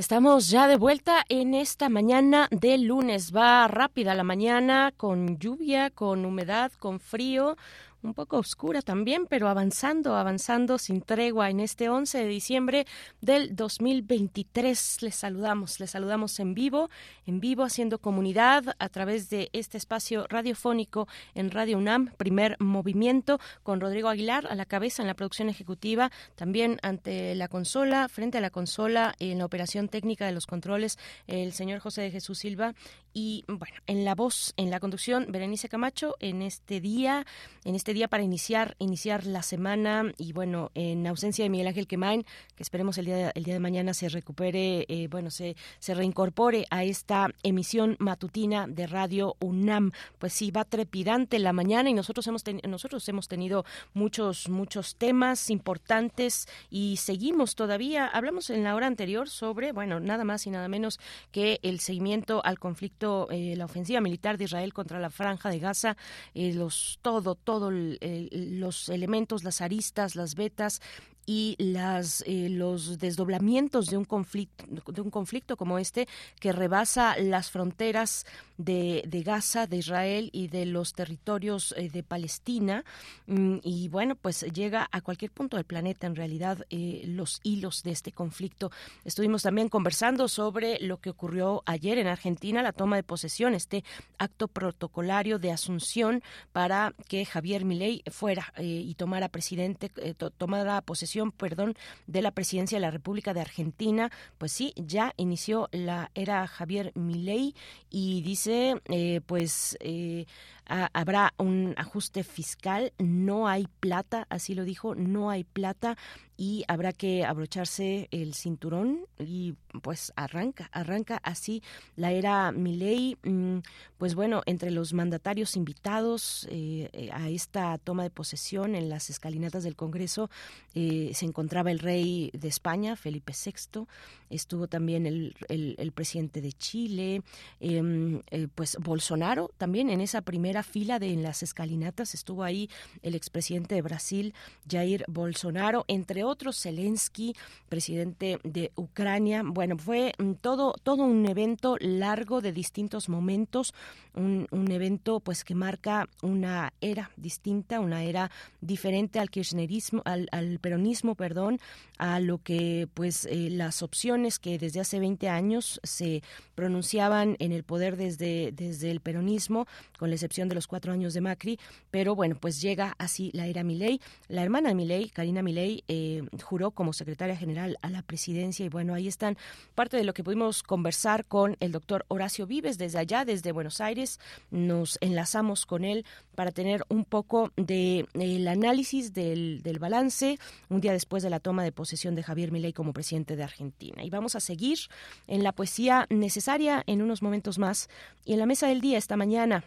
Estamos ya de vuelta en esta mañana de lunes. Va rápida la mañana con lluvia, con humedad, con frío un poco oscura también, pero avanzando, avanzando sin tregua en este 11 de diciembre del 2023. Les saludamos, les saludamos en vivo, en vivo haciendo comunidad a través de este espacio radiofónico en Radio UNAM, primer movimiento, con Rodrigo Aguilar a la cabeza en la producción ejecutiva, también ante la consola, frente a la consola en la operación técnica de los controles, el señor José de Jesús Silva y bueno, en la voz, en la conducción, Berenice Camacho, en este día, en este día para iniciar, iniciar la semana y bueno, en ausencia de Miguel Ángel Quemain, que esperemos el día de, el día de mañana se recupere, eh, bueno, se, se reincorpore a esta emisión matutina de Radio UNAM. Pues sí, va trepidante la mañana y nosotros hemos, nosotros hemos tenido muchos, muchos temas importantes y seguimos todavía. Hablamos en la hora anterior sobre, bueno, nada más y nada menos que el seguimiento al conflicto eh, la ofensiva militar de Israel contra la franja de Gaza, eh, los todo, todo los elementos, las aristas, las vetas y las eh, los desdoblamientos de un conflicto de un conflicto como este que rebasa las fronteras de, de Gaza, de Israel y de los territorios eh, de Palestina mm, y bueno pues llega a cualquier punto del planeta en realidad eh, los hilos de este conflicto. Estuvimos también conversando sobre lo que ocurrió ayer en Argentina, la toma de posesión, este acto protocolario de asunción para que Javier Milei fuera y tomara presidente tomara posesión perdón, de la presidencia de la República de Argentina, pues sí, ya inició la era Javier Milei y dice, eh, pues eh, habrá un ajuste fiscal, no hay plata, así lo dijo, no hay plata y habrá que abrocharse el cinturón y pues arranca, arranca así la era Milei, mm, pues bueno, entre los mandatarios invitados eh, eh, a esta toma de posesión en las escalinatas del Congreso eh, se encontraba el rey de España, Felipe VI, estuvo también el, el presidente de Chile, em, pues Bolsonaro también en esa primera fila de en las escalinatas estuvo ahí el expresidente de Brasil, Jair Bolsonaro, entre otros Zelensky, presidente de Ucrania. Bueno, fue mm, todo, todo un evento largo de distintos momentos, un, evento pues que marca una era distinta, una era diferente al kirchnerismo, al, peronismo, perdón, a lo que pues eh, las opciones que desde hace 20 años se pronunciaban en el poder desde, desde el peronismo, con la excepción de los cuatro años de Macri, pero bueno, pues llega así la era Milei. La hermana de Milei, Karina Milei, eh, juró como secretaria general a la presidencia y bueno, ahí están parte de lo que pudimos conversar con el doctor Horacio Vives desde allá, desde Buenos Aires. Nos enlazamos con él para tener un poco de el análisis del, del balance un día después de la toma de posesión de Javier Milei como presidente de Argentina. Y vamos a seguir en la poesía necesaria en unos momentos más y en la mesa del día esta mañana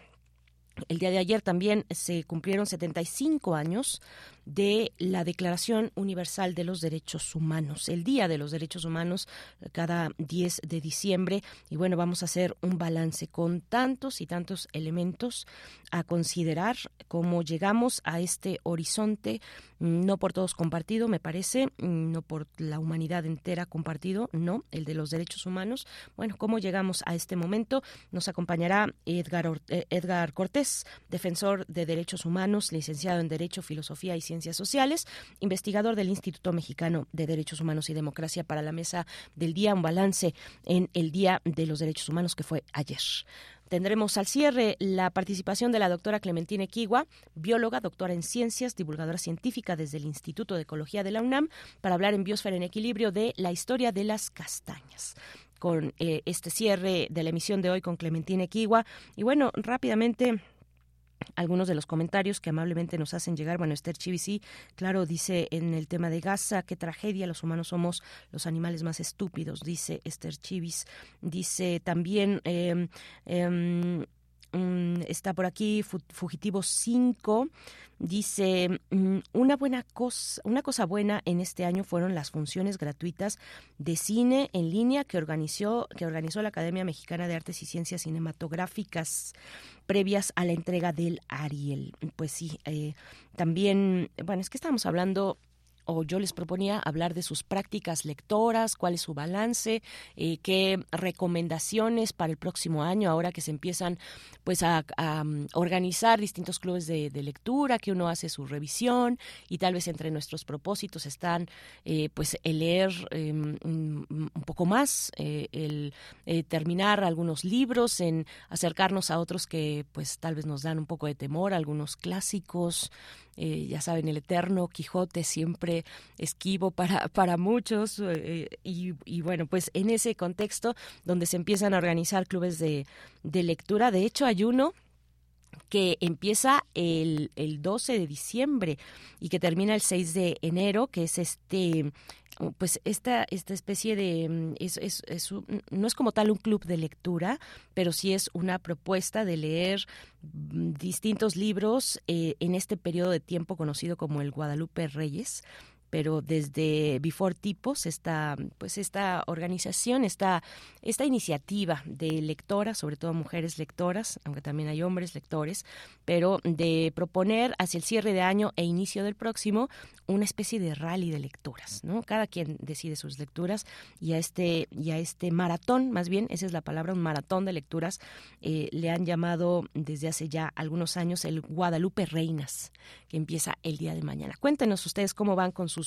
el día de ayer también se cumplieron 75 años de la Declaración Universal de los Derechos Humanos, el Día de los Derechos Humanos cada 10 de diciembre. Y bueno, vamos a hacer un balance con tantos y tantos elementos a considerar cómo llegamos a este horizonte, no por todos compartido, me parece, no por la humanidad entera compartido, no, el de los derechos humanos. Bueno, cómo llegamos a este momento, nos acompañará Edgar, eh, Edgar Cortés, defensor de derechos humanos, licenciado en Derecho, Filosofía y Ciencias Sociales, investigador del Instituto Mexicano de Derechos Humanos y Democracia para la Mesa del Día, un balance en el Día de los Derechos Humanos que fue ayer. Tendremos al cierre la participación de la doctora Clementina Equigua, bióloga, doctora en ciencias, divulgadora científica desde el Instituto de Ecología de la UNAM, para hablar en Biosfera en Equilibrio de la historia de las castañas con eh, este cierre de la emisión de hoy con Clementina Equigua. Y bueno, rápidamente algunos de los comentarios que amablemente nos hacen llegar. Bueno, Esther Chivisi, claro, dice en el tema de Gaza, qué tragedia, los humanos somos los animales más estúpidos, dice Esther Chivis. Dice también... Eh, Mm, está por aquí Fugitivo 5 dice mm, una buena cosa una cosa buena en este año fueron las funciones gratuitas de cine en línea que organizó que organizó la Academia Mexicana de Artes y Ciencias Cinematográficas previas a la entrega del Ariel. Pues sí eh, también bueno es que estamos hablando o yo les proponía hablar de sus prácticas lectoras, cuál es su balance, eh, qué recomendaciones para el próximo año, ahora que se empiezan pues a, mm, organizar distintos clubes de, lectura, que uno hace su revisión y tal vez entre nuestros propósitos están eh, pues el leer em, mm, un poco más, eh, el terminar algunos libros, en acercarnos a otros que pues tal vez nos dan un poco de temor, algunos clásicos, eh, ya saben, el eterno Quijote siempre esquivo para, para muchos. Eh, y, bueno, pues en ese contexto donde se empiezan a organizar clubes de, de lectura, de hecho hay uno que empieza el, el 12 de diciembre y que termina el 6 de enero, que es este pues esta, esta especie de, mm, es, es, no es como tal un club de lectura, pero sí es una propuesta de leer mm, distintos libros eh, en este periodo de tiempo conocido como el Guadalupe Reyes, pero desde Before Tipos, esta, pues esta organización, esta, esta iniciativa de lectoras, sobre todo mujeres lectoras, aunque también hay hombres lectores, pero de proponer hacia el cierre de año e inicio del próximo una especie de rally de lecturas, ¿no? Cada quien decide sus lecturas y a este, y a este maratón, más bien, esa es la palabra, un maratón de lecturas, eh, le han llamado desde hace ya algunos años el Guadalupe Reinas, que empieza el día de mañana. Cuéntenos ustedes cómo van con sus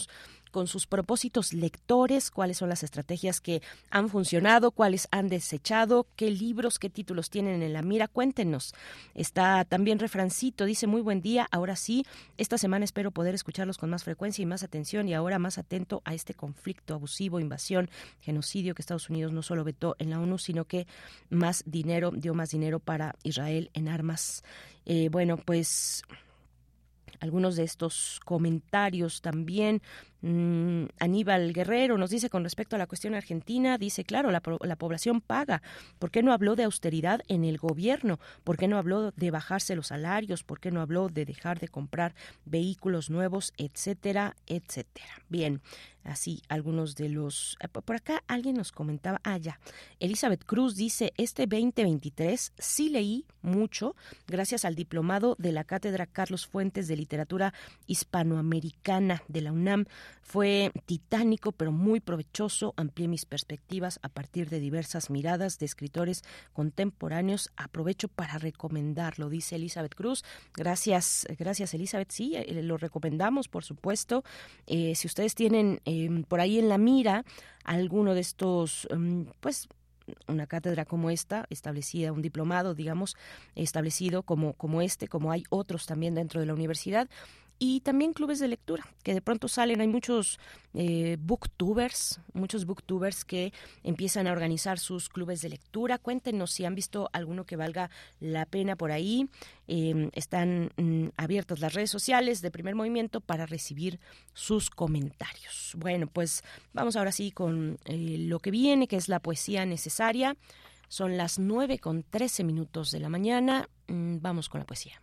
con sus propósitos lectores, cuáles son las estrategias que han funcionado, cuáles han desechado, qué libros, qué títulos tienen en la mira. Cuéntenos. Está también refrancito, dice muy buen día, ahora sí, esta semana espero poder escucharlos con más frecuencia y más atención y ahora más atento a este conflicto abusivo, invasión, genocidio que Estados Unidos no solo vetó en la ONU, sino que más dinero, dio más dinero para Israel en armas. Eh, bueno, pues algunos de estos comentarios también. Mm, Aníbal Guerrero nos dice con respecto a la cuestión argentina, dice, claro, la, la, población paga. ¿Por qué no habló de austeridad en el gobierno? ¿Por qué no habló de bajarse los salarios? ¿Por qué no habló de dejar de comprar vehículos nuevos, etcétera, etcétera? Bien, así algunos de los... Eh, por acá alguien nos comentaba, ah, ya, Elizabeth Cruz dice, este 2023 sí leí mucho gracias al diplomado de la Cátedra Carlos Fuentes de Literatura Hispanoamericana de la UNAM. Fue titánico, pero muy provechoso. Amplié mis perspectivas a partir de diversas miradas de escritores contemporáneos. Aprovecho para recomendarlo, dice Elizabeth Cruz. Gracias, gracias Elizabeth. Sí, eh, lo recomendamos, por supuesto. Eh, si ustedes tienen Em, por ahí en la mira alguno de estos, em, pues una cátedra como esta, establecida, un diplomado, digamos, establecido como, como este, como hay otros también dentro de la universidad, y también clubes de lectura que de pronto salen. Hay muchos eh, booktubers muchos booktubers que empiezan a organizar sus clubes de lectura. Cuéntenos si han visto alguno que valga la pena por ahí. Em, están mm, abiertas las redes sociales de primer movimiento para recibir sus comentarios. Bueno pues vamos ahora sí con eh, lo que viene que es la poesía necesaria. Son las nueve con trece minutos de la mañana. Mm, vamos con la poesía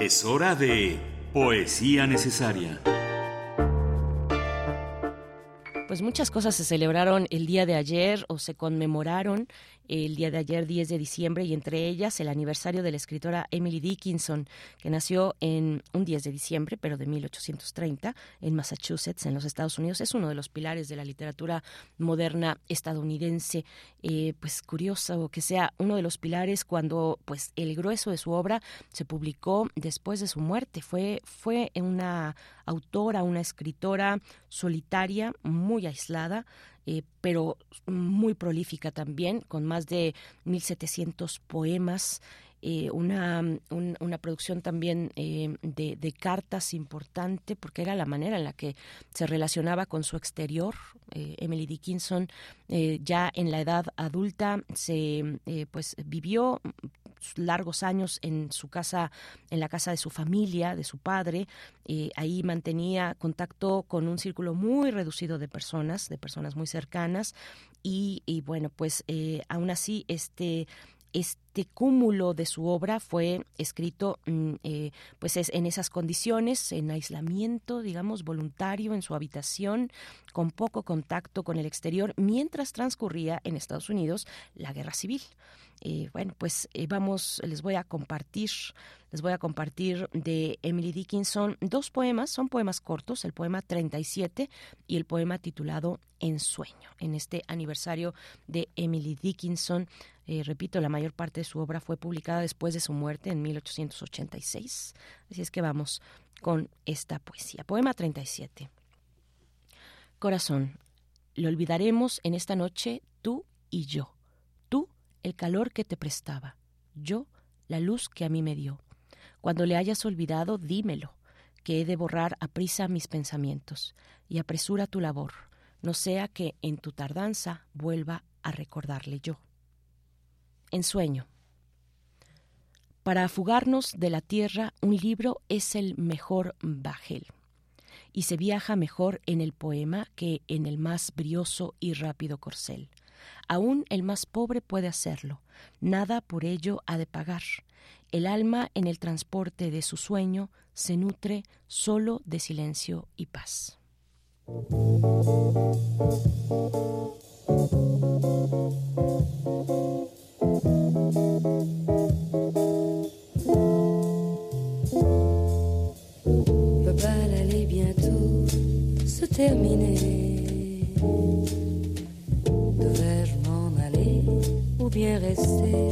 es hora de Poesía Necesaria. Pues muchas cosas se celebraron el día de ayer o se conmemoraron el día de ayer, 10 de diciembre, y entre ellas el aniversario de la escritora Emily Dickinson, que nació en un 10 de diciembre, pero de 1830, en Massachusetts, en los Estados Unidos. Es uno de los pilares de la literatura moderna estadounidense. Eh, pues curioso que sea uno de los pilares cuando pues el grueso de su obra se publicó después de su muerte. Fue, fue una autora, una escritora solitaria, muy aislada, eh, pero muy prolífica también, con más de 1.700 poemas. Eh, una, una producción también eh, de, cartas importante porque era la manera en la que se relacionaba con su exterior. Emily Dickinson ya en la edad adulta se pues vivió largos años en su casa, en la casa de su familia, de su padre. Eh, ahí mantenía contacto con un círculo muy reducido de personas, de personas muy cercanas. Y, bueno, pues eh, aún así, este este cúmulo de su obra fue escrito mm, eh, pues es en esas condiciones, en aislamiento, digamos, voluntario en su habitación, con poco contacto con el exterior, mientras transcurría en Estados Unidos la guerra civil. Eh, bueno, pues eh, vamos, les voy a compartir, les voy a compartir de Emily Dickinson dos poemas, son poemas cortos, el poema 37 y el poema titulado En sueño, en este aniversario de Emily Dickinson. Eh, repito, la mayor parte de su obra fue publicada después de su muerte en 1886. Así es que vamos con esta poesía. Poema 37. Corazón, lo olvidaremos en esta noche tú y yo el calor que te prestaba, yo la luz que a mí me dio. Cuando le hayas olvidado, dímelo, que he de borrar a prisa mis pensamientos, y apresura tu labor, no sea que en tu tardanza vuelva a recordarle yo. Ensueño. Para afugarnos de la tierra, un libro es el mejor bajel, y se viaja mejor en el poema que en el más brioso y rápido corcel. Aún el más pobre puede hacerlo. Nada por ello ha de pagar. El alma en el transporte de su sueño se nutre solo de silencio y paz. Se. Bien rester?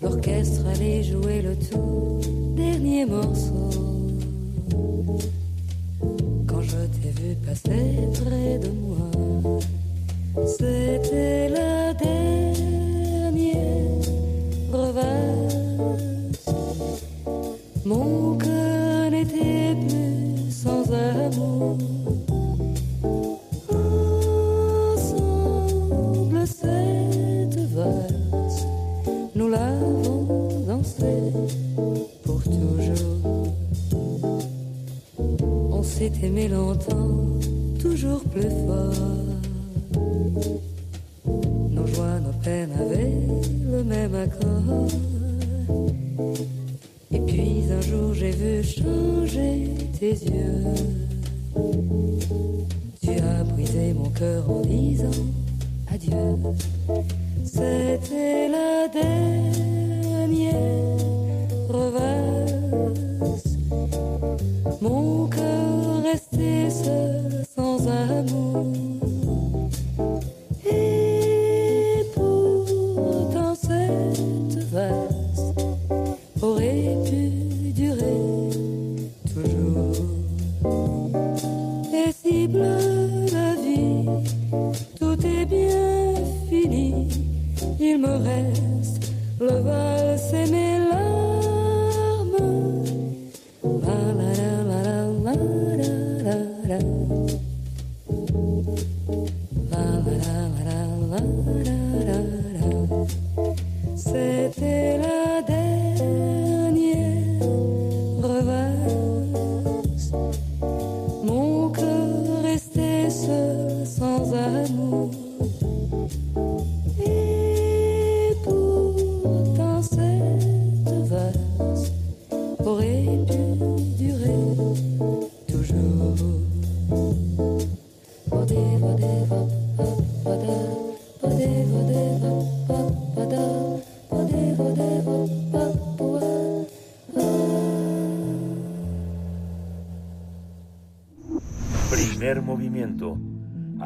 L'orchestre allait jouer le tout dernier morceau. Quand je t'ai vu passer près de moi, c'était la dernière revasse. Mon cœur n'était plus sans amour. S'est aimé longtemps, toujours plus fort. Nos joies, nos peines avaient le même accord. Et puis un jour j'ai vu changer tes yeux. Tu as brisé mon cœur en disant adieu. C'était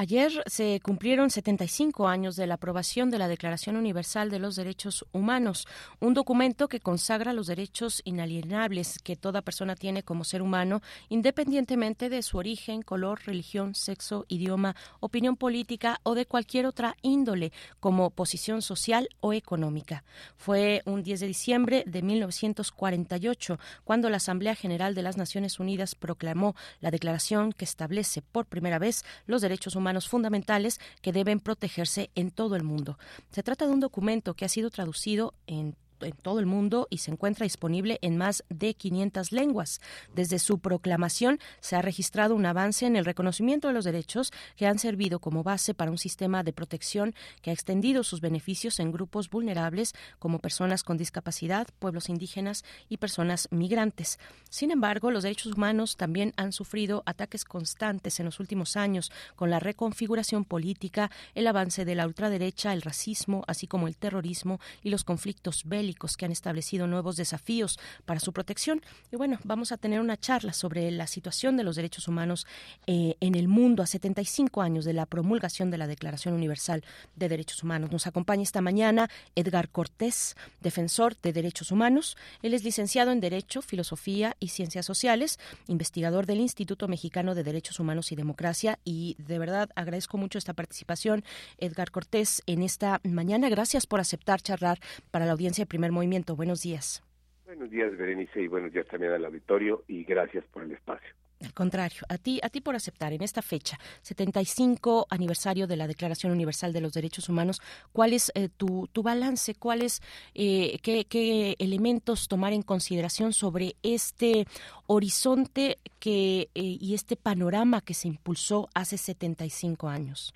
Ayer se cumplieron 75 años de la aprobación de la Declaración Universal de los Derechos Humanos, un documento que consagra los derechos inalienables que toda persona tiene como ser humano, independientemente de su origen, color, religión, sexo, idioma, opinión política o de cualquier otra índole, como posición social o económica. Fue un 10 de diciembre de 1948 cuando la Asamblea General de las Naciones Unidas proclamó la declaración que establece por primera vez los derechos humanos fundamentales que deben protegerse en todo el mundo. Se trata de un documento que ha sido traducido en en todo el mundo y se encuentra disponible en más de 500 lenguas. Desde su proclamación se ha registrado un avance en el reconocimiento de los derechos que han servido como base para un sistema de protección que ha extendido sus beneficios en grupos vulnerables como personas con discapacidad, pueblos indígenas y personas migrantes. Sin embargo, los derechos humanos también han sufrido ataques constantes en los últimos años con la reconfiguración política, el avance de la ultraderecha, el racismo, así como el terrorismo y los conflictos bélicos que han establecido nuevos desafíos para su protección. Y bueno, vamos a tener una charla sobre la situación de los derechos humanos eh, en el mundo a 75 años de la promulgación de la Declaración Universal de Derechos Humanos. Nos acompaña esta mañana Edgar Cortés, defensor de derechos humanos. Él es licenciado en Derecho, Filosofía y Ciencias Sociales, investigador del Instituto Mexicano de Derechos Humanos y Democracia. Y de verdad agradezco mucho esta participación, Edgar Cortés, en esta mañana. Gracias por aceptar charlar para la audiencia de movimiento. Buenos días. Buenos días, Berenice, y buenos días también al auditorio, y gracias por el espacio. Al contrario, a ti, a ti por aceptar en esta fecha, 75 aniversario de la Declaración Universal de los Derechos Humanos, ¿cuál es eh, tu, tu, balance? ¿Cuáles, eh, qué, qué, elementos tomar en consideración sobre este horizonte que, eh, y este panorama que se impulsó hace 75 años?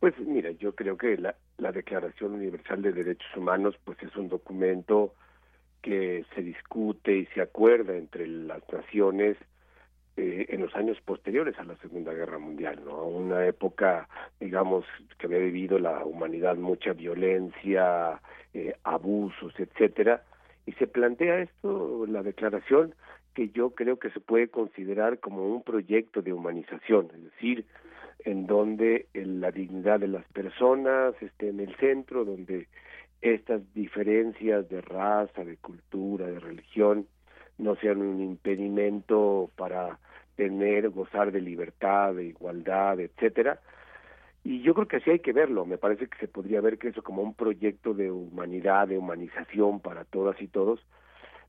Pues mira, yo creo que la, la Declaración Universal de Derechos Humanos pues es un documento que se discute y se acuerda entre las naciones eh, en los años posteriores a la Segunda Guerra Mundial, ¿no? Una época, digamos, que había vivido la humanidad mucha violencia, eh, abusos, etcétera, y se plantea esto, la declaración, que yo creo que se puede considerar como un proyecto de humanización, es decir, en donde la dignidad de las personas esté en el centro, donde estas diferencias de raza, de cultura, de religión, no sean un impedimento para tener, gozar de libertad, de igualdad, etcétera. Y yo creo que así hay que verlo. Me parece que se podría ver que eso como un proyecto de humanidad, de humanización para todas y todos,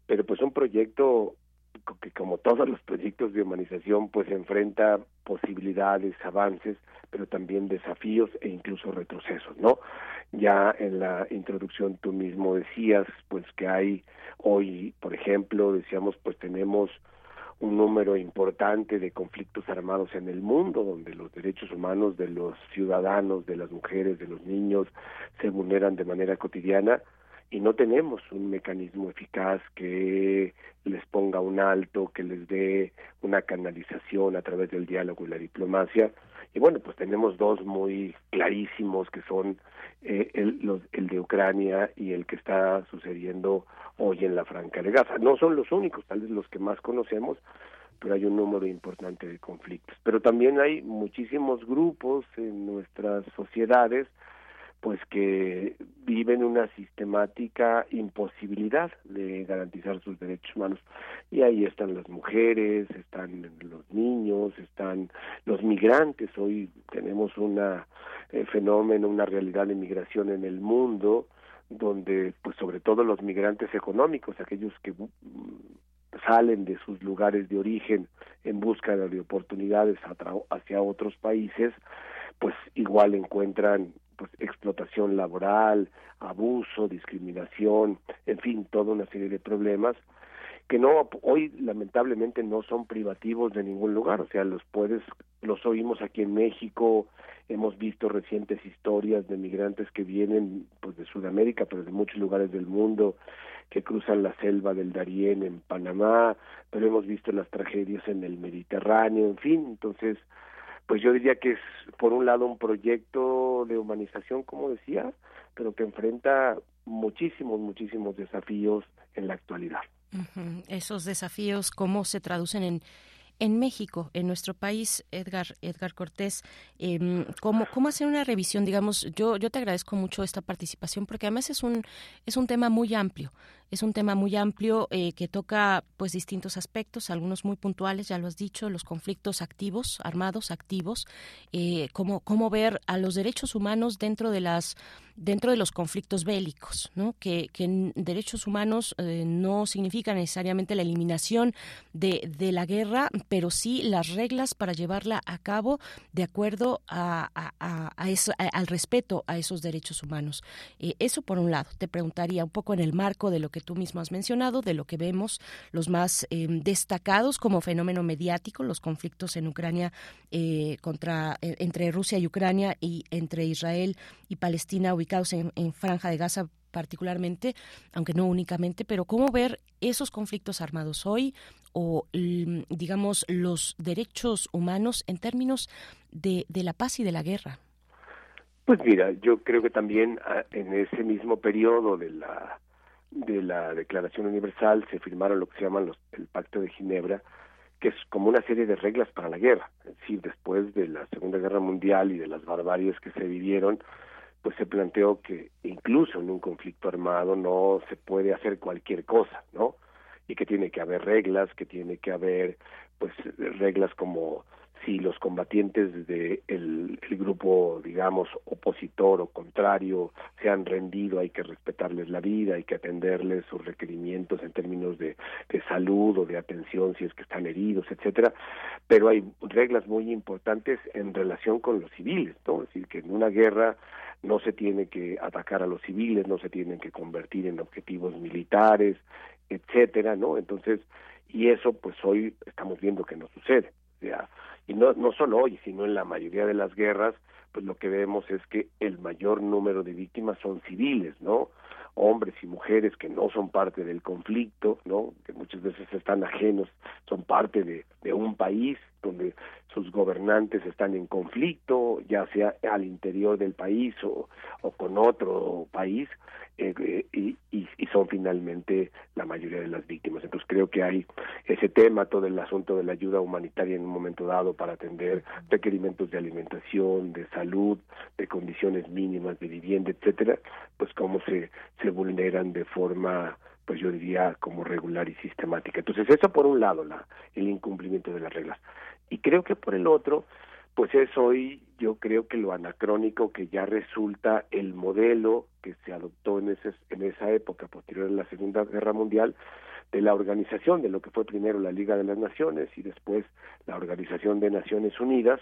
pero pues un proyecto que como todos los proyectos de humanización pues enfrenta posibilidades, avances, pero también desafíos e incluso retrocesos, ¿no? Ya en la introducción tú mismo decías pues que hay hoy, por ejemplo, decíamos pues tenemos un número importante de conflictos armados en el mundo, donde los derechos humanos de los ciudadanos, de las mujeres, de los niños se vulneran de manera cotidiana y no tenemos un mecanismo eficaz que les ponga un alto, que les dé una canalización a través del diálogo y la diplomacia. Y bueno, pues tenemos dos muy clarísimos que son eh, el, los, el de Ucrania y el que está sucediendo hoy en la Franca de Gaza. No son los únicos, tal vez los que más conocemos, pero hay un número importante de conflictos. Pero también hay muchísimos grupos en nuestras sociedades pues que viven una sistemática imposibilidad de garantizar sus derechos humanos. Y ahí están las mujeres, están los niños, están los migrantes. Hoy tenemos un eh, fenómeno, una realidad de migración en el mundo donde pues sobre todo los migrantes económicos, aquellos que salen de sus lugares de origen en busca de oportunidades hacia otros países, pues igual encuentran pues explotación laboral, abuso, discriminación, en fin, toda una serie de problemas que no hoy lamentablemente no son privativos de ningún lugar, o sea, los puedes los oímos aquí en México, hemos visto recientes historias de migrantes que vienen pues de Sudamérica, pero de muchos lugares del mundo que cruzan la selva del Darién en Panamá, pero hemos visto las tragedias en el Mediterráneo, en fin, entonces pues yo diría que es por un lado un proyecto de humanización, como decía, pero que enfrenta muchísimos, muchísimos desafíos en la actualidad. Esos desafíos, ¿cómo se traducen en, en México, en nuestro país, Edgar, Edgar Cortés, em, ¿cómo, ¿cómo hacer una revisión? Digamos, yo, yo te agradezco mucho esta participación porque además es un, es un tema muy amplio. Es un tema muy amplio eh, que toca pues distintos aspectos, algunos muy puntuales, ya lo has dicho, los conflictos activos, armados, activos, eh, cómo, ver a los derechos humanos dentro de las dentro de los conflictos bélicos, ¿no? que, que derechos humanos eh, no significa necesariamente la eliminación de, de, la guerra, pero sí las reglas para llevarla a cabo de acuerdo a, a, al respeto a esos derechos humanos. Eh, eso por un lado, te preguntaría un poco en el marco de lo que tú mismo has mencionado, de lo que vemos los más eh, destacados como fenómeno mediático, los conflictos en Ucrania contra entre Rusia y Ucrania y entre Israel y Palestina ubicados en, Franja de Gaza particularmente, aunque no únicamente, pero cómo ver esos conflictos armados hoy o, digamos, los derechos humanos en términos de, de la paz y de la guerra. Pues mira, yo creo que también ah, en ese mismo periodo de la de la Declaración Universal se firmaron lo que se llama los, el Pacto de Ginebra, que es como una serie de reglas para la guerra. Es decir, después de la Segunda Guerra Mundial y de las barbaries que se vivieron, pues se planteó que incluso en un conflicto armado no se puede hacer cualquier cosa, ¿no? Y que tiene que haber reglas, que tiene que haber pues reglas como si los combatientes de el, grupo digamos opositor o contrario se han rendido hay que respetarles la vida hay que atenderles sus requerimientos en términos de, de salud o de atención si es que están heridos etcétera pero hay reglas muy importantes en relación con los civiles no es decir que en una guerra no se tiene que atacar a los civiles, no se tienen que convertir en objetivos militares, etcétera, ¿no? Entonces, y eso pues hoy estamos viendo que no sucede. sea, y no, no solo hoy, sino en la mayoría de las guerras, pues lo que vemos es que el mayor número de víctimas son civiles, ¿no? Hombres y mujeres que no son parte del conflicto, ¿no? Que muchas veces están ajenos, son parte de, de un país donde sus gobernantes están en conflicto, ya sea al interior del país o, o con otro país, eh, eh, y, y, y, son finalmente la mayoría de las víctimas. Entonces creo que hay ese tema, todo el asunto de la ayuda humanitaria en un momento dado para atender requerimientos de alimentación, de salud, de condiciones mínimas de vivienda, etcétera, pues cómo se, se vulneran de forma pues yo diría como regular y sistemática. Entonces eso por un lado, la, el incumplimiento de las reglas. Y creo que por el otro, pues es hoy, yo creo que lo anacrónico que ya resulta el modelo que se adoptó en, ese, en esa época posterior a la Segunda Guerra Mundial, de la organización de lo que fue primero la Liga de las Naciones y después la Organización de Naciones Unidas,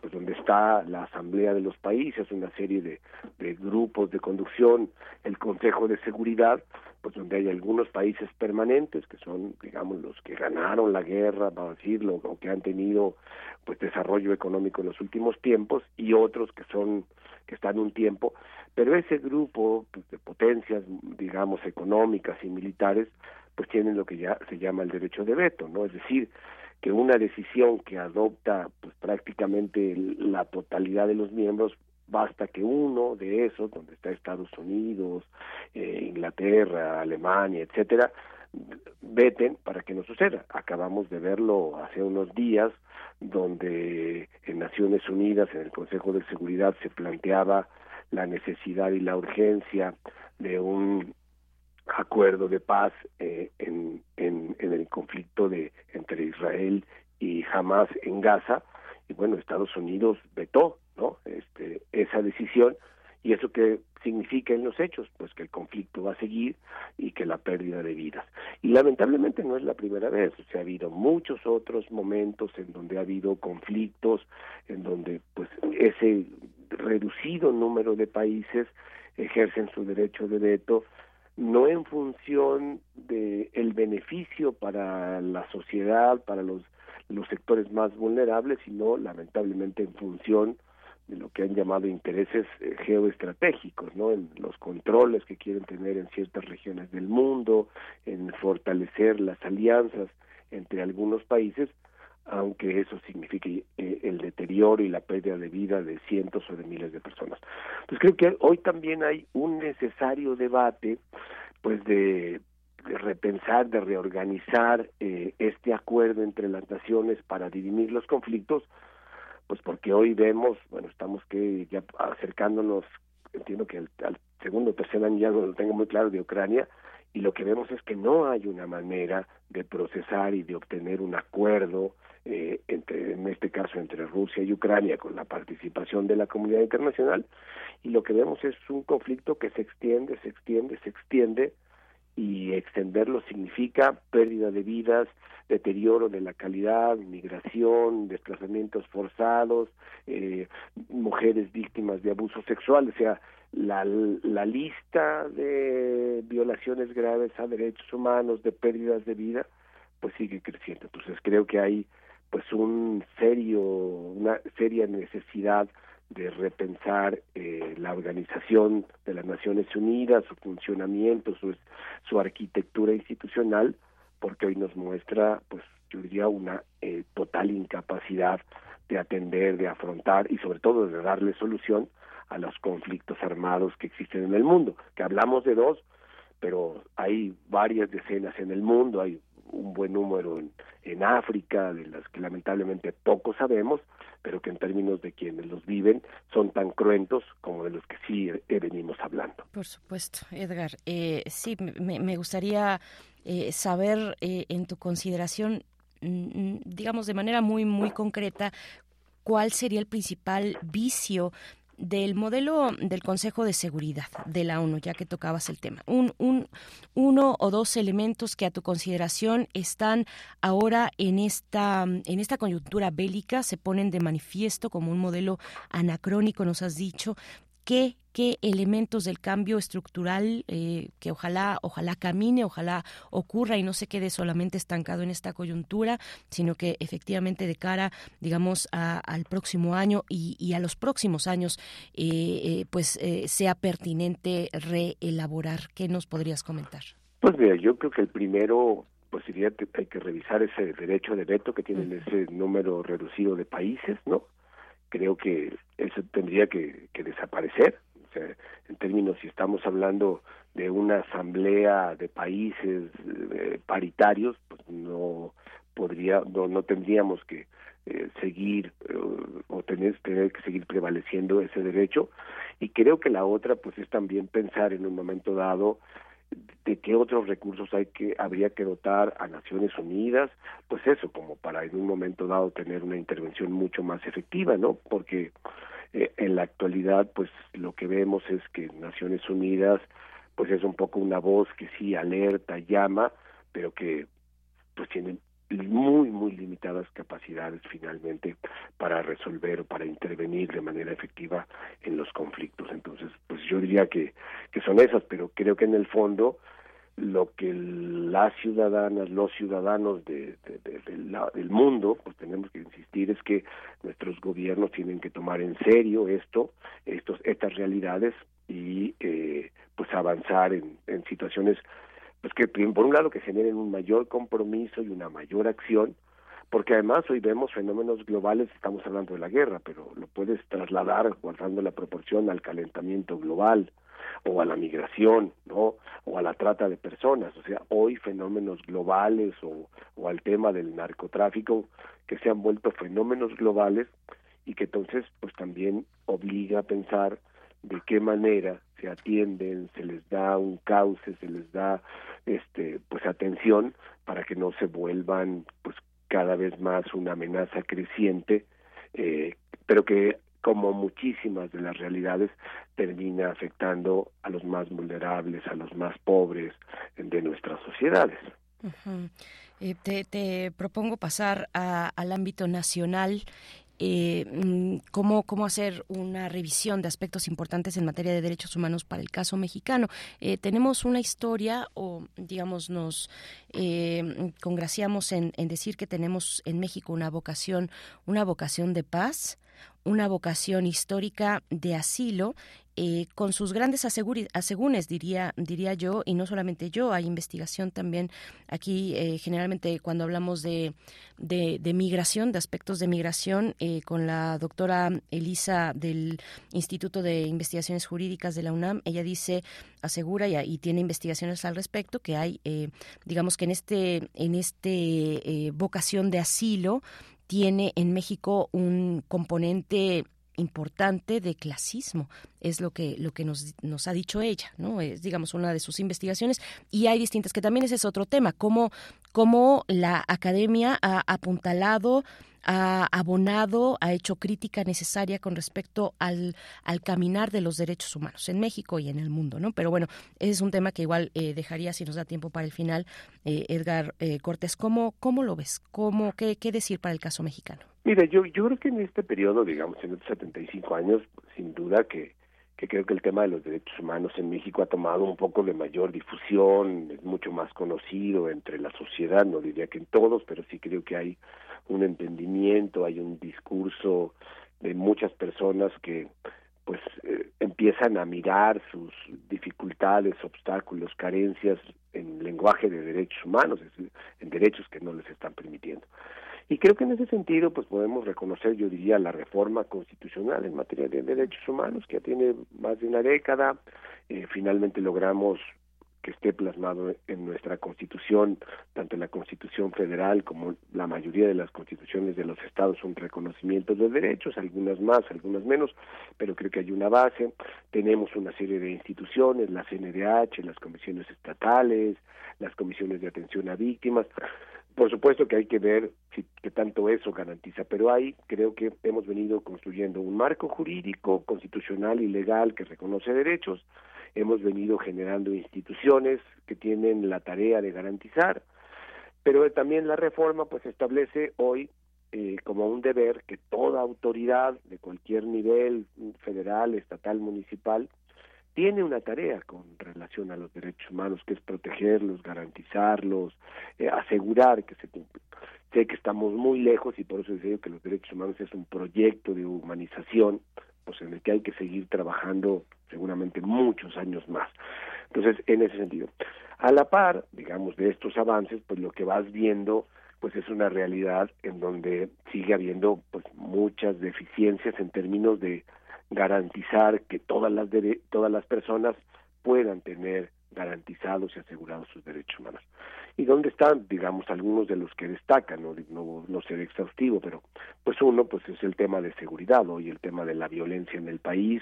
pues donde está la Asamblea de los Países, una serie de, de grupos de conducción, el Consejo de Seguridad, pues donde hay algunos países permanentes que son, digamos, los que ganaron la guerra, vamos a decirlo, o que han tenido pues desarrollo económico en los últimos tiempos y otros que son que están un tiempo, pero ese grupo pues, de potencias, digamos, económicas y militares, pues tienen lo que ya se llama el derecho de veto, ¿no? Es decir, que una decisión que adopta pues prácticamente la totalidad de los miembros basta que uno de esos, donde está Estados Unidos, eh, Inglaterra, Alemania, etcétera, veten para que no suceda. Acabamos de verlo hace unos días, donde en Naciones Unidas, en el Consejo de Seguridad, se planteaba la necesidad y la urgencia de un acuerdo de paz eh, en, en, en el conflicto de entre Israel y Hamas en Gaza. Y bueno Estados Unidos vetó no este esa decisión. Y eso que significa en los hechos pues que el conflicto va a seguir y que la pérdida de vidas. Y lamentablemente no es la primera vez. O sea ha habido muchos otros momentos en donde ha habido conflictos en donde pues ese reducido número de países ejercen su derecho de veto no en función de el beneficio para la sociedad, para los los sectores más vulnerables, sino lamentablemente en función de lo que han llamado intereses eh, geoestratégicos, ¿no? En los controles que quieren tener en ciertas regiones del mundo, en fortalecer las alianzas entre algunos países, aunque eso signifique eh, el deterioro y la pérdida de vida de cientos o de miles de personas. Entonces creo que hoy también hay un necesario debate, pues de repensar, de reorganizar eh, este acuerdo entre las naciones para dirimir los conflictos, pues porque hoy vemos, bueno, estamos que ya acercándonos, entiendo que al, segundo o tercer año ya lo tengo muy claro de Ucrania, y lo que vemos es que no hay una manera de procesar y de obtener un acuerdo eh, entre, en este caso entre Rusia y Ucrania con la participación de la comunidad internacional y lo que vemos es un conflicto que se extiende, se extiende, se extiende y extenderlo significa pérdida de vidas, deterioro de la calidad, migración, desplazamientos forzados, eh, mujeres víctimas de abuso sexual, o sea, la, la lista de violaciones graves a derechos humanos, de pérdidas de vida, pues sigue creciendo. Entonces creo que hay pues un serio, una seria necesidad de repensar eh, la organización de las Naciones Unidas, su funcionamiento, su, su arquitectura institucional, porque hoy nos muestra, pues yo diría, una eh, total incapacidad de atender, de afrontar y sobre todo de darle solución a los conflictos armados que existen en el mundo, que hablamos de dos, pero hay varias decenas en el mundo, hay un buen número en, en África, de las que lamentablemente poco sabemos, pero que en términos de quienes los viven son tan cruentos como de los que sí venimos hablando. Por supuesto, Edgar. Eh, sí, me, me gustaría eh, saber eh, en tu consideración, mm, mm, digamos de manera muy, muy concreta, cuál sería el principal vicio del modelo del Consejo de Seguridad de la ONU, ya que tocabas el tema. Un, un, uno o dos elementos que a tu consideración están ahora en esta, en esta coyuntura bélica, se ponen de manifiesto como un modelo anacrónico, nos has dicho, qué, qué elementos del cambio estructural eh, que ojalá, ojalá camine, ojalá ocurra y no se quede solamente estancado en esta coyuntura, sino que efectivamente de cara, digamos, al próximo año y, a los próximos años, eh, eh, pues sea pertinente reelaborar. ¿Qué nos podrías comentar? Pues mira, yo creo que el primero pues sería que hay que revisar ese derecho de veto que tienen ese número reducido de países, ¿no? Creo que eso tendría que, desaparecer. O sea, en términos, si estamos hablando de una asamblea de países eh, paritarios, pues no podría, no, no tendríamos que eh, seguir eh, o tener, tener que seguir prevaleciendo ese derecho. Y creo que la otra, pues es también pensar en un momento dado de qué otros recursos hay que habría que dotar a Naciones Unidas, pues eso, como para en un momento dado tener una intervención mucho más efectiva, ¿no? Porque eh, en la actualidad, pues lo que vemos es que Naciones Unidas, pues es un poco una voz que sí alerta, llama, pero que pues tienen muy, muy limitadas capacidades finalmente para resolver o para intervenir de manera efectiva en los conflictos. Entonces, pues yo diría que, que son esas, pero creo que en el fondo lo que las ciudadanas, los ciudadanos de, del mundo, pues tenemos que insistir es que nuestros gobiernos tienen que tomar en serio esto, estos, estas realidades y eh, pues avanzar en, en situaciones pues que por un lado que generen un mayor compromiso y una mayor acción, porque además hoy vemos fenómenos globales, estamos hablando de la guerra, pero lo puedes trasladar guardando la proporción al calentamiento global o a la migración, ¿no? O a la trata de personas, o sea, hoy fenómenos globales o, o al tema del narcotráfico que se han vuelto fenómenos globales y que entonces pues también obliga a pensar de qué manera se atienden, se les da un cauce, se les da este pues atención para que no se vuelvan pues cada vez más una amenaza creciente, eh, pero que como muchísimas de las realidades termina afectando a los más vulnerables, a los más pobres de nuestras sociedades. Eh, te, te, propongo pasar al ámbito nacional eh, mm, cómo, cómo hacer una revisión de aspectos importantes en materia de derechos humanos para el caso mexicano. Eh, tenemos una historia, o digamos, nos eh, congraciamos en, en decir que tenemos en México una vocación, una vocación de paz, una vocación histórica de asilo eh, con sus grandes asegúnes, diría, diría yo, y no solamente yo, hay investigación también aquí, eh, generalmente cuando hablamos de, de, migración, de aspectos de migración, eh, con la doctora Elisa del Instituto de Investigaciones Jurídicas de la UNAM, ella dice, asegura y, y tiene investigaciones al respecto, que hay, digamos que en este, en este vocación de asilo, tiene en México un componente importante de clasismo es lo que lo que nos, nos ha dicho ella no es digamos una de sus investigaciones y hay distintas que también ese es otro tema cómo cómo la academia ha apuntalado ha abonado, ha hecho crítica necesaria con respecto al, al caminar de los derechos humanos en México y en el mundo, ¿no? Pero bueno, ese es un tema que igual eh, dejaría, si nos da tiempo para el final, eh, Edgar eh, Cortés, ¿cómo, ¿cómo lo ves? ¿Cómo, qué, ¿Qué decir para el caso mexicano? Mira, yo, yo creo que en este periodo, digamos, en estos 75 años, sin duda que que creo que el tema de los derechos humanos en México ha tomado un poco de mayor difusión, es mucho más conocido entre la sociedad, no diría que en todos, pero sí creo que hay un entendimiento, hay un discurso de muchas personas que pues eh, empiezan a mirar sus dificultades, obstáculos, carencias en lenguaje de derechos humanos, es decir, en derechos que no les están permitiendo. Y creo que en ese sentido, pues podemos reconocer, yo diría, la reforma constitucional en materia de derechos humanos, que ya tiene más de una década. Eh, finalmente logramos que esté plasmado en nuestra constitución, tanto la constitución federal como la mayoría de las constituciones de los estados son reconocimientos de derechos, algunas más, algunas menos, pero creo que hay una base. Tenemos una serie de instituciones, la CNDH, las comisiones estatales, las comisiones de atención a víctimas. Por supuesto que hay que ver si, qué tanto eso garantiza, pero ahí creo que hemos venido construyendo un marco jurídico, constitucional y legal que reconoce derechos. Hemos venido generando instituciones que tienen la tarea de garantizar, pero también la reforma pues establece hoy eh, como un deber que toda autoridad de cualquier nivel, federal, estatal, municipal, tiene una tarea con relación a los derechos humanos, que es protegerlos, garantizarlos, eh, asegurar que se cumplen. Sé que estamos muy lejos y por eso digo que los derechos humanos es un proyecto de humanización, pues en el que hay que seguir trabajando seguramente muchos años más. Entonces, en ese sentido, a la par, digamos, de estos avances, pues lo que vas viendo pues es una realidad en donde sigue habiendo pues muchas deficiencias en términos de garantizar que todas las todas las personas puedan tener garantizados y asegurados sus derechos humanos. ¿Y dónde están, digamos, algunos de los que destacan? No, no, no seré exhaustivo, pero pues uno pues es el tema de seguridad hoy, el tema de la violencia en el país,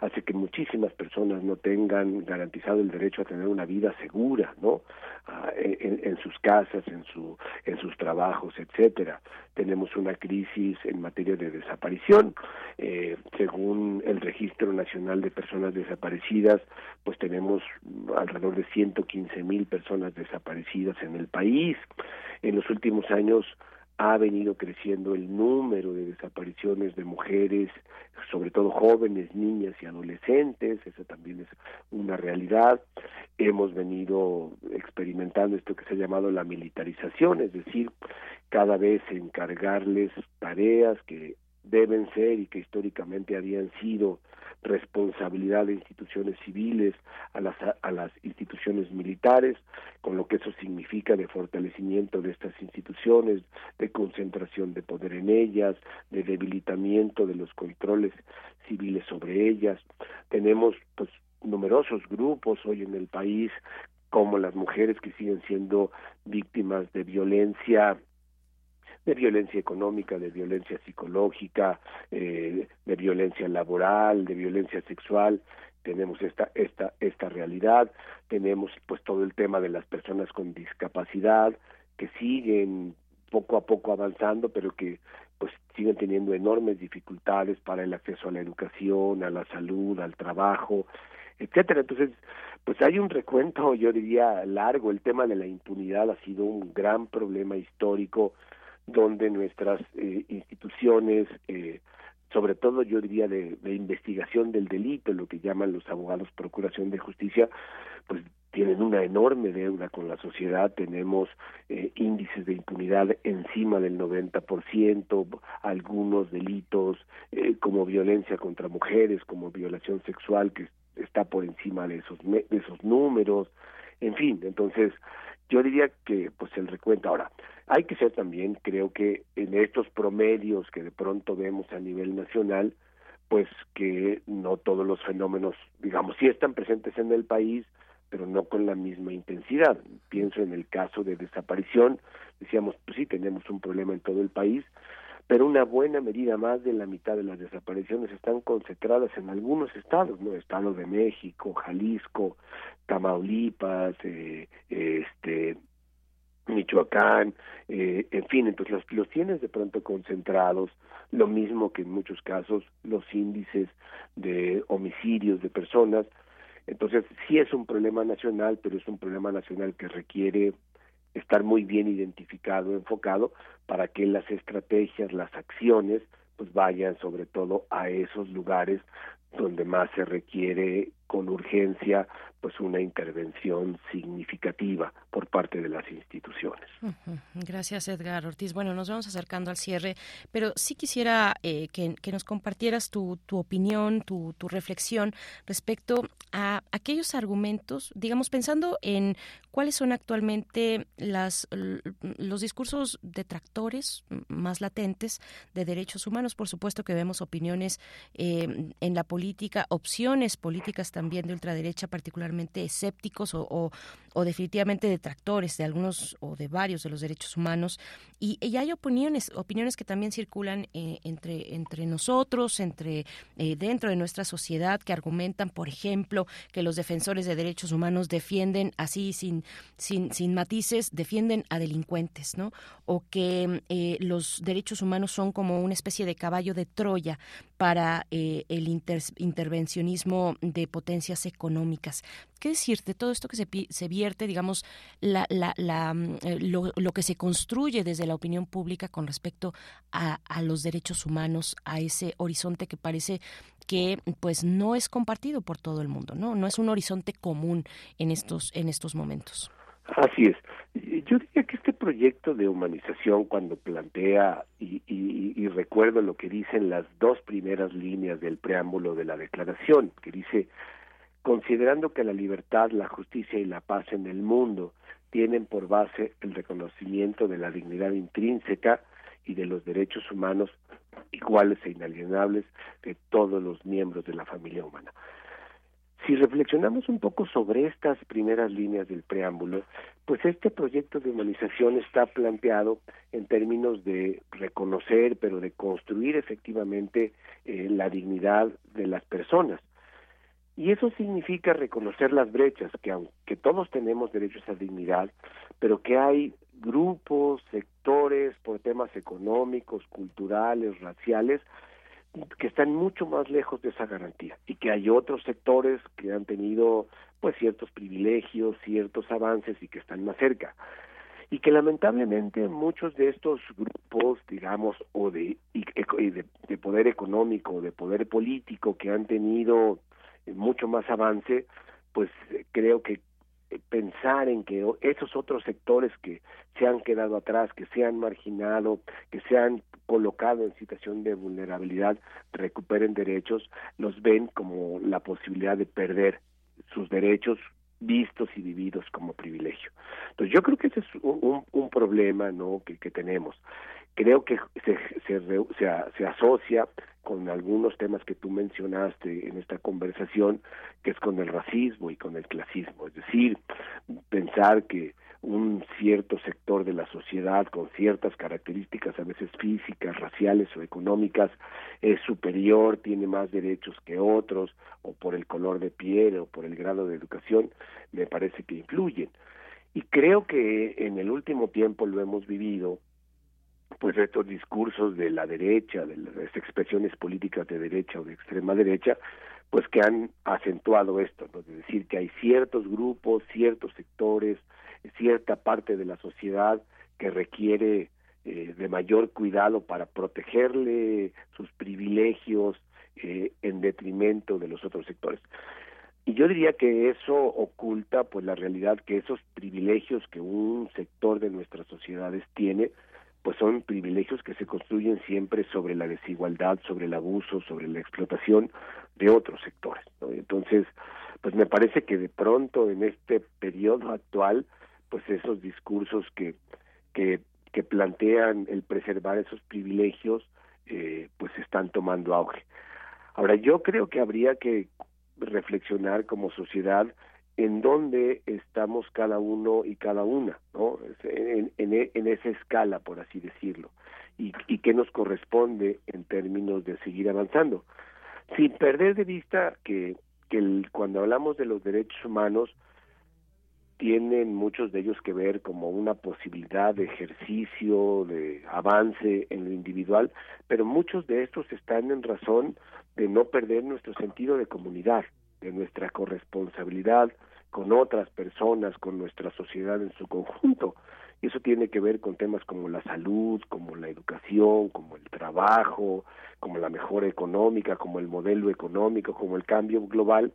hace que muchísimas personas no tengan garantizado el derecho a tener una vida segura, ¿no? Ah, en, sus casas, en, su, en sus trabajos, etcétera. Tenemos una crisis en materia de desaparición. Eh, según el Registro Nacional de Personas Desaparecidas, pues tenemos alrededor de 115 mil personas desaparecidas en el país. En los últimos años ha venido creciendo el número de desapariciones de mujeres, sobre todo jóvenes, niñas y adolescentes, eso también es una realidad. Hemos venido experimentando esto que se ha llamado la militarización, es decir, cada vez encargarles tareas que deben ser y que históricamente habían sido responsabilidad de instituciones civiles a las, a las instituciones militares, con lo que eso significa de fortalecimiento de estas instituciones, de concentración de poder en ellas, de debilitamiento de los controles civiles sobre ellas. Tenemos pues numerosos grupos hoy en el país como las mujeres que siguen siendo víctimas de violencia de violencia económica, de violencia psicológica, eh, de violencia laboral, de violencia sexual. Tenemos esta, esta, esta realidad, tenemos pues todo el tema de las personas con discapacidad que siguen poco a poco avanzando, pero que pues siguen teniendo enormes dificultades para el acceso a la educación, a la salud, al trabajo, etcétera. Entonces, pues hay un recuento, yo diría, largo. El tema de la impunidad ha sido un gran problema histórico donde nuestras eh, instituciones, eh, sobre todo yo diría de, investigación del delito, lo que llaman los abogados procuración de justicia, pues tienen una enorme deuda con la sociedad, tenemos eh, índices de impunidad encima del 90%, algunos delitos eh, como violencia contra mujeres, como violación sexual que está por encima de esos de esos números, en fin, entonces yo diría que pues el recuento ahora hay que ser también creo que en estos promedios que de pronto vemos a nivel nacional pues que no todos los fenómenos digamos sí están presentes en el país pero no con la misma intensidad. Pienso en el caso de desaparición, decíamos, pues sí, tenemos un problema en todo el país, pero una buena medida más de la mitad de las desapariciones están concentradas en algunos estados, ¿no? Estado de México, Jalisco, Tamaulipas, eh, este, Michoacán, eh, en fin, entonces los, los tienes de pronto concentrados, lo mismo que en muchos casos los índices de homicidios de personas, entonces, sí es un problema nacional, pero es un problema nacional que requiere estar muy bien identificado, enfocado, para que las estrategias, las acciones, pues vayan sobre todo a esos lugares donde más se requiere con urgencia pues una intervención significativa por parte de las instituciones. Gracias Edgar Ortiz. Bueno, nos vamos acercando al cierre, pero sí quisiera eh, que, nos compartieras tu, tu opinión, tu, tu, reflexión respecto a aquellos argumentos, digamos, pensando en cuáles son actualmente las, los discursos detractores más latentes de derechos humanos. Por supuesto que vemos opiniones eh, en la política, opciones políticas también de ultraderecha, particularmente escépticos o, o, definitivamente detractores de algunos o de varios de los derechos humanos. Y, hay opiniones, opiniones que también circulan eh, entre, entre nosotros, entre eh, dentro de nuestra sociedad, que argumentan, por ejemplo, que los defensores de derechos humanos defienden así sin, sin, sin matices, defienden a delincuentes, ¿no? O que eh, los derechos humanos son como una especie de caballo de Troya para el intervencionismo de económicas. ¿Qué decir de todo esto que se, se vierte, digamos, la, la, la, mm, eh, lo, lo, que se construye desde la opinión pública con respecto a, a los derechos humanos, a ese horizonte que parece que pues no es compartido por todo el mundo, ¿no? No es un horizonte común en estos, en estos momentos. Así es. Yo diría que este proyecto de humanización, cuando plantea, y, y, y, recuerdo lo que dicen las dos primeras líneas del preámbulo de la declaración, que dice, considerando que la libertad, la justicia y la paz en el mundo tienen por base el reconocimiento de la dignidad intrínseca y de los derechos humanos iguales e inalienables de todos los miembros de la familia humana. Si reflexionamos un poco sobre estas primeras líneas del preámbulo, pues este proyecto de humanización está planteado en términos de reconocer, pero de construir efectivamente eh, la dignidad de las personas. Y eso significa reconocer las brechas, que aunque todos tenemos derechos a dignidad, pero que hay grupos, sectores, por temas económicos, culturales, raciales, que están mucho más lejos de esa garantía. Y que hay otros sectores que han tenido pues ciertos privilegios, ciertos avances y que están más cerca. Y que lamentablemente muchos de estos grupos, digamos, o de, de, de poder económico, de poder político que han tenido mucho más avance, pues eh, creo que eh, pensar en que esos otros sectores que se han quedado atrás, que se han marginado, que se han colocado en situación de vulnerabilidad, recuperen derechos, los ven como la posibilidad de perder sus derechos vistos y vividos como privilegio. Entonces yo creo que ese es un, problema no que tenemos creo que se, se, se, se, asocia con algunos temas que tú mencionaste en esta conversación, que es con el racismo y con el clasismo, es decir, pensar que un cierto sector de la sociedad con ciertas características a veces físicas, raciales o económicas es superior, tiene más derechos que otros, o por el color de piel o por el grado de educación, me parece que influyen. Y creo que en el último tiempo lo hemos vivido pues estos discursos de la derecha, de las expresiones políticas de derecha o de extrema derecha, pues que han acentuado esto, de decir que hay ciertos grupos, ciertos sectores, cierta parte de la sociedad que requiere eh, de mayor cuidado para protegerle sus privilegios eh, en detrimento de los otros sectores. y yo diría que eso oculta pues la realidad que esos privilegios que un sector de nuestras sociedades tiene pues son privilegios que se construyen siempre sobre la desigualdad, sobre el abuso, sobre la explotación de otros sectores. Entonces, pues me parece que de pronto en este periodo actual, pues esos discursos que, que, que plantean el preservar esos privilegios, eh, pues están tomando auge. Ahora, yo creo que habría que reflexionar como sociedad en dónde estamos cada uno y cada una, ¿no? En, en, esa escala, por así decirlo, y, y qué nos corresponde en términos de seguir avanzando. Sin perder de vista que, que el, cuando hablamos de los derechos humanos, tienen muchos de ellos que ver como una posibilidad de ejercicio, de avance en lo individual, pero muchos de estos están en razón de no perder nuestro sentido de comunidad, de nuestra corresponsabilidad con otras personas, con nuestra sociedad en su conjunto. Y eso tiene que ver con temas como la salud, como la educación, como el trabajo, como la mejora económica, como el modelo económico, como el cambio global,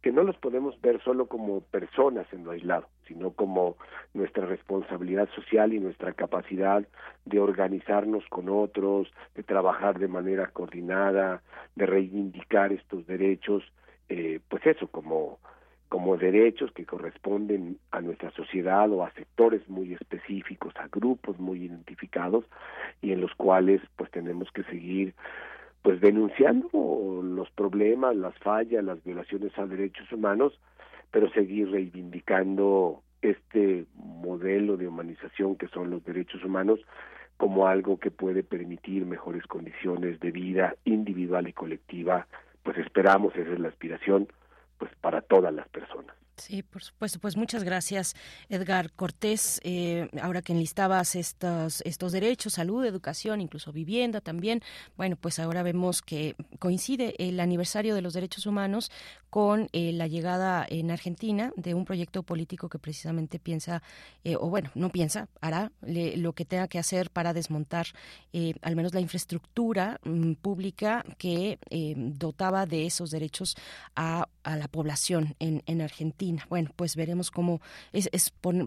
que no los podemos ver solo como personas en lo aislado, sino como nuestra responsabilidad social y nuestra capacidad de organizarnos con otros, de trabajar de manera coordinada, de reivindicar estos derechos, eh, pues eso, como, como derechos que corresponden a nuestra sociedad o a sectores muy específicos, a grupos muy identificados y en los cuales pues tenemos que seguir pues denunciando los problemas, las fallas, las violaciones a derechos humanos, pero seguir reivindicando este modelo de humanización que son los derechos humanos como algo que puede permitir mejores condiciones de vida individual y colectiva, pues esperamos, esa es la aspiración, pues para todas las personas. Sí, por supuesto. Pues muchas gracias, Edgar Cortés. Eh, ahora que enlistabas estos, estos derechos, salud, educación, incluso vivienda también, bueno, pues ahora vemos que coincide el aniversario de los derechos humanos con eh, la llegada en Argentina de un proyecto político que precisamente piensa, eh, o bueno, no piensa, hará lo que tenga que hacer para desmontar al menos la infraestructura mm, pública que dotaba de esos derechos a, a la población en, en Argentina. Bueno, pues veremos cómo es,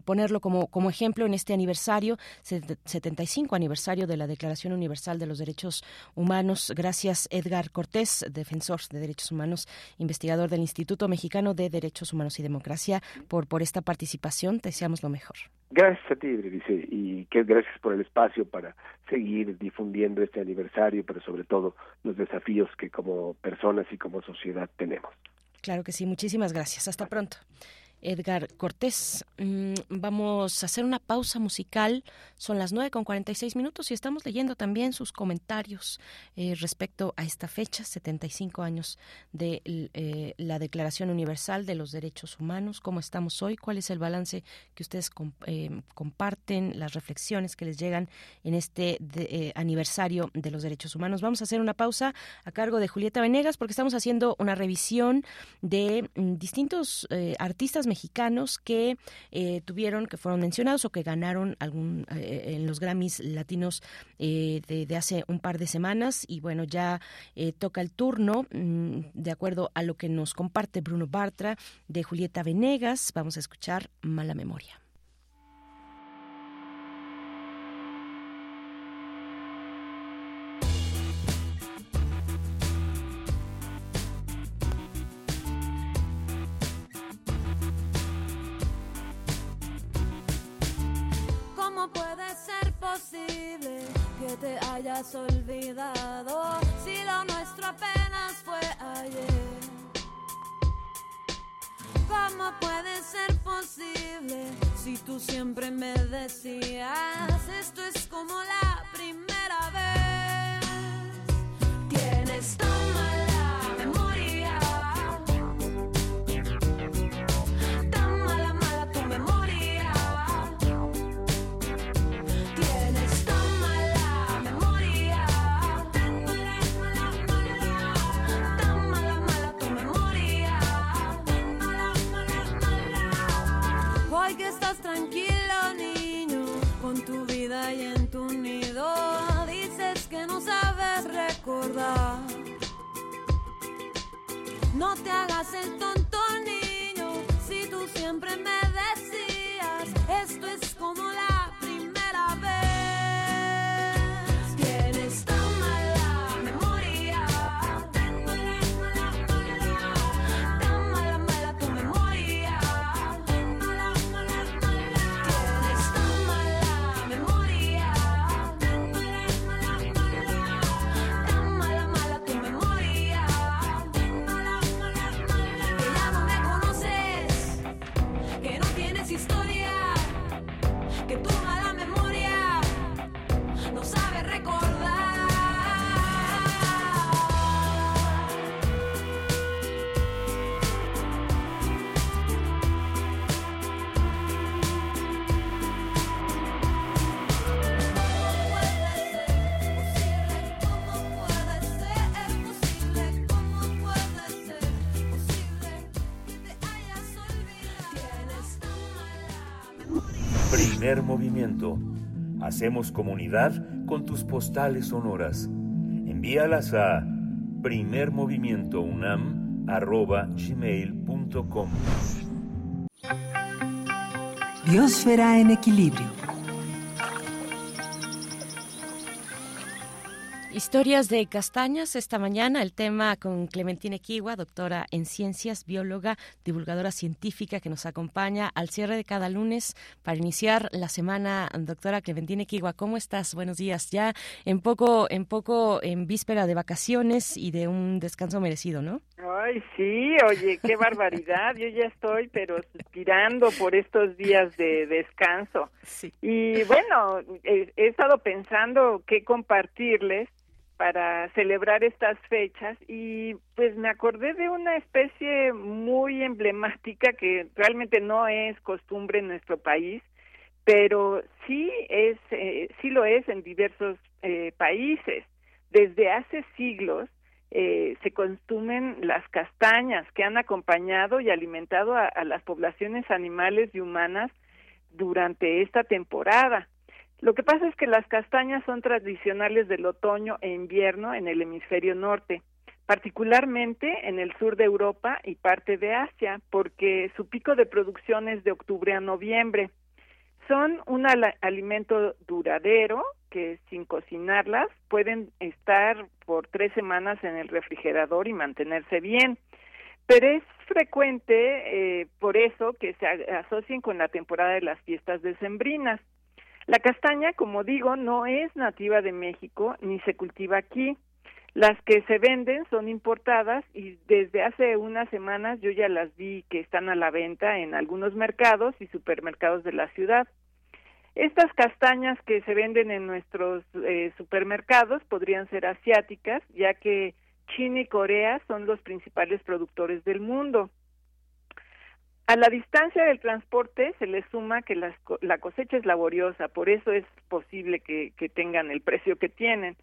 ponerlo como, como ejemplo en este aniversario, 75 aniversario de la Declaración Universal de los Derechos Humanos. Gracias, Edgar Cortés, defensor de derechos humanos, investigador del Instituto Mexicano de Derechos Humanos y Democracia, por, por esta participación. Te deseamos lo mejor. Gracias a ti, dice, y que gracias por el espacio para seguir difundiendo este aniversario, pero sobre todo los desafíos que como personas y como sociedad tenemos. Claro que sí, muchísimas gracias. Hasta pronto. Edgar Cortés. Mm, vamos a hacer una pausa musical. Son las 9 con 46 minutos y estamos leyendo también sus comentarios eh, respecto a esta fecha, 75 años de eh, la Declaración Universal de los Derechos Humanos. ¿Cómo estamos hoy? ¿Cuál es el balance que ustedes eh, comparten, las reflexiones que les llegan en este aniversario de los derechos humanos? Vamos a hacer una pausa a cargo de Julieta Venegas porque estamos haciendo una revisión de mm, distintos artistas mexicanos que eh, tuvieron, que fueron mencionados o que ganaron algún eh, en los Grammys latinos eh, de, hace un par de semanas. Y bueno, ya toca el turno, mm, de acuerdo a lo que nos comparte Bruno Bartra de Julieta Venegas. Vamos a escuchar Mala Memoria. Que te hayas olvidado si lo nuestro apenas fue ayer? ¿Cómo puede ser posible si tú siempre me decías esto es como la primera vez? Tienes tan mala No te hagas el tonto, niño, si tú siempre me Movimiento. Hacemos comunidad con tus postales sonoras. Envíalas a primermovimientounam.gmail.com Biosfera en equilibrio. Historias de castañas esta mañana, el tema con Clementina Equigua, doctora en ciencias, bióloga, divulgadora científica que nos acompaña al cierre de cada lunes para iniciar la semana. Doctora Clementina Equigua, ¿cómo estás? Buenos días. Ya en poco, en poco, en víspera de vacaciones y de un descanso merecido, ¿no? Ay, sí, oye, qué barbaridad. Yo ya estoy, pero suspirando por estos días de descanso. Y bueno, he, he estado pensando qué compartirles para celebrar estas fechas y pues me acordé de una especie muy emblemática que realmente no es costumbre en nuestro país, pero sí es eh, sí lo es en diversos eh, países. Desde hace siglos eh, se consumen las castañas que han acompañado y alimentado a, a las poblaciones animales y humanas durante esta temporada. Lo que pasa es que las castañas son tradicionales del otoño e invierno en el hemisferio norte, particularmente en el sur de Europa y parte de Asia, porque su pico de producción es de octubre a noviembre. Son un alimento duradero que sin cocinarlas pueden estar por tres semanas en el refrigerador y mantenerse bien. Pero es frecuente, eh, por eso, que se asocien con la temporada de las fiestas decembrinas. La castaña, como digo, no es nativa de México ni se cultiva aquí. Las que se venden son importadas y desde hace unas semanas yo ya las vi que están a la venta en algunos mercados y supermercados de la ciudad. Estas castañas que se venden en nuestros eh, supermercados podrían ser asiáticas, ya que China y Corea son los principales productores del mundo. A la distancia del transporte se le suma que las la cosecha es laboriosa, por eso es posible que, que tengan el precio que tienen.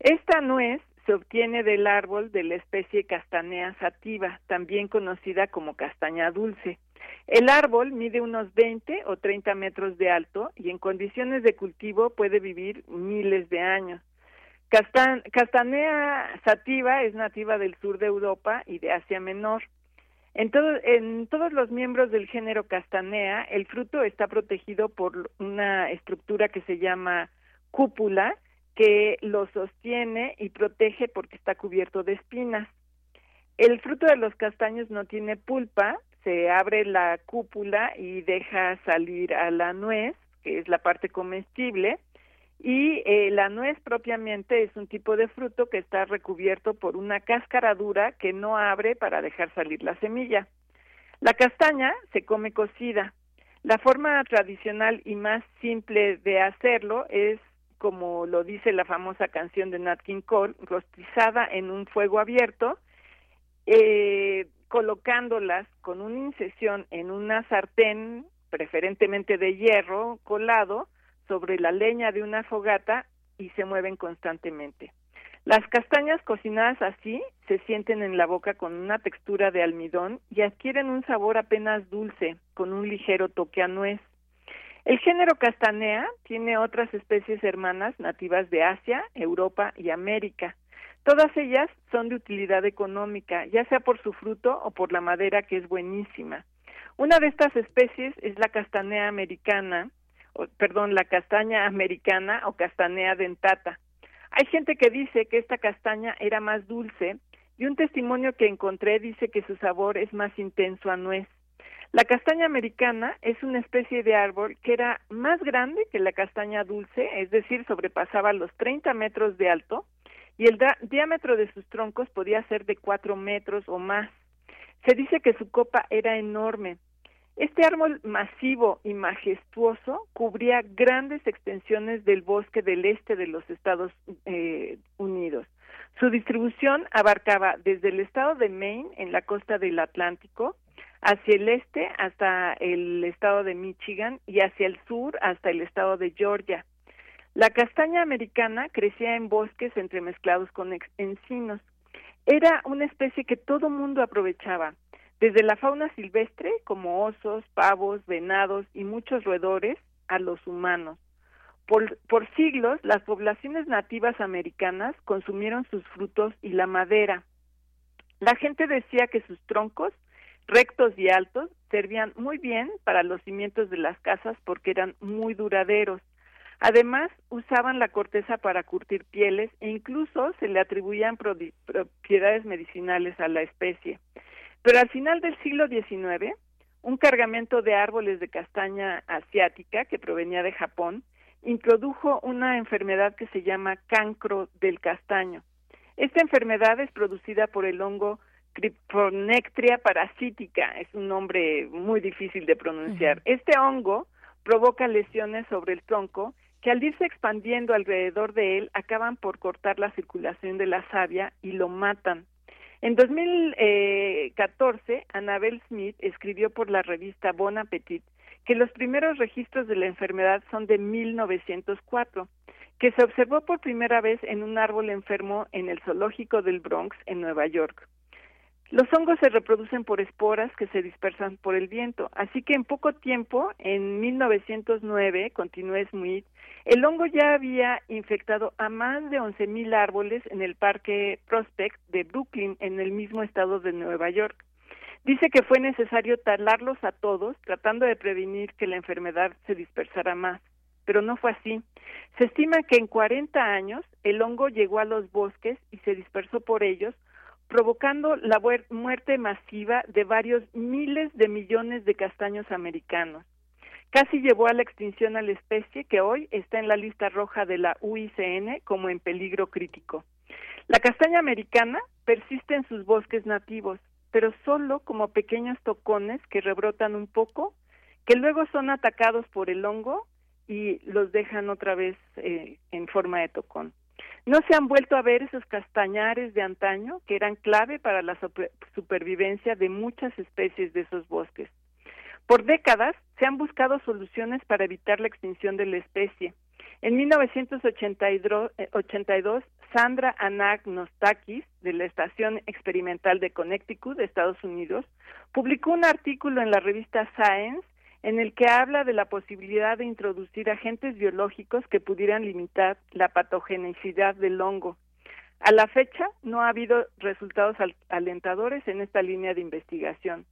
Esta nuez se obtiene del árbol de la especie Castanea sativa, también conocida como castaña dulce. El árbol mide unos 20 o 30 metros de alto y en condiciones de cultivo puede vivir miles de años. Castan- Castanea sativa es nativa del sur de Europa y de Asia Menor. En, en todos los miembros del género Castanea, el fruto está protegido por una estructura que se llama cúpula, que lo sostiene y protege porque está cubierto de espinas. El fruto de los castaños no tiene pulpa, se abre la cúpula y deja salir a la nuez, que es la parte comestible, y eh, la nuez propiamente es un tipo de fruto que está recubierto por una cáscara dura que no abre para dejar salir la semilla. La castaña se come cocida. La forma tradicional y más simple de hacerlo es, como lo dice la famosa canción de Nat King Cole, rostizada en un fuego abierto, eh, colocándolas con una incisión en una sartén, preferentemente de hierro colado, sobre la leña de una fogata y se mueven constantemente. Las castañas cocinadas así se sienten en la boca con una textura de almidón y adquieren un sabor apenas dulce, con un ligero toque a nuez. El género castanea tiene otras especies hermanas nativas de Asia, Europa y América. Todas ellas son de utilidad económica, ya sea por su fruto o por la madera que es buenísima. Una de estas especies es la castanea americana, perdón, la castaña americana o castanea dentata. Hay gente que dice que esta castaña era más dulce y un testimonio que encontré dice que su sabor es más intenso a nuez. La castaña americana es una especie de árbol que era más grande que la castaña dulce, es decir, sobrepasaba los 30 metros de alto y el diámetro de sus troncos podía ser de 4 metros o más. Se dice que su copa era enorme. Este árbol masivo y majestuoso cubría grandes extensiones del bosque del este de los Estados eh, Unidos. Su distribución abarcaba desde el estado de Maine en la costa del Atlántico, hacia el este hasta el estado de Michigan y hacia el sur hasta el estado de Georgia. La castaña americana crecía en bosques entremezclados con encinos. Era una especie que todo mundo aprovechaba, desde la fauna silvestre, como osos, pavos, venados y muchos roedores, a los humanos. Por, siglos, las poblaciones nativas americanas consumieron sus frutos y la madera. La gente decía que sus troncos rectos y altos, servían muy bien para los cimientos de las casas porque eran muy duraderos. Además, usaban la corteza para curtir pieles e incluso se le atribuían propiedades medicinales a la especie. Pero al final del siglo XIX, un cargamento de árboles de castaña asiática que provenía de Japón introdujo una enfermedad que se llama cancro del castaño. Esta enfermedad es producida por el hongo Cryptonectria parasítica, es un nombre muy difícil de pronunciar. Este hongo provoca lesiones sobre el tronco que al irse expandiendo alrededor de él acaban por cortar la circulación de la savia y lo matan. En 2014, Annabel Smith escribió por la revista Bon Appetit que los primeros registros de la enfermedad son de 1904, que se observó por primera vez en un árbol enfermo en el zoológico del Bronx, en Nueva York. Los hongos se reproducen por esporas que se dispersan por el viento, así que en poco tiempo, en 1909, continuó Smith, el hongo ya había infectado a más de 11.000 árboles en el Parque Prospect de Brooklyn, en el mismo estado de Nueva York. Dice que fue necesario talarlos a todos, tratando de prevenir que la enfermedad se dispersara más, pero no fue así. Se estima que en 40 años el hongo llegó a los bosques y se dispersó por ellos, provocando la muerte masiva de varios miles de millones de castaños americanos. Casi llevó a la extinción a la especie que hoy está en la lista roja de la UICN como en peligro crítico. La castaña americana persiste en sus bosques nativos, pero solo como pequeños tocones que rebrotan un poco, que luego son atacados por el hongo y los dejan otra vez eh, en forma de tocón. No se han vuelto a ver esos castañares de antaño que eran clave para la supervivencia de muchas especies de esos bosques. Por décadas se han buscado soluciones para evitar la extinción de la especie. En 1982, Sandra Anagnostakis, de la Estación Experimental de Connecticut, de Estados Unidos, publicó un artículo en la revista Science en el que habla de la posibilidad de introducir agentes biológicos que pudieran limitar la patogenicidad del hongo. A la fecha no ha habido resultados alentadores en esta línea de investigación.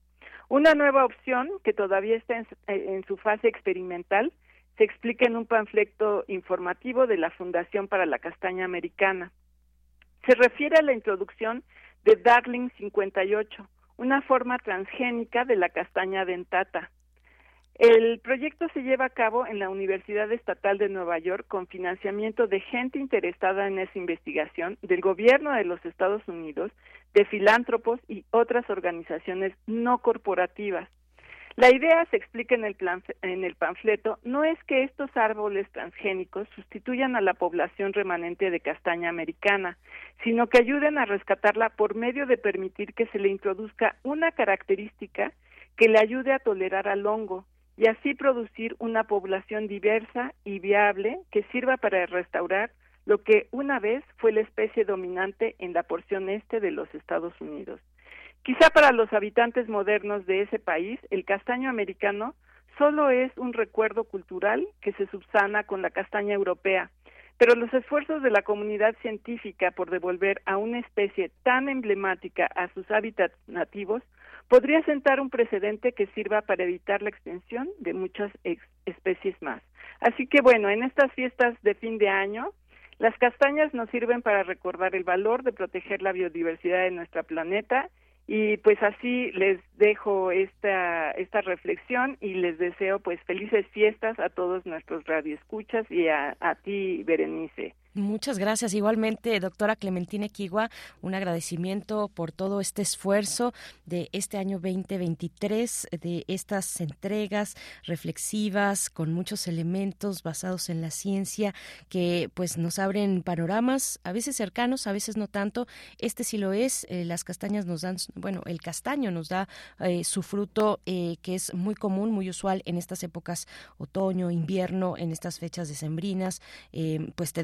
Una nueva opción, que todavía está en, en, su fase experimental, se explica en un panfleto informativo de la Fundación para la Castaña Americana. Se refiere a la introducción de Darling 58, una forma transgénica de la castaña dentata. El proyecto se lleva a cabo en la Universidad Estatal de Nueva York con financiamiento de gente interesada en esa investigación, del gobierno de los Estados Unidos, de filántropos y otras organizaciones no corporativas. La idea, se explica en el, plan, en el panfleto, no es que estos árboles transgénicos sustituyan a la población remanente de castaña americana, sino que ayuden a rescatarla por medio de permitir que se le introduzca una característica que le ayude a tolerar al hongo, y así producir una población diversa y viable que sirva para restaurar lo que una vez fue la especie dominante en la porción este de los Estados Unidos. Quizá para los habitantes modernos de ese país, el castaño americano solo es un recuerdo cultural que se subsana con la castaña europea, pero los esfuerzos de la comunidad científica por devolver a una especie tan emblemática a sus hábitats nativos podría sentar un precedente que sirva para evitar la extinción de muchas especies más. Así que bueno, en estas fiestas de fin de año, las castañas nos sirven para recordar el valor de proteger la biodiversidad de nuestro planeta y pues así les dejo esta esta reflexión y les deseo pues felices fiestas a todos nuestros radioescuchas y a, a ti Berenice. Muchas gracias. Igualmente, doctora Clementina Equigua, un agradecimiento por todo este esfuerzo de este año 2023, de estas entregas reflexivas con muchos elementos basados en la ciencia que pues nos abren panoramas, a veces cercanos, a veces no tanto. Este sí lo es. Eh, las castañas nos dan, bueno, el castaño nos da eh, su fruto eh, que es muy común, muy usual en estas épocas otoño, invierno, en estas fechas decembrinas. pues te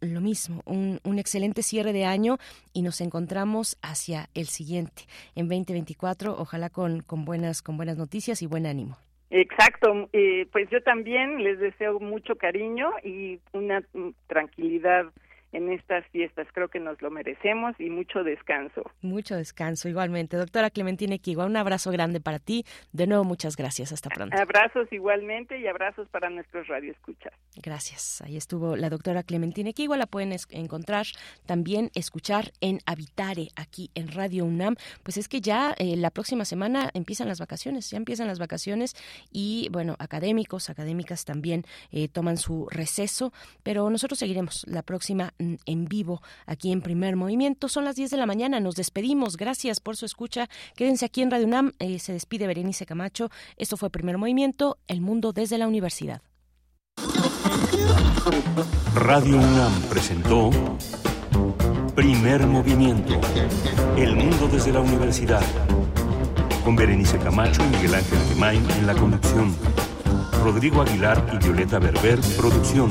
lo mismo, un, un, excelente cierre de año y nos encontramos hacia el siguiente, en 2024, ojalá con, con, buenas, con buenas noticias y buen ánimo. Exacto, eh, pues yo también les deseo mucho cariño y una tranquilidad en estas fiestas. Creo que nos lo merecemos y mucho descanso. Mucho descanso, igualmente. Doctora Clementina Equigua, un abrazo grande para ti. De nuevo, muchas gracias. Hasta pronto. Abrazos igualmente y abrazos para nuestros radioescuchas. Gracias. Ahí estuvo la doctora Clementina Equigua. La pueden encontrar también, escuchar en Habitare, aquí en Radio UNAM. Pues es que ya eh, la próxima semana empiezan las vacaciones, ya empiezan las vacaciones y, bueno, académicos, académicas también eh, toman su receso, pero nosotros seguiremos la próxima en vivo aquí en Primer Movimiento. Son las 10 de la mañana, nos despedimos. Gracias por su escucha. Quédense aquí en Radio UNAM. Eh, se despide Berenice Camacho. Esto fue Primer Movimiento, El Mundo desde la Universidad. Radio UNAM presentó Primer Movimiento, El Mundo desde la Universidad. Con Berenice Camacho y Miguel Ángel Gemain en la conducción. Rodrigo Aguilar y Violeta Berber, producción.